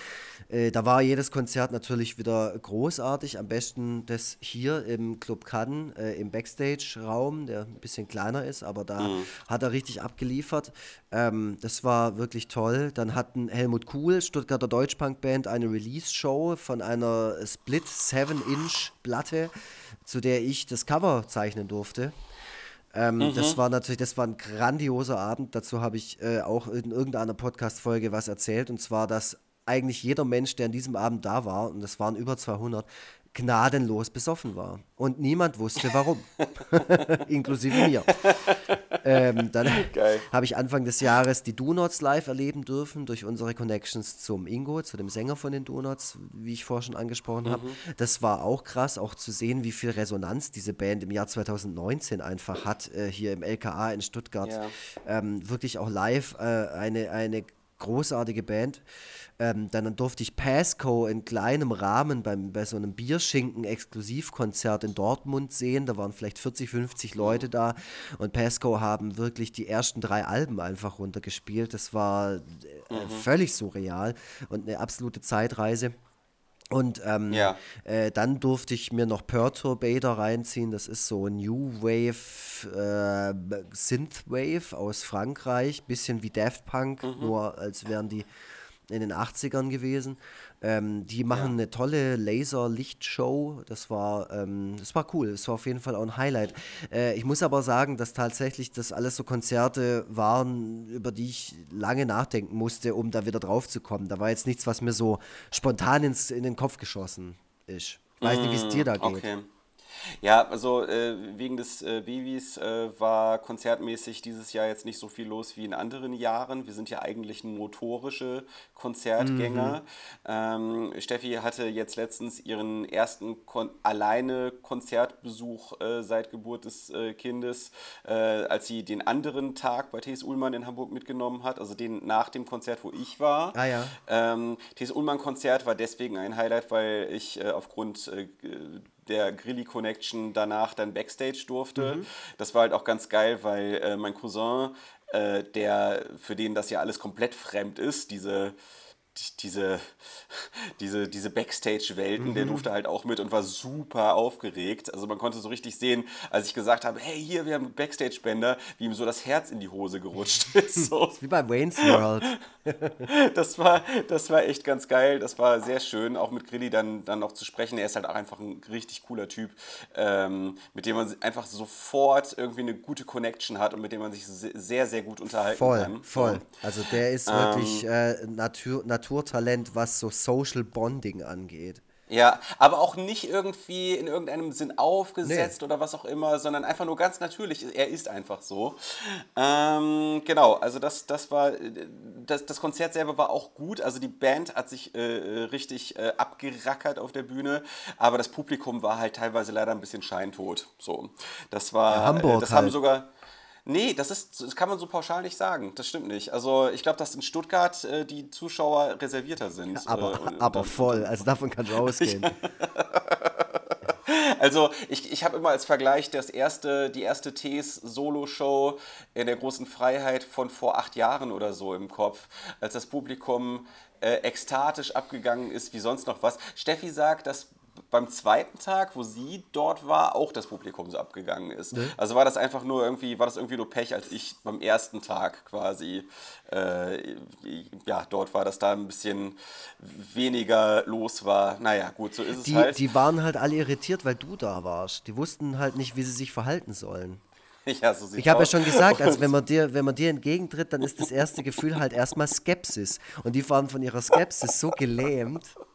Speaker 1: äh, da war jedes Konzert natürlich wieder großartig. Am besten das hier im Club Cannes, äh, im Backstage-Raum, der ein bisschen kleiner ist, aber da hat er richtig abgeliefert. Ähm, das war wirklich toll. Dann hatten Helmut Kuhl, Stuttgarter Deutschpunk-Band, eine Release-Show von einer Split 7-Inch-Platte, zu der ich das Cover zeichnen durfte. Ähm, Das war natürlich, das war ein grandioser Abend. Dazu habe ich äh, auch in irgendeiner Podcast-Folge was erzählt. Und zwar, dass eigentlich jeder Mensch, der an diesem Abend da war, und das waren über 200, gnadenlos besoffen war. Und niemand wusste warum. <laughs> Inklusive mir. Ähm, dann habe ich Anfang des Jahres die Donuts live erleben dürfen durch unsere Connections zum Ingo, zu dem Sänger von den Donuts, wie ich vorher schon angesprochen habe. Das war auch krass, auch zu sehen, wie viel Resonanz diese Band im Jahr 2019 einfach hat, äh, hier im LKA in Stuttgart.
Speaker 2: Ja.
Speaker 1: Ähm, wirklich auch live äh, eine, eine großartige Band. Ähm, dann durfte ich Pasco in kleinem Rahmen beim, bei so einem Bierschinken-Exklusivkonzert in Dortmund sehen. Da waren vielleicht 40, 50 Leute da und Pasco haben wirklich die ersten drei Alben einfach runtergespielt. Das war äh, völlig surreal und eine absolute Zeitreise. Und ähm,
Speaker 2: Ja.
Speaker 1: äh, dann durfte ich mir noch Perturbator reinziehen. Das ist so New Wave, äh, Synthwave aus Frankreich. Bisschen wie Daft Punk, nur als wären die in den 80ern gewesen. Ähm, die machen eine tolle Laser-Lichtshow. Das war, ähm, das war cool. Das war auf jeden Fall auch ein Highlight. Äh, ich muss aber sagen, dass tatsächlich das alles so Konzerte waren, über die ich lange nachdenken musste, um da wieder drauf zu kommen. Da war jetzt nichts, was mir so spontan ins, in den Kopf geschossen ist. Ich weiß nicht, wie es dir da geht.
Speaker 2: Okay. Ja, also äh, wegen des äh, Babys äh, war konzertmäßig dieses Jahr jetzt nicht so viel los wie in anderen Jahren. Wir sind ja eigentlich motorische Konzertgänger. Ähm, Steffi hatte jetzt letztens ihren ersten Kon alleine Konzertbesuch äh, seit Geburt des äh, Kindes, äh, als sie den anderen Tag bei T.S. Ullmann in Hamburg mitgenommen hat, also den nach dem Konzert, wo ich war.
Speaker 1: Ah ja.
Speaker 2: Ähm, T.S. Ullmann-Konzert war deswegen ein Highlight, weil ich aufgrund der Grilli Connection danach dann Backstage durfte.
Speaker 1: Mhm.
Speaker 2: Das war halt auch ganz geil, weil äh, mein Cousin, äh, der für den das ja alles komplett fremd ist, diese die- diese, diese, diese Backstage-Welten,
Speaker 1: Mhm.
Speaker 2: der durfte halt auch mit und war super aufgeregt. Also man konnte so richtig sehen, als ich gesagt habe, hey, hier, wir haben Backstage-Bänder, wie ihm so das Herz in die Hose gerutscht <laughs> ist. So.
Speaker 1: Wie bei Wayne's World. <laughs>
Speaker 2: Das war, das war echt ganz geil. Das war sehr schön, auch mit Grilli dann, dann noch zu sprechen. Er ist halt auch einfach ein richtig cooler Typ, ähm, mit dem man einfach sofort irgendwie eine gute Connection hat und mit dem man sich se- sehr, sehr gut unterhalten
Speaker 1: Voll,
Speaker 2: kann.
Speaker 1: voll.
Speaker 2: So.
Speaker 1: Also der ist wirklich äh, Natur, Naturtalent, was so Social Bonding angeht.
Speaker 2: Ja, aber auch nicht irgendwie in irgendeinem Sinn aufgesetzt nee. oder was auch immer, sondern einfach nur ganz natürlich. Er ist einfach so. Ähm, genau, also das, das war, das, das Konzert selber war auch gut. Also die Band hat sich äh, richtig äh, abgerackert auf der Bühne, aber das Publikum war halt teilweise leider ein bisschen scheintot. So, das war, Hamburg. Äh, das halt. haben sogar Nee, das, ist, das kann man so pauschal nicht sagen. Das stimmt nicht. Also ich glaube, dass in Stuttgart äh, die Zuschauer reservierter sind. Ja,
Speaker 1: aber, äh, aber voll. Also davon kann ich ausgehen. <laughs>
Speaker 2: Also ich, ich habe immer als Vergleich das erste, die erste Tees Solo-Show in der großen Freiheit von vor acht Jahren oder so im Kopf, als das Publikum äh, ekstatisch abgegangen ist wie sonst noch was. Steffi sagt, dass beim zweiten Tag, wo sie dort war, auch das Publikum so abgegangen ist. Ne? Also war das einfach nur irgendwie, war das irgendwie nur Pech, als ich beim ersten Tag quasi äh, ja, dort war, dass da ein bisschen weniger los war. Naja, gut, so ist es
Speaker 1: die,
Speaker 2: halt.
Speaker 1: Die waren halt alle irritiert, weil du da warst. Die wussten halt nicht, wie sie sich verhalten sollen. <laughs>
Speaker 2: Ja, so
Speaker 1: ich habe ja schon gesagt, also wenn <laughs> man, dir, wenn man dir entgegentritt, dann ist das erste Gefühl halt erstmal Skepsis. Und die waren von ihrer Skepsis so gelähmt.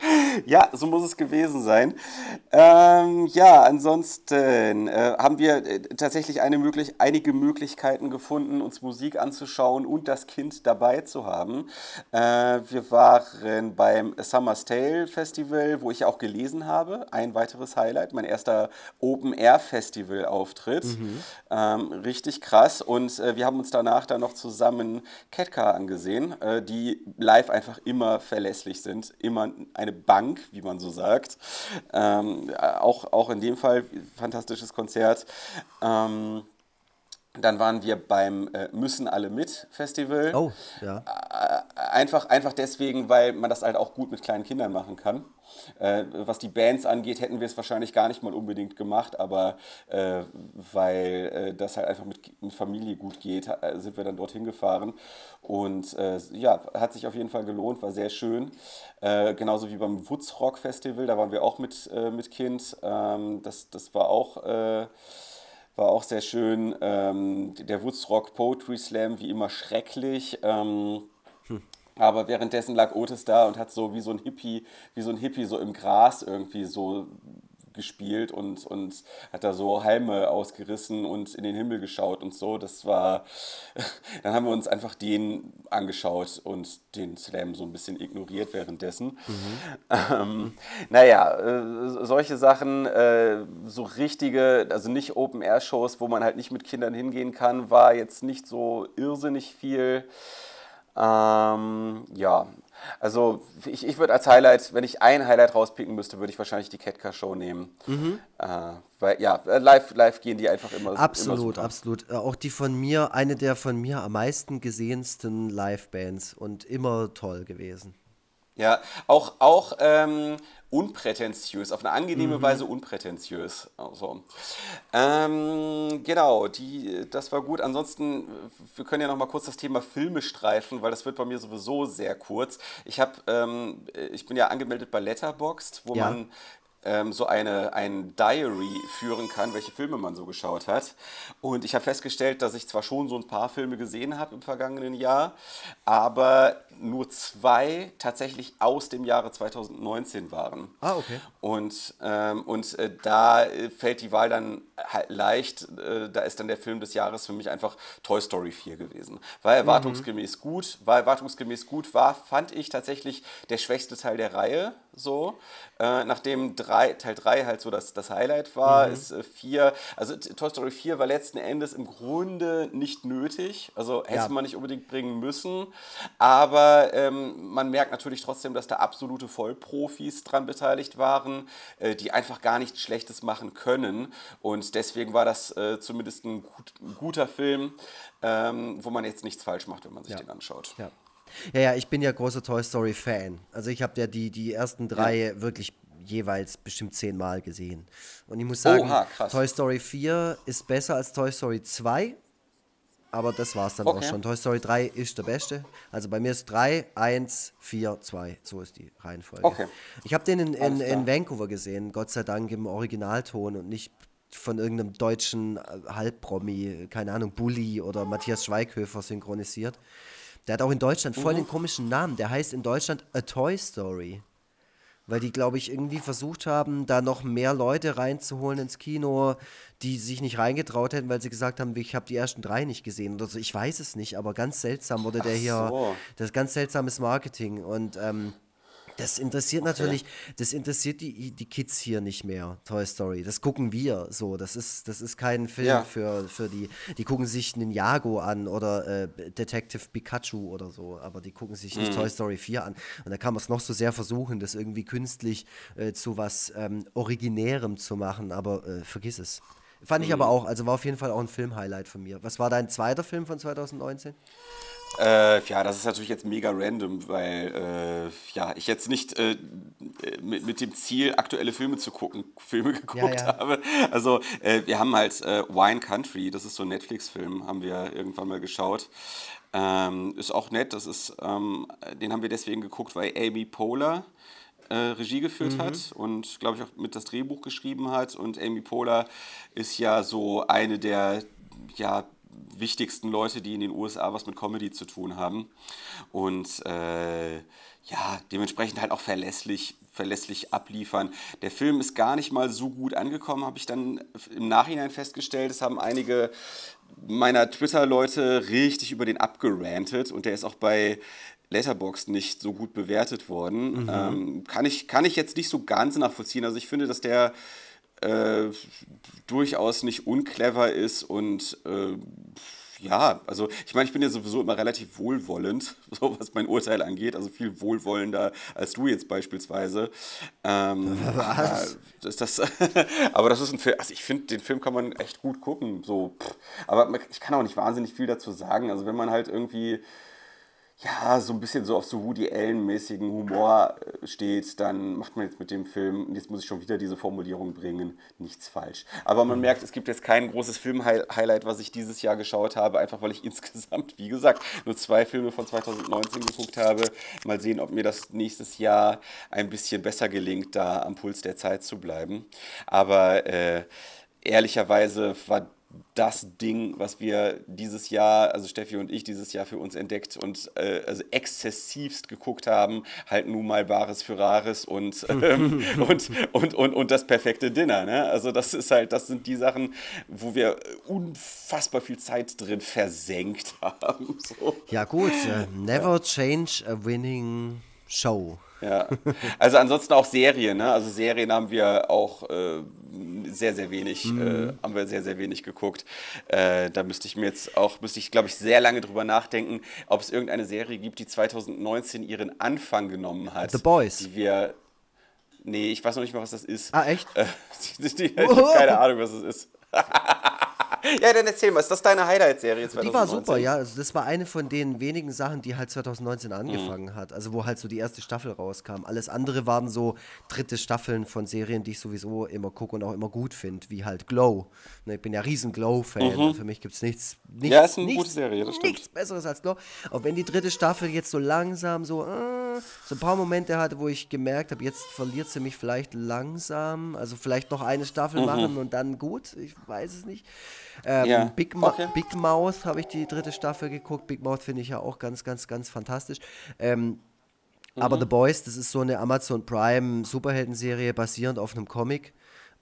Speaker 1: <laughs>
Speaker 2: ja, so muss es gewesen sein. Ähm, ja, ansonsten äh, haben wir äh, tatsächlich möglich einige Möglichkeiten gefunden, uns Musik anzuschauen und das Kind dabei zu haben. Äh, wir waren beim Summer's Tale Festival, wo ich auch gelesen habe. Ein weiteres Highlight, mein erster Open-Air-Festival-Auftritt. Mhm. Ähm, richtig krass. Und äh, wir haben uns danach dann noch zusammen Catcar angesehen, äh, die live einfach immer verlässlich sind. Immer eine Bank, wie man so sagt. Ähm, auch, auch in dem Fall fantastisches Konzert. Ähm, dann waren wir beim äh, Müssen alle mit Festival.
Speaker 1: Oh, ja.
Speaker 2: Äh, einfach, einfach deswegen, weil man das halt auch gut mit kleinen Kindern machen kann. Äh, was die Bands angeht, hätten wir es wahrscheinlich gar nicht mal unbedingt gemacht, aber äh, weil äh, das halt einfach mit, mit Familie gut geht, äh, sind wir dann dorthin gefahren. Und ja, hat sich auf jeden Fall gelohnt, war sehr schön. genauso wie beim Woodstock Festival, da waren wir auch mit, mit Kind. Ähm, das, das war auch war auch sehr schön. Ähm, der Woodstock Poetry Slam, wie immer schrecklich. Ähm, hm. Aber währenddessen lag Otis da und hat so wie so ein Hippie, wie so ein Hippie so im Gras irgendwie so gespielt und, und hat da so Halme ausgerissen und in den Himmel geschaut und so. Das war, <laughs> dann haben wir uns einfach den angeschaut und den Slam so ein bisschen ignoriert währenddessen. Mhm. Ähm, naja, äh, solche Sachen, äh, so richtige, also nicht Open-Air-Shows, wo man halt nicht mit Kindern hingehen kann, war jetzt nicht so irrsinnig viel. Ähm, ja, also ich, ich würde als Highlight, wenn ich ein Highlight rauspicken müsste, würde ich wahrscheinlich die Ketka Show nehmen. Mhm. Äh, weil ja, live, live gehen die einfach immer.
Speaker 1: Absolut,
Speaker 2: immer
Speaker 1: absolut. Äh, auch die von mir, eine der von mir am meisten gesehensten Live-Bands und immer toll gewesen.
Speaker 2: Ja, auch, auch ähm, unprätentiös, auf eine angenehme mhm. Weise unprätentiös. Also, ähm, genau, die, das war gut. Ansonsten, wir können ja noch mal kurz das Thema Filme streifen, weil das wird bei mir sowieso sehr kurz. Ich habe, ähm, ich bin ja angemeldet bei Letterboxd, wo ja. man ähm, so eine, ein Diary führen kann, welche Filme man so geschaut hat. Und ich habe festgestellt, dass ich zwar schon so ein paar Filme gesehen habe im vergangenen Jahr, aber nur zwei tatsächlich aus dem Jahre 2019 waren.
Speaker 1: Ah, okay.
Speaker 2: Und, ähm, und äh, da fällt die Wahl dann halt leicht. Äh, da ist dann der Film des Jahres für mich einfach Toy Story 4 gewesen. War erwartungsgemäß mhm. gut, war erwartungsgemäß gut, war, fand ich tatsächlich der schwächste Teil der Reihe so. Äh, nachdem drei, Teil 3 halt so das, das Highlight war, mhm. ist 4, äh, also Toy Story 4 war letzten Endes im Grunde nicht nötig. Also hätte ja. man nicht unbedingt bringen müssen. Aber ähm, man merkt natürlich trotzdem, dass da absolute Vollprofis dran beteiligt waren, äh, die einfach gar nichts Schlechtes machen können. Und deswegen war das äh, zumindest ein, gut, ein, guter Film, ähm, wo man jetzt nichts falsch macht, wenn man sich
Speaker 1: ja.
Speaker 2: den anschaut.
Speaker 1: Ja. Ja, ja, ich bin ja großer Toy Story Fan. Also ich habe ja die, die ersten drei ja. wirklich jeweils bestimmt zehnmal gesehen. Und ich muss sagen, Oha, Toy Story 4 ist besser als Toy Story 2. Aber das war es dann okay. auch schon. Toy Story 3 ist der beste. Also bei mir ist 3, 1, 4, 2. So ist die Reihenfolge. Okay. Ich habe den in, in, in, Vancouver gesehen, Gott sei Dank im Originalton und nicht von irgendeinem deutschen äh, Halbpromi, keine Ahnung, Bully oder Matthias Schweighöfer synchronisiert. Der hat auch in Deutschland voll den komischen Namen. Der heißt in Deutschland A Toy Story. Weil die, glaube ich, irgendwie versucht haben, da noch mehr Leute reinzuholen ins Kino, die sich nicht reingetraut hätten, weil sie gesagt haben, ich habe die ersten drei nicht gesehen oder so. Ich weiß es nicht, aber ganz seltsam wurde der hier.
Speaker 2: so.
Speaker 1: Das ist ganz seltsames Marketing. Und ähm, das interessiert
Speaker 2: Okay.
Speaker 1: natürlich, das interessiert die, die Kids hier nicht mehr, Toy Story. Das gucken wir so. Das ist, das ist kein Film
Speaker 2: Ja.
Speaker 1: für, für die. Die gucken sich Ninjago an oder äh, Detective Pikachu oder so, aber die gucken sich
Speaker 2: Mhm.
Speaker 1: nicht Toy Story 4 an. Und da kann man es noch so sehr versuchen, das irgendwie künstlich äh, zu was ähm, Originärem zu machen, aber äh, vergiss es. Fand ich aber
Speaker 2: Mhm.
Speaker 1: auch, also war auf jeden Fall auch ein Film-Highlight von mir. Was war dein zweiter Film von 2019?
Speaker 2: Äh, ja, das ist natürlich jetzt mega random, weil äh, ja, ich jetzt nicht äh, mit, mit dem Ziel, aktuelle Filme zu gucken, <laughs> Filme geguckt
Speaker 1: ja.
Speaker 2: habe. Also äh, wir haben halt äh, Wine Country, das ist so ein Netflix-Film, haben wir irgendwann mal geschaut. Ähm, ist auch nett, das ist, ähm, den haben wir deswegen geguckt, weil Amy Poehler äh, Regie geführt hat und glaube ich auch mit das Drehbuch geschrieben hat. Und Amy Poehler ist ja so eine der ja, wichtigsten Leute, die in den USA was mit Comedy zu tun haben. Und äh, ja, dementsprechend halt auch verlässlich, verlässlich abliefern. Der Film ist gar nicht mal so gut angekommen, habe ich dann im Nachhinein festgestellt. Es haben einige meiner Twitter-Leute richtig über den abgerantet und der ist auch bei Letterboxd nicht so gut bewertet worden. Ähm, kann, ich, kann ich jetzt nicht so ganz nachvollziehen. Also ich finde, dass der äh, durchaus nicht unclever ist und äh, ja, also ich meine, ich bin ja sowieso immer relativ wohlwollend, <laughs> so was mein Urteil angeht, also viel wohlwollender als du jetzt beispielsweise. Ähm,
Speaker 1: Was?
Speaker 2: ja, das, das, <laughs> aber das ist ein Film, also ich finde, den Film kann man echt gut gucken, so, aber ich kann auch nicht wahnsinnig viel dazu sagen, also wenn man halt irgendwie ja, so ein bisschen so auf so Woody Allen-mäßigen Humor äh, steht, dann macht man jetzt mit dem Film, und jetzt muss ich schon wieder diese Formulierung bringen, nichts falsch. Aber man merkt, es gibt jetzt kein großes Film-Highlight, was ich dieses Jahr geschaut habe, einfach weil ich <laughs> insgesamt, wie gesagt, nur zwei Filme von 2019 geguckt habe. Mal sehen, ob mir das nächstes Jahr ein bisschen besser gelingt, da am Puls der Zeit zu bleiben. Aber äh, ehrlicherweise war das Ding, was wir dieses Jahr, also Steffi und ich dieses Jahr für uns entdeckt und äh, also exzessivst geguckt haben, halt nun mal Bares für Rares und, <laughs> ähm, und, und, und, und das perfekte Dinner. Ne? Also das ist halt, das sind die Sachen, wo wir unfassbar viel Zeit drin versenkt <laughs> haben. So.
Speaker 1: Ja, gut. Äh, never change a winning show.
Speaker 2: Ja, also ansonsten auch Serien, ne? Also Serien haben wir auch äh, sehr, sehr wenig, äh, haben wir sehr, sehr wenig geguckt. Äh, da müsste ich mir jetzt auch, müsste ich, glaube ich, sehr lange drüber nachdenken, ob es irgendeine Serie gibt, die 2019 ihren Anfang genommen hat.
Speaker 1: The Boys.
Speaker 2: Die wir. Nee, ich weiß noch nicht mal, was das ist.
Speaker 1: Ah, echt? <laughs>
Speaker 2: Die, die, ich habe keine Ahnung, was es ist. <laughs> ja, dann erzähl mal, ist das deine Highlight-Serie 2019?
Speaker 1: Die war super, ja. Also das war eine von den wenigen Sachen, die halt 2019 angefangen hat. Also wo halt so die erste Staffel rauskam. Alles andere waren so dritte Staffeln von Serien, die ich sowieso immer gucke und auch immer gut finde, wie halt Glow. Ne, ich bin ja riesen Glow-Fan. Für mich gibt es nichts, nichts,
Speaker 2: Ja, ist eine
Speaker 1: nichts,
Speaker 2: gute Serie, das stimmt.
Speaker 1: nichts Besseres als Glow. Auch wenn die dritte Staffel jetzt so langsam so, äh, so ein paar Momente hatte, wo ich gemerkt habe, jetzt verliert sie mich vielleicht langsam. Also vielleicht noch eine Staffel machen und dann gut. Ich weiß es nicht. Ähm,
Speaker 2: Ja,
Speaker 1: Big, Ma
Speaker 2: okay.
Speaker 1: Big Mouth habe ich die dritte Staffel geguckt. Big Mouth finde ich ja auch ganz, ganz, ganz fantastisch. Ähm, Aber
Speaker 2: Mhm.
Speaker 1: The Boys, das ist so eine Amazon Prime Superheldenserie basierend auf einem Comic.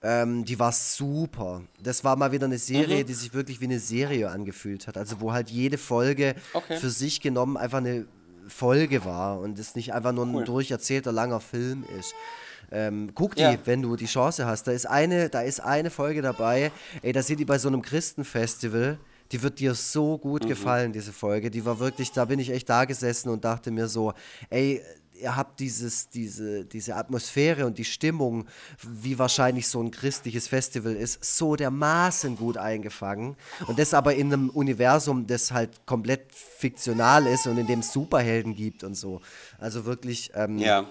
Speaker 1: Ähm, die war super. Das war mal wieder eine
Speaker 2: Mhm.
Speaker 1: Serie, die sich wirklich wie eine Serie angefühlt hat. Also wo halt jede Folge
Speaker 2: Okay.
Speaker 1: für sich genommen einfach eine Folge war und es nicht einfach nur ein
Speaker 2: Cool.
Speaker 1: durcherzählter langer Film ist. Ähm, guck die,
Speaker 2: Ja.
Speaker 1: wenn du die Chance hast. Da ist eine, da ist eine Folge dabei. Ey, da sind die bei so einem Christenfestival. Die wird dir so gut
Speaker 2: Mhm.
Speaker 1: gefallen, diese Folge. Die war wirklich, da bin ich echt da gesessen und dachte mir so, ey, ihr habt dieses, diese, diese Atmosphäre und die Stimmung, wie wahrscheinlich so ein christliches Festival ist, so dermaßen gut eingefangen. Und das aber in einem Universum, das halt komplett fiktional ist und in dem es Superhelden gibt und so. Also wirklich, ähm,
Speaker 2: Ja.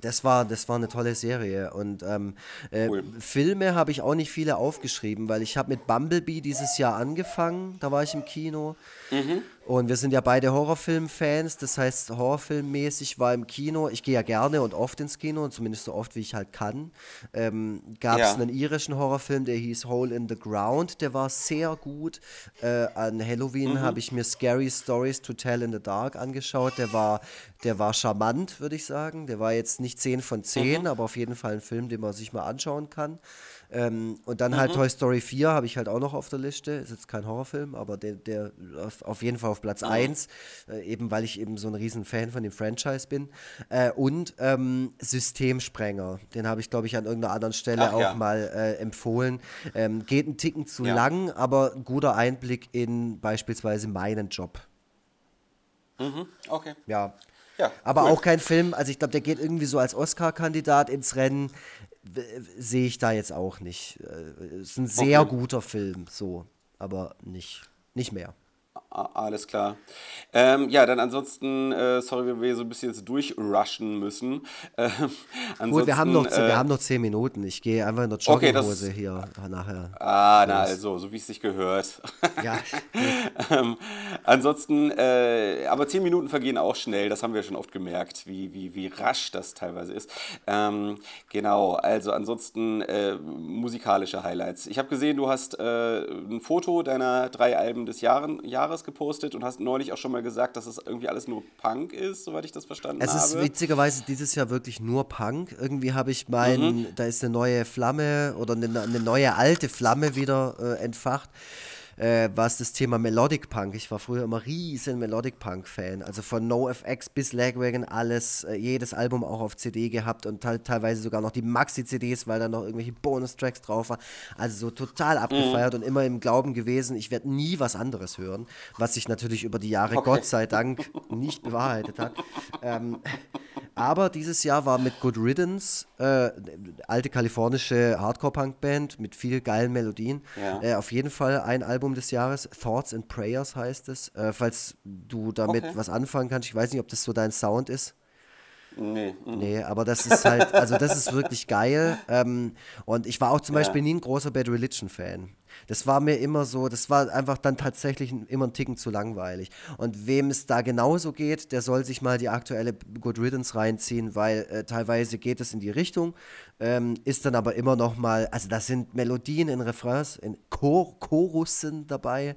Speaker 1: das war, das war eine tolle Serie. Und ähm, äh,
Speaker 2: Cool.
Speaker 1: Filme habe ich auch nicht viele aufgeschrieben, weil ich habe mit Bumblebee dieses Jahr angefangen. Da war ich im Kino. Und wir sind ja beide Horrorfilm-Fans, das heißt, Horrorfilmmäßig war im Kino, ich gehe ja gerne und oft ins Kino, zumindest so oft wie ich halt kann. Ähm, Gab es ja. einen irischen Horrorfilm, der hieß Hole in the Ground, der war sehr gut. Äh, an Halloween mhm. habe ich mir Scary Stories to Tell in the Dark angeschaut, der war, der war charmant, würde ich sagen. Der war jetzt nicht 10 von 10, mhm. aber auf jeden Fall ein Film, den man sich mal anschauen kann. Ähm, und dann halt mhm. halt Toy Story 4 habe ich halt auch noch auf der Liste. Ist jetzt kein Horrorfilm, aber der, der auf, auf jeden Fall auf Platz mhm. 1, äh, eben weil ich eben so ein riesen Fan von dem Franchise bin. Äh, und ähm, Systemsprenger, den habe ich, glaube ich, an irgendeiner anderen Stelle Ach, auch ja. mal äh, empfohlen. Ähm, geht ein Ticken zu ja. lang, aber ein guter Einblick in beispielsweise meinen Job.
Speaker 2: Mhm. Okay.
Speaker 1: Ja. Ja, aber cool. auch kein Film, also ich glaube, der geht irgendwie so als Oscar-Kandidat ins Rennen sehe ich da jetzt auch nicht. Äh, es ist ein sehr okay. guter Film, so, aber nicht, nicht mehr.
Speaker 2: Alles klar. Ähm, ja, dann ansonsten, äh, sorry, wenn wir so ein bisschen jetzt durchrushen müssen.
Speaker 1: Ähm, Gut, wir haben, noch, äh, wir haben noch zehn Minuten. Ich gehe einfach in der Jogginghose okay, hier nachher.
Speaker 2: Ah, na also, so wie es sich gehört. <laughs> Ja. <laughs> ähm, ansonsten, äh, aber zehn Minuten vergehen auch schnell. Das haben wir schon oft gemerkt, wie, wie, wie rasch das teilweise ist. Ähm, genau, also ansonsten äh, musikalische Highlights. Ich habe gesehen, du hast äh, ein Foto deiner drei Alben des Jahres, Jahres Jahres gepostet und hast neulich auch schon mal gesagt, dass es irgendwie alles nur Punk ist, soweit ich das verstanden
Speaker 1: es
Speaker 2: habe.
Speaker 1: Es ist witzigerweise dieses Jahr wirklich nur Punk. Irgendwie habe ich mein, mhm. da ist eine neue Flamme oder eine, eine neue alte Flamme wieder äh, entfacht äh, war es das Thema Melodic Punk. Ich war früher immer riesen Melodic Punk-Fan. Also von NoFX bis Lagwagon alles, äh, jedes Album auch auf CD gehabt und teilweise sogar noch die Maxi-CDs, weil da noch irgendwelche Bonus-Tracks drauf waren. Also so total abgefeiert mhm. und immer im Glauben gewesen, ich werde nie was anderes hören, was sich natürlich über die Jahre okay. Gott sei Dank nicht bewahrheitet hat. ähm, aber dieses Jahr war mit Good Riddance, äh, alte kalifornische Hardcore-Punk-Band mit viel geilen Melodien, ja. äh, auf jeden Fall ein Album des Jahres. Thoughts and Prayers heißt es. Äh, falls du damit okay. was anfangen kannst, ich weiß nicht, ob das so dein Sound ist. Nee. Mhm. Nee, aber das ist halt, also das ist wirklich geil. Ähm, und ich war auch zum ja. Beispiel nie ein großer Bad Religion-Fan. Das war mir immer so, das war einfach dann tatsächlich immer ein Ticken zu langweilig. Und wem es da genauso geht, der soll sich mal die aktuelle Good Riddance reinziehen, weil äh, teilweise geht es in die Richtung, ähm, ist dann aber immer noch mal, also da sind Melodien in Refrains, in Chor Chorussen dabei,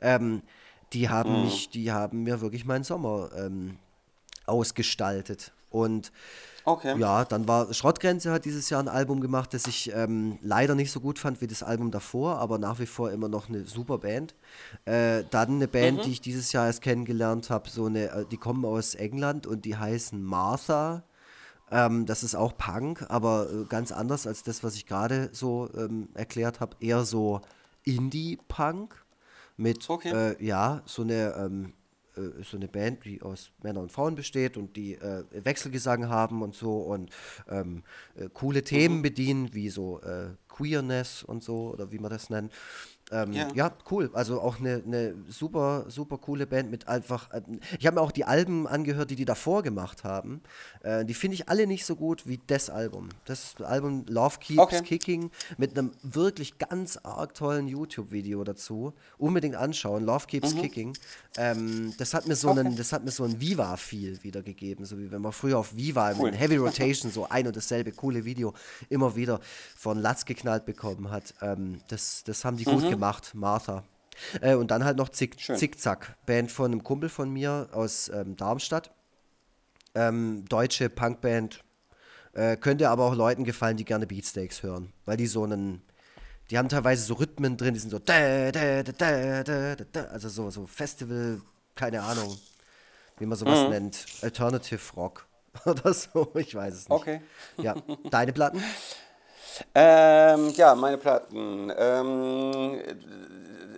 Speaker 1: ähm, die haben mhm. mich, die haben mir wirklich meinen Sommer ähm, ausgestaltet. Und Okay. Ja, dann war Schrottgrenze hat dieses Jahr ein Album gemacht, das ich ähm, leider nicht so gut fand wie das Album davor, aber nach wie vor immer noch eine super Band. Äh, dann eine Band, mhm. die ich dieses Jahr erst kennengelernt habe, so eine, äh, die kommen aus England und die heißen Martha. Ähm, das ist auch Punk, aber äh, ganz anders als das, was ich gerade so ähm, erklärt habe. Eher so Indie-Punk mit, okay. äh, ja, so eine ähm, äh, so eine Band, die aus Männern und Frauen besteht und die äh, Wechselgesang haben und so und ähm, äh, coole Themen mhm. bedienen, wie so äh, Queerness und so, oder wie man das nennt. Ähm, ja. ja. cool. Also auch eine, eine super, super coole Band mit einfach. Äh, ich habe mir auch die Alben angehört, die die davor gemacht haben. Äh, die finde ich alle nicht so gut wie das Album. Das Album Love Keeps okay. Kicking mit einem wirklich ganz arg tollen YouTube-Video dazu. Unbedingt anschauen. Love Keeps mhm. Kicking. Ähm, das hat mir so okay. einen, das hat mir so ein Viva-Feel wiedergegeben, so wie wenn man früher auf Viva cool. in Heavy <laughs> Rotation so ein und dasselbe coole Video immer wieder von Latz geknallt bekommen hat. Ähm, das, das haben die mhm. gut gemacht gemacht, Martha. Äh, und dann halt noch Zick, Zickzack, Band von einem Kumpel von mir aus ähm, Darmstadt. Ähm, deutsche Punkband. Äh, könnte aber auch Leuten gefallen, die gerne Beatsteaks hören, weil die so einen, die haben teilweise so Rhythmen drin, die sind so, da, da, da, also so, so Festival, keine Ahnung, wie man sowas mhm. nennt, Alternative Rock <laughs> oder so, ich weiß es nicht.
Speaker 2: Okay.
Speaker 1: Ja, deine Platten? <laughs>
Speaker 2: Ähm, ja, meine Platten. Ähm,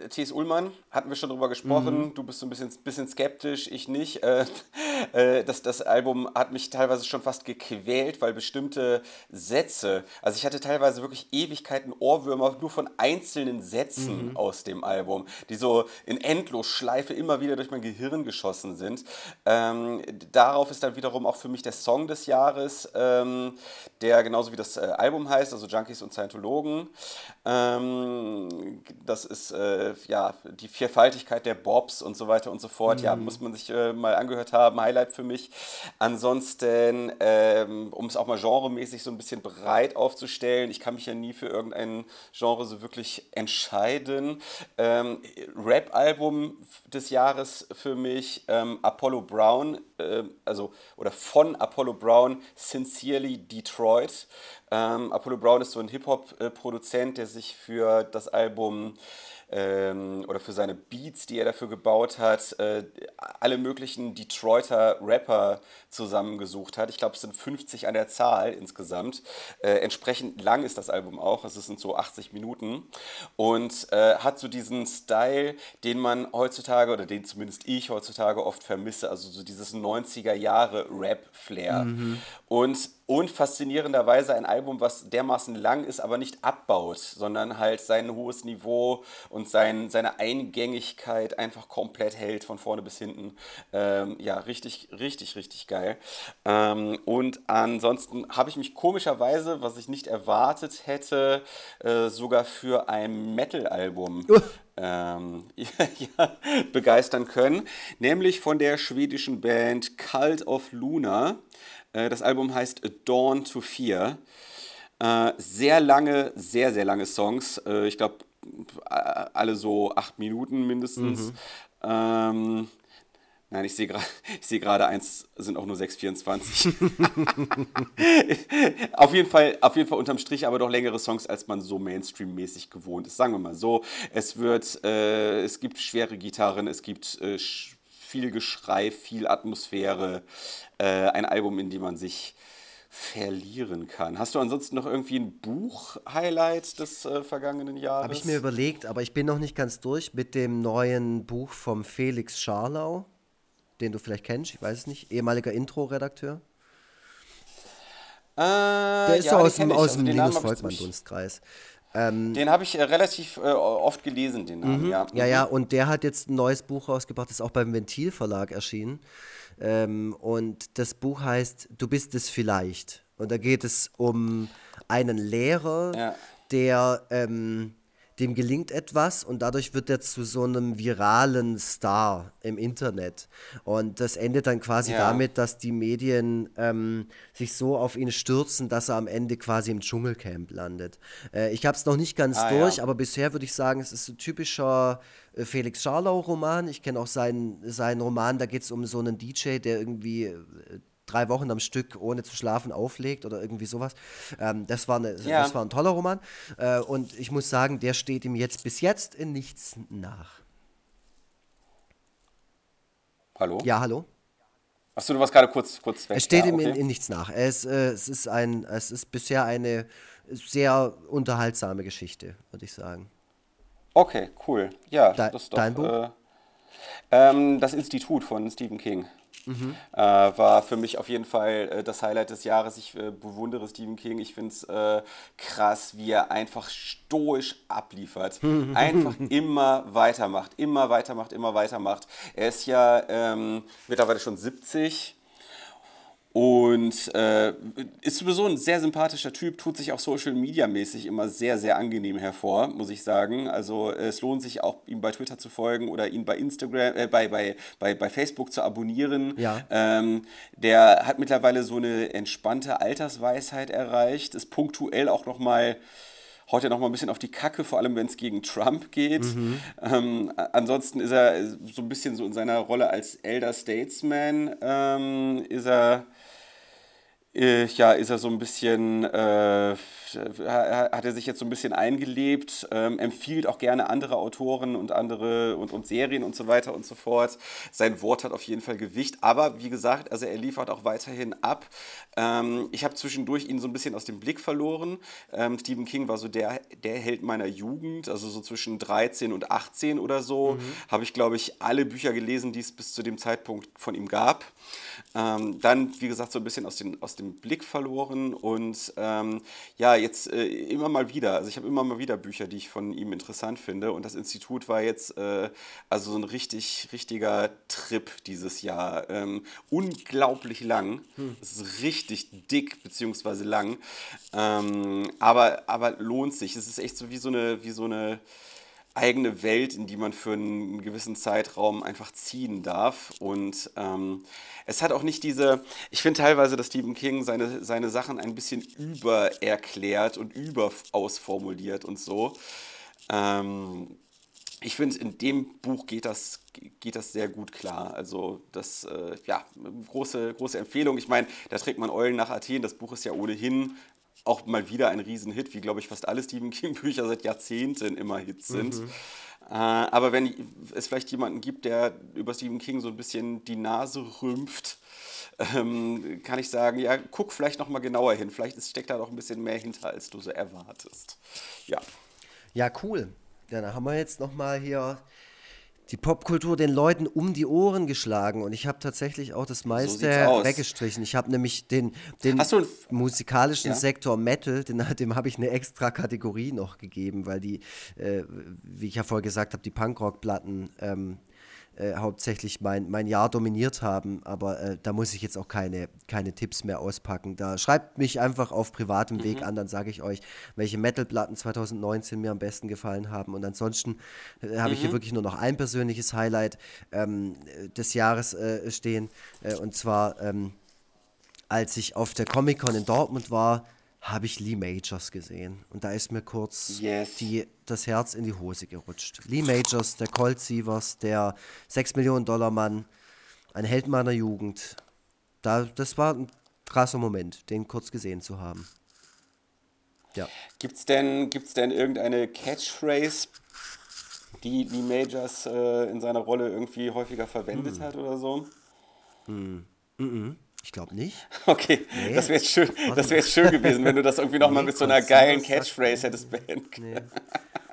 Speaker 2: T.S. Ullmann, hatten wir schon drüber gesprochen. Mhm. Du bist so ein bisschen, bisschen skeptisch, ich nicht. Äh, <laughs> äh, das, das Album hat mich teilweise schon fast gequält, weil bestimmte Sätze, also ich hatte teilweise wirklich Ewigkeiten Ohrwürmer nur von einzelnen Sätzen mhm. aus dem Album, die so in Endlosschleife immer wieder durch mein Gehirn geschossen sind. Ähm, darauf ist dann wiederum auch für mich der Song des Jahres, ähm, der genauso wie das äh, Album heißt, also Junkies und Scientologen. Ähm, das ist äh, ja die Vierfaltigkeit der Bobs und so weiter und so fort. Mhm. Ja, muss man sich äh, mal angehört haben. Highlight für mich. Ansonsten, ähm, um es auch mal genremäßig so ein bisschen breit aufzustellen, ich kann mich ja nie für irgendein Genre so wirklich entscheiden. Ähm, Rap-Album des Jahres für mich ähm, Apollo Brown, äh, also oder von Apollo Brown, Sincerely Detroit. Ähm, Apollo Brown ist so ein Hip-Hop-Produzent, der sich für das Album ähm, oder für seine Beats, die er dafür gebaut hat, äh, alle möglichen Detroiter Rapper zusammengesucht hat. Ich glaube, es sind 50 an der Zahl insgesamt. Äh, entsprechend lang ist das Album auch, es sind so 80 Minuten und äh, hat so diesen Style, den man heutzutage oder den zumindest ich heutzutage oft vermisse, also so dieses 90er Jahre Rap-Flair. Mhm. Und und faszinierenderweise ein Album, was dermaßen lang ist, aber nicht abbaut, sondern halt sein hohes Niveau und sein, seine Eingängigkeit einfach komplett hält, von vorne bis hinten. Ähm, ja, richtig, richtig, richtig geil. Ähm, und ansonsten habe ich mich komischerweise, was ich nicht erwartet hätte, äh, sogar für ein Metal-Album uh. ähm, <laughs> ja, begeistern können, nämlich von der schwedischen Band Cult of Luna. Äh, das Album heißt Dawn to Fear. Äh, sehr lange, sehr, sehr lange Songs. Äh, ich glaube, alle so acht Minuten mindestens. Mhm. Ähm, nein, ich sehe <laughs> gerade seh eins, sind auch nur 6,24. <laughs> auf, jeden Fall, auf jeden Fall unterm Strich aber doch längere Songs, als man so Mainstream-mäßig gewohnt ist. Sagen wir mal so. Es wird, äh, es gibt schwere Gitarren, es gibt äh, viel Geschrei, viel Atmosphäre. Äh, ein Album, in dem man sich verlieren kann. Hast du ansonsten noch irgendwie ein Buch-Highlight des äh, vergangenen Jahres?
Speaker 1: Habe ich mir überlegt, aber ich bin noch nicht ganz durch mit dem neuen Buch vom Felix Scharlau, den du vielleicht kennst, ich weiß es nicht, ehemaliger Intro-Redakteur.
Speaker 2: Äh, Der
Speaker 1: ist ja, so aus dem, aus dem also Linus-Volkmann-Dunstkreis.
Speaker 2: Ähm, den habe ich äh, relativ äh, oft gelesen, den Namen,
Speaker 1: mhm, ja. Ja, ja, und der hat jetzt ein neues Buch rausgebracht, das ist auch beim Ventil-Verlag erschienen. Ähm, und das Buch heißt Du bist es vielleicht. Und da geht es um einen Lehrer, ja. der ähm, dem gelingt etwas und dadurch wird er zu so einem viralen Star im Internet. Und das endet dann quasi ja. damit, dass die Medien ähm, sich so auf ihn stürzen, dass er am Ende quasi im Dschungelcamp landet. Äh, ich habe es noch nicht ganz ah, durch, ja. aber bisher würde ich sagen, es ist ein typischer äh, Felix Scharlau-Roman. Ich kenne auch seinen, seinen Roman, da geht es um so einen DJ, der irgendwie äh, drei Wochen am Stück ohne zu schlafen auflegt oder irgendwie sowas. Ähm, das, war eine, ja. das war ein toller Roman. Äh, und ich muss sagen, der steht ihm jetzt bis jetzt in nichts nach.
Speaker 2: Hallo?
Speaker 1: Ja, hallo.
Speaker 2: Achso, du warst gerade kurz, kurz
Speaker 1: weg. Es steht ja, ihm okay. in, in, nichts nach. Es, äh, es, ist ein, es ist bisher eine sehr unterhaltsame Geschichte, würde ich sagen.
Speaker 2: Okay, cool. Ja,
Speaker 1: De das ist doch, Dein Buch? Äh,
Speaker 2: ähm, das Institut von Stephen King. Mhm. Äh, war für mich auf jeden Fall äh, das Highlight des Jahres. Ich äh, bewundere Stephen King. Ich finde es äh, krass, wie er einfach stoisch abliefert. <laughs> einfach immer weitermacht, immer weitermacht, immer weitermacht. Er ist ja ähm, mittlerweile schon 70 und äh, ist sowieso ein sehr sympathischer Typ, tut sich auch Social Media mäßig immer sehr, sehr angenehm hervor, muss ich sagen. Also es lohnt sich auch, ihm bei Twitter zu folgen oder ihn bei Instagram, äh, bei, bei, bei, bei Facebook zu abonnieren.
Speaker 1: Ja.
Speaker 2: Ähm, der hat mittlerweile so eine entspannte Altersweisheit erreicht, ist punktuell auch nochmal haut er noch mal ein bisschen auf die Kacke, vor allem wenn es gegen Trump geht. Mhm. Ähm, ansonsten ist er so ein bisschen so in seiner Rolle als Elder Statesman, ähm, ist er ja, ist er so ein bisschen, äh, hat er sich jetzt so ein bisschen eingelebt, ähm, empfiehlt auch gerne andere Autoren und andere und, und Serien und so weiter und so fort. Sein Wort hat auf jeden Fall Gewicht, aber wie gesagt, also er liefert auch weiterhin ab. Ähm, ich habe zwischendurch ihn so ein bisschen aus dem Blick verloren. Ähm, Stephen King war so der, der Held meiner Jugend, also so zwischen 13 und 18 oder so, mhm. habe ich, glaube ich, alle Bücher gelesen, die es bis zu dem Zeitpunkt von ihm gab. Ähm, dann, wie gesagt, so ein bisschen aus, den, aus dem Blick verloren und ähm, ja, jetzt äh, immer mal wieder, also ich habe immer mal wieder Bücher, die ich von ihm interessant finde und das Institut war jetzt äh, also so ein richtig, richtiger Trip dieses Jahr. Ähm, unglaublich lang, hm. es ist richtig dick beziehungsweise lang, ähm, aber, aber lohnt sich. Es ist echt so wie so eine, wie so eine eigene Welt, in die man für einen gewissen Zeitraum einfach ziehen darf. Und ähm, es hat auch nicht diese, ich finde teilweise, dass Stephen King seine, seine Sachen ein bisschen übererklärt und überausformuliert und so. Ähm, ich finde, in dem Buch geht das, geht das sehr gut klar. Also, das, äh, ja, große, große Empfehlung. Ich meine, da trägt man Eulen nach Athen. Das Buch ist ja ohnehin auch mal wieder ein Riesenhit, wie glaube ich fast alle Stephen King-Bücher seit Jahrzehnten immer Hits sind. Mhm. Äh, aber wenn es vielleicht jemanden gibt, der über Stephen King so ein bisschen die Nase rümpft, ähm, kann ich sagen, ja, guck vielleicht noch mal genauer hin. Vielleicht steckt da noch ein bisschen mehr hinter, als du so erwartest. Ja.
Speaker 1: Ja, cool. Dann haben wir jetzt noch mal hier die Popkultur den Leuten um die Ohren geschlagen und ich habe tatsächlich auch das meiste so weggestrichen. Ich habe nämlich den, den musikalischen ja? Sektor Metal, den, <laughs> dem habe ich eine extra Kategorie noch gegeben, weil die, äh, wie ich ja vorher gesagt habe, die Punkrock-Platten ähm, äh, hauptsächlich mein, mein Jahr dominiert haben. Aber äh, da muss ich jetzt auch keine, keine Tipps mehr auspacken. Da schreibt mich einfach auf privatem mhm. Weg an, dann sage ich euch, welche Metal-Platten 2019 mir am besten gefallen haben. Und ansonsten äh, habe mhm. ich hier mhm. wirklich nur noch ein persönliches Highlight ähm, des Jahres äh, stehen. Äh, und zwar, ähm, als ich auf der Comic-Con in Dortmund war, habe ich Lee Majors gesehen. Und da ist mir kurz yes. die, das Herz in die Hose gerutscht. Lee Majors, der Colt Sievers, der 6 Millionen Dollar Mann, ein Held meiner Jugend. Da, das war ein krasser Moment, den kurz gesehen zu haben.
Speaker 2: Ja. Gibt es denn, gibt's denn irgendeine Catchphrase, die Lee Majors äh, in seiner Rolle irgendwie häufiger verwendet hm. hat oder so?
Speaker 1: Hm. Mm -mm. Ich glaube nicht. <laughs>
Speaker 2: Okay, nee. das wäre jetzt, schön, wär jetzt schön gewesen, wenn du das irgendwie nochmal nee, mit so einer geilen Catchphrase hättest beenden können. Nee.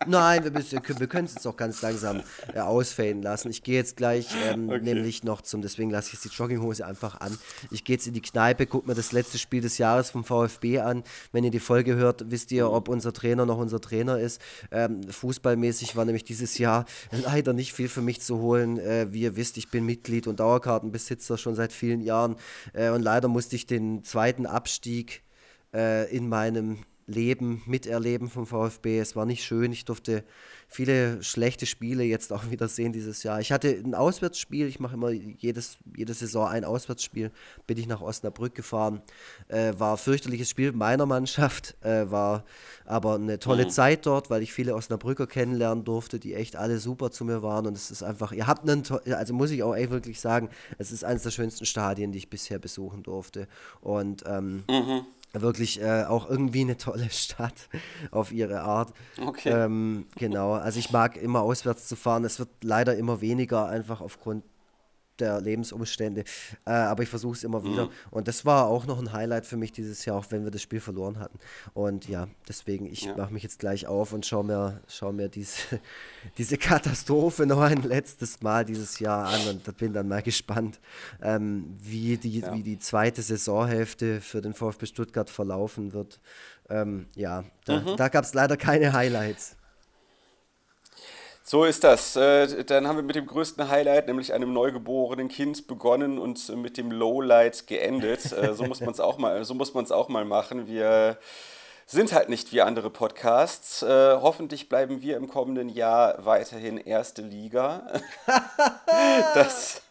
Speaker 1: Nein, wir, wir können es jetzt auch ganz langsam äh, ausfaden lassen. Ich gehe jetzt gleich ähm, okay. nämlich noch zum, deswegen lasse ich jetzt die Jogginghose einfach an. Ich gehe jetzt in die Kneipe, gucke mir das letzte Spiel des Jahres vom VfB an. Wenn ihr die Folge hört, wisst ihr, ob unser Trainer noch unser Trainer ist. Ähm, fußballmäßig war nämlich dieses Jahr leider nicht viel für mich zu holen. Äh, wie ihr wisst, ich bin Mitglied und Dauerkartenbesitzer schon seit vielen Jahren. Äh, und leider musste ich den zweiten Abstieg äh, in meinem Leben miterleben vom VfB. Es war nicht schön. Ich durfte viele schlechte Spiele jetzt auch <laughs> wieder sehen dieses Jahr. Ich hatte ein Auswärtsspiel. Ich mache immer jedes, jede Saison ein Auswärtsspiel. Bin ich nach Osnabrück gefahren. Äh, war ein fürchterliches Spiel meiner Mannschaft. Äh, war aber eine tolle mhm. Zeit dort, weil ich viele Osnabrücker kennenlernen durfte, die echt alle super zu mir waren. Und es ist einfach, ihr habt einen, also muss ich auch echt wirklich sagen, es ist eines der schönsten Stadien, die ich bisher besuchen durfte. Und ähm, mhm wirklich äh, auch irgendwie eine tolle <laughs> Stadt auf ihre Art. Okay. Ähm, genau, also ich mag immer auswärts zu fahren. Es wird leider immer weniger, einfach aufgrund der Lebensumstände. Äh, aber ich versuche es immer wieder. Mhm. Und das war auch noch ein Highlight für mich dieses Jahr, auch wenn wir das Spiel verloren hatten. Und ja, deswegen, ich ja. mache mich jetzt gleich auf und schaue mir, schau mir diese, <laughs> diese Katastrophe noch ein letztes Mal dieses Jahr an und bin dann mal gespannt, ähm, wie, die, ja. wie die zweite Saisonhälfte für den VfB Stuttgart verlaufen wird. Ähm, ja, da, mhm. da gab es leider keine Highlights.
Speaker 2: So ist das. Äh, dann haben wir mit dem größten Highlight, nämlich einem neugeborenen Kind, begonnen und mit dem Lowlight geendet. Äh, so muss man es auch mal, so muss man es auch mal machen. Wir sind halt nicht wie andere Podcasts. Äh, hoffentlich bleiben wir im kommenden Jahr weiterhin erste Liga. <laughs> das,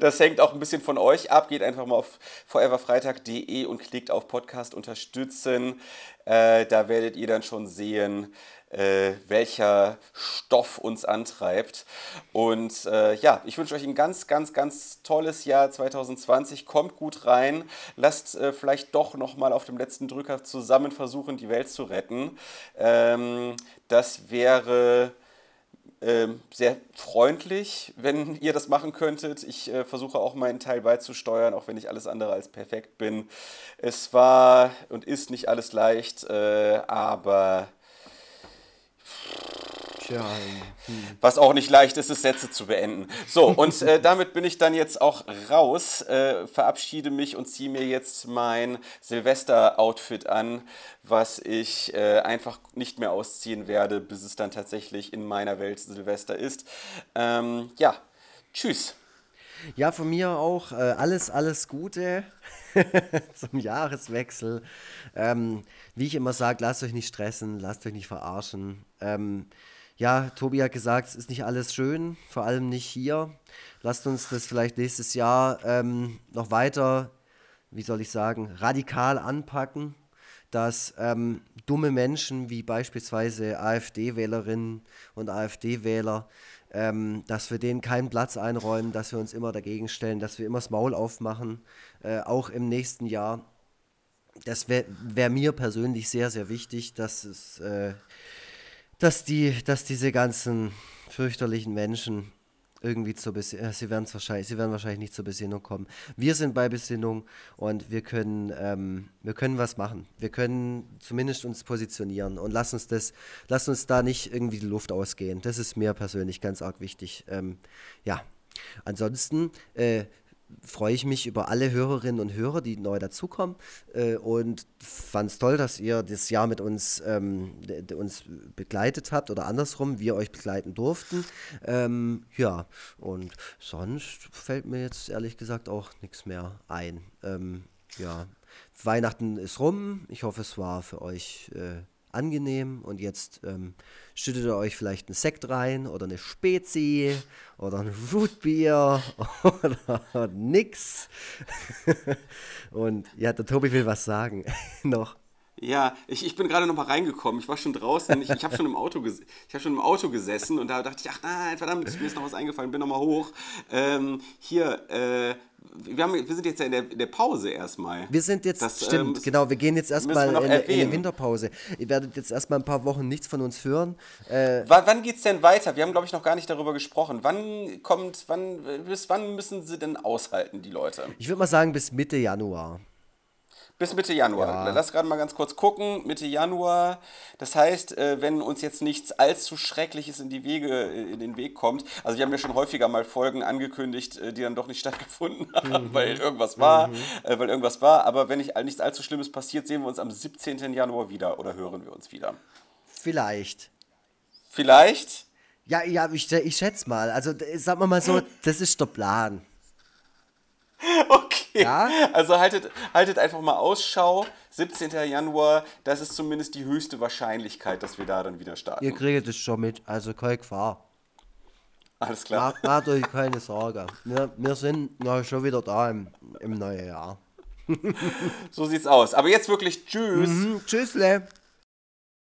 Speaker 2: das hängt auch ein bisschen von euch ab. Geht einfach mal auf foreverfreitag.de und klickt auf Podcast unterstützen. Äh, da werdet ihr dann schon sehen, äh, welcher Stoff uns antreibt. Und äh, ja, ich wünsche euch ein ganz, ganz, ganz tolles Jahr 2020. Kommt gut rein. Lasst äh, vielleicht doch nochmal auf dem letzten Drücker zusammen versuchen, die Welt zu retten. Ähm, das wäre ähm, sehr freundlich, wenn <laughs> ihr das machen könntet. Ich äh, versuche auch meinen Teil beizusteuern, auch wenn ich alles andere als perfekt bin. Es war und ist nicht alles leicht, äh, aber Tja, hm. Was auch nicht leicht ist, ist Sätze zu beenden. So, und äh, <laughs> damit bin ich dann jetzt auch raus, äh, verabschiede mich und ziehe mir jetzt mein Silvester-Outfit an, was ich äh, einfach nicht mehr ausziehen werde, bis es dann tatsächlich in meiner Welt Silvester ist. Ähm, ja, tschüss.
Speaker 1: Ja, von mir auch äh, alles, alles Gute <laughs> zum Jahreswechsel. Ähm, wie ich immer sage, lasst euch nicht stressen, lasst euch nicht verarschen. Ähm, ja, Tobi hat gesagt, es ist nicht alles schön, vor allem nicht hier. Lasst uns das vielleicht nächstes Jahr ähm, noch weiter, wie soll ich sagen, radikal anpacken, dass ähm, dumme Menschen wie beispielsweise AfD-Wählerinnen und AfD-Wähler, ähm, dass wir denen keinen Platz einräumen, dass wir uns immer dagegen stellen, dass wir immer das Maul aufmachen, äh, auch im nächsten Jahr. Das wäre wär mir persönlich sehr, sehr wichtig, dass es äh, dass die, dass diese ganzen fürchterlichen Menschen irgendwie zur Besinnung, äh, sie werden wahrscheinlich, sie werden wahrscheinlich nicht zur Besinnung kommen. Wir sind bei Besinnung und wir können, ähm, wir können was machen. Wir können zumindest uns positionieren und lass uns das, lass uns da nicht irgendwie die Luft ausgehen. Das ist mir persönlich ganz arg wichtig. Ähm, ja. Ansonsten äh, freue ich mich über alle Hörerinnen und Hörer, die neu dazukommen äh, und fand es toll, dass ihr das Jahr mit uns, ähm, uns begleitet habt oder andersrum, wir euch begleiten durften. Ähm, ja, und sonst fällt mir jetzt ehrlich gesagt auch nichts mehr ein. Ähm, ja, Weihnachten ist rum. Ich hoffe, es war für euch äh, angenehm und jetzt ähm, schüttet ihr euch vielleicht einen Sekt rein oder eine Spezi oder ein Rootbier <laughs> oder nix. und ja, der Tobi will was sagen <laughs> noch.
Speaker 2: Ja, ich, ich bin gerade noch mal reingekommen. Ich war schon draußen. Ich, ich habe schon, im Auto hab schon im Auto gesessen und da dachte ich, ach nein, verdammt, mir ist noch was eingefallen, bin noch mal hoch. Ähm, hier, äh, wir, haben, wir sind jetzt ja in der, in der Pause erstmal.
Speaker 1: Wir sind jetzt, das, stimmt, ähm, genau, wir gehen jetzt erstmal in, in eine Winterpause. Ihr werdet jetzt erstmal ein paar Wochen nichts von uns hören.
Speaker 2: Äh, wann wann geht es denn weiter? Wir haben, glaube ich, noch gar nicht darüber gesprochen. Wann kommt, wann, bis wann müssen sie denn aushalten, die Leute?
Speaker 1: Ich würde mal sagen, bis Mitte Januar.
Speaker 2: Bis Mitte Januar. Ja. Lass gerade mal ganz kurz gucken. Mitte Januar. Das heißt, äh, wenn uns jetzt nichts allzu Schreckliches in, die Wege, äh, in den Weg kommt. Also wir haben ja schon häufiger mal Folgen angekündigt, äh, die dann doch nicht <laughs> stattgefunden haben, mhm. weil irgendwas war. Mhm. Weil irgendwas war. Aber wenn nicht, nichts allzu Schlimmes passiert, sehen wir uns am 17. Januar wieder oder hören wir uns wieder.
Speaker 1: Vielleicht.
Speaker 2: Vielleicht?
Speaker 1: Ja, ja, ich, ich schätze mal. Also sagen wir mal so, das ist der Plan. <laughs>
Speaker 2: Okay. Ja? Also haltet, haltet einfach mal Ausschau. 17. Januar, das ist zumindest die höchste Wahrscheinlichkeit, dass wir da dann wieder starten.
Speaker 1: Ihr kriegt es schon mit, also keine Gefahr.
Speaker 2: Alles klar.
Speaker 1: Macht, macht euch keine Sorge. Wir, wir sind na, schon wieder da im, im neuen Jahr. <laughs>
Speaker 2: so sieht's aus. Aber jetzt wirklich Tschüss. Mhm,
Speaker 1: tschüssle.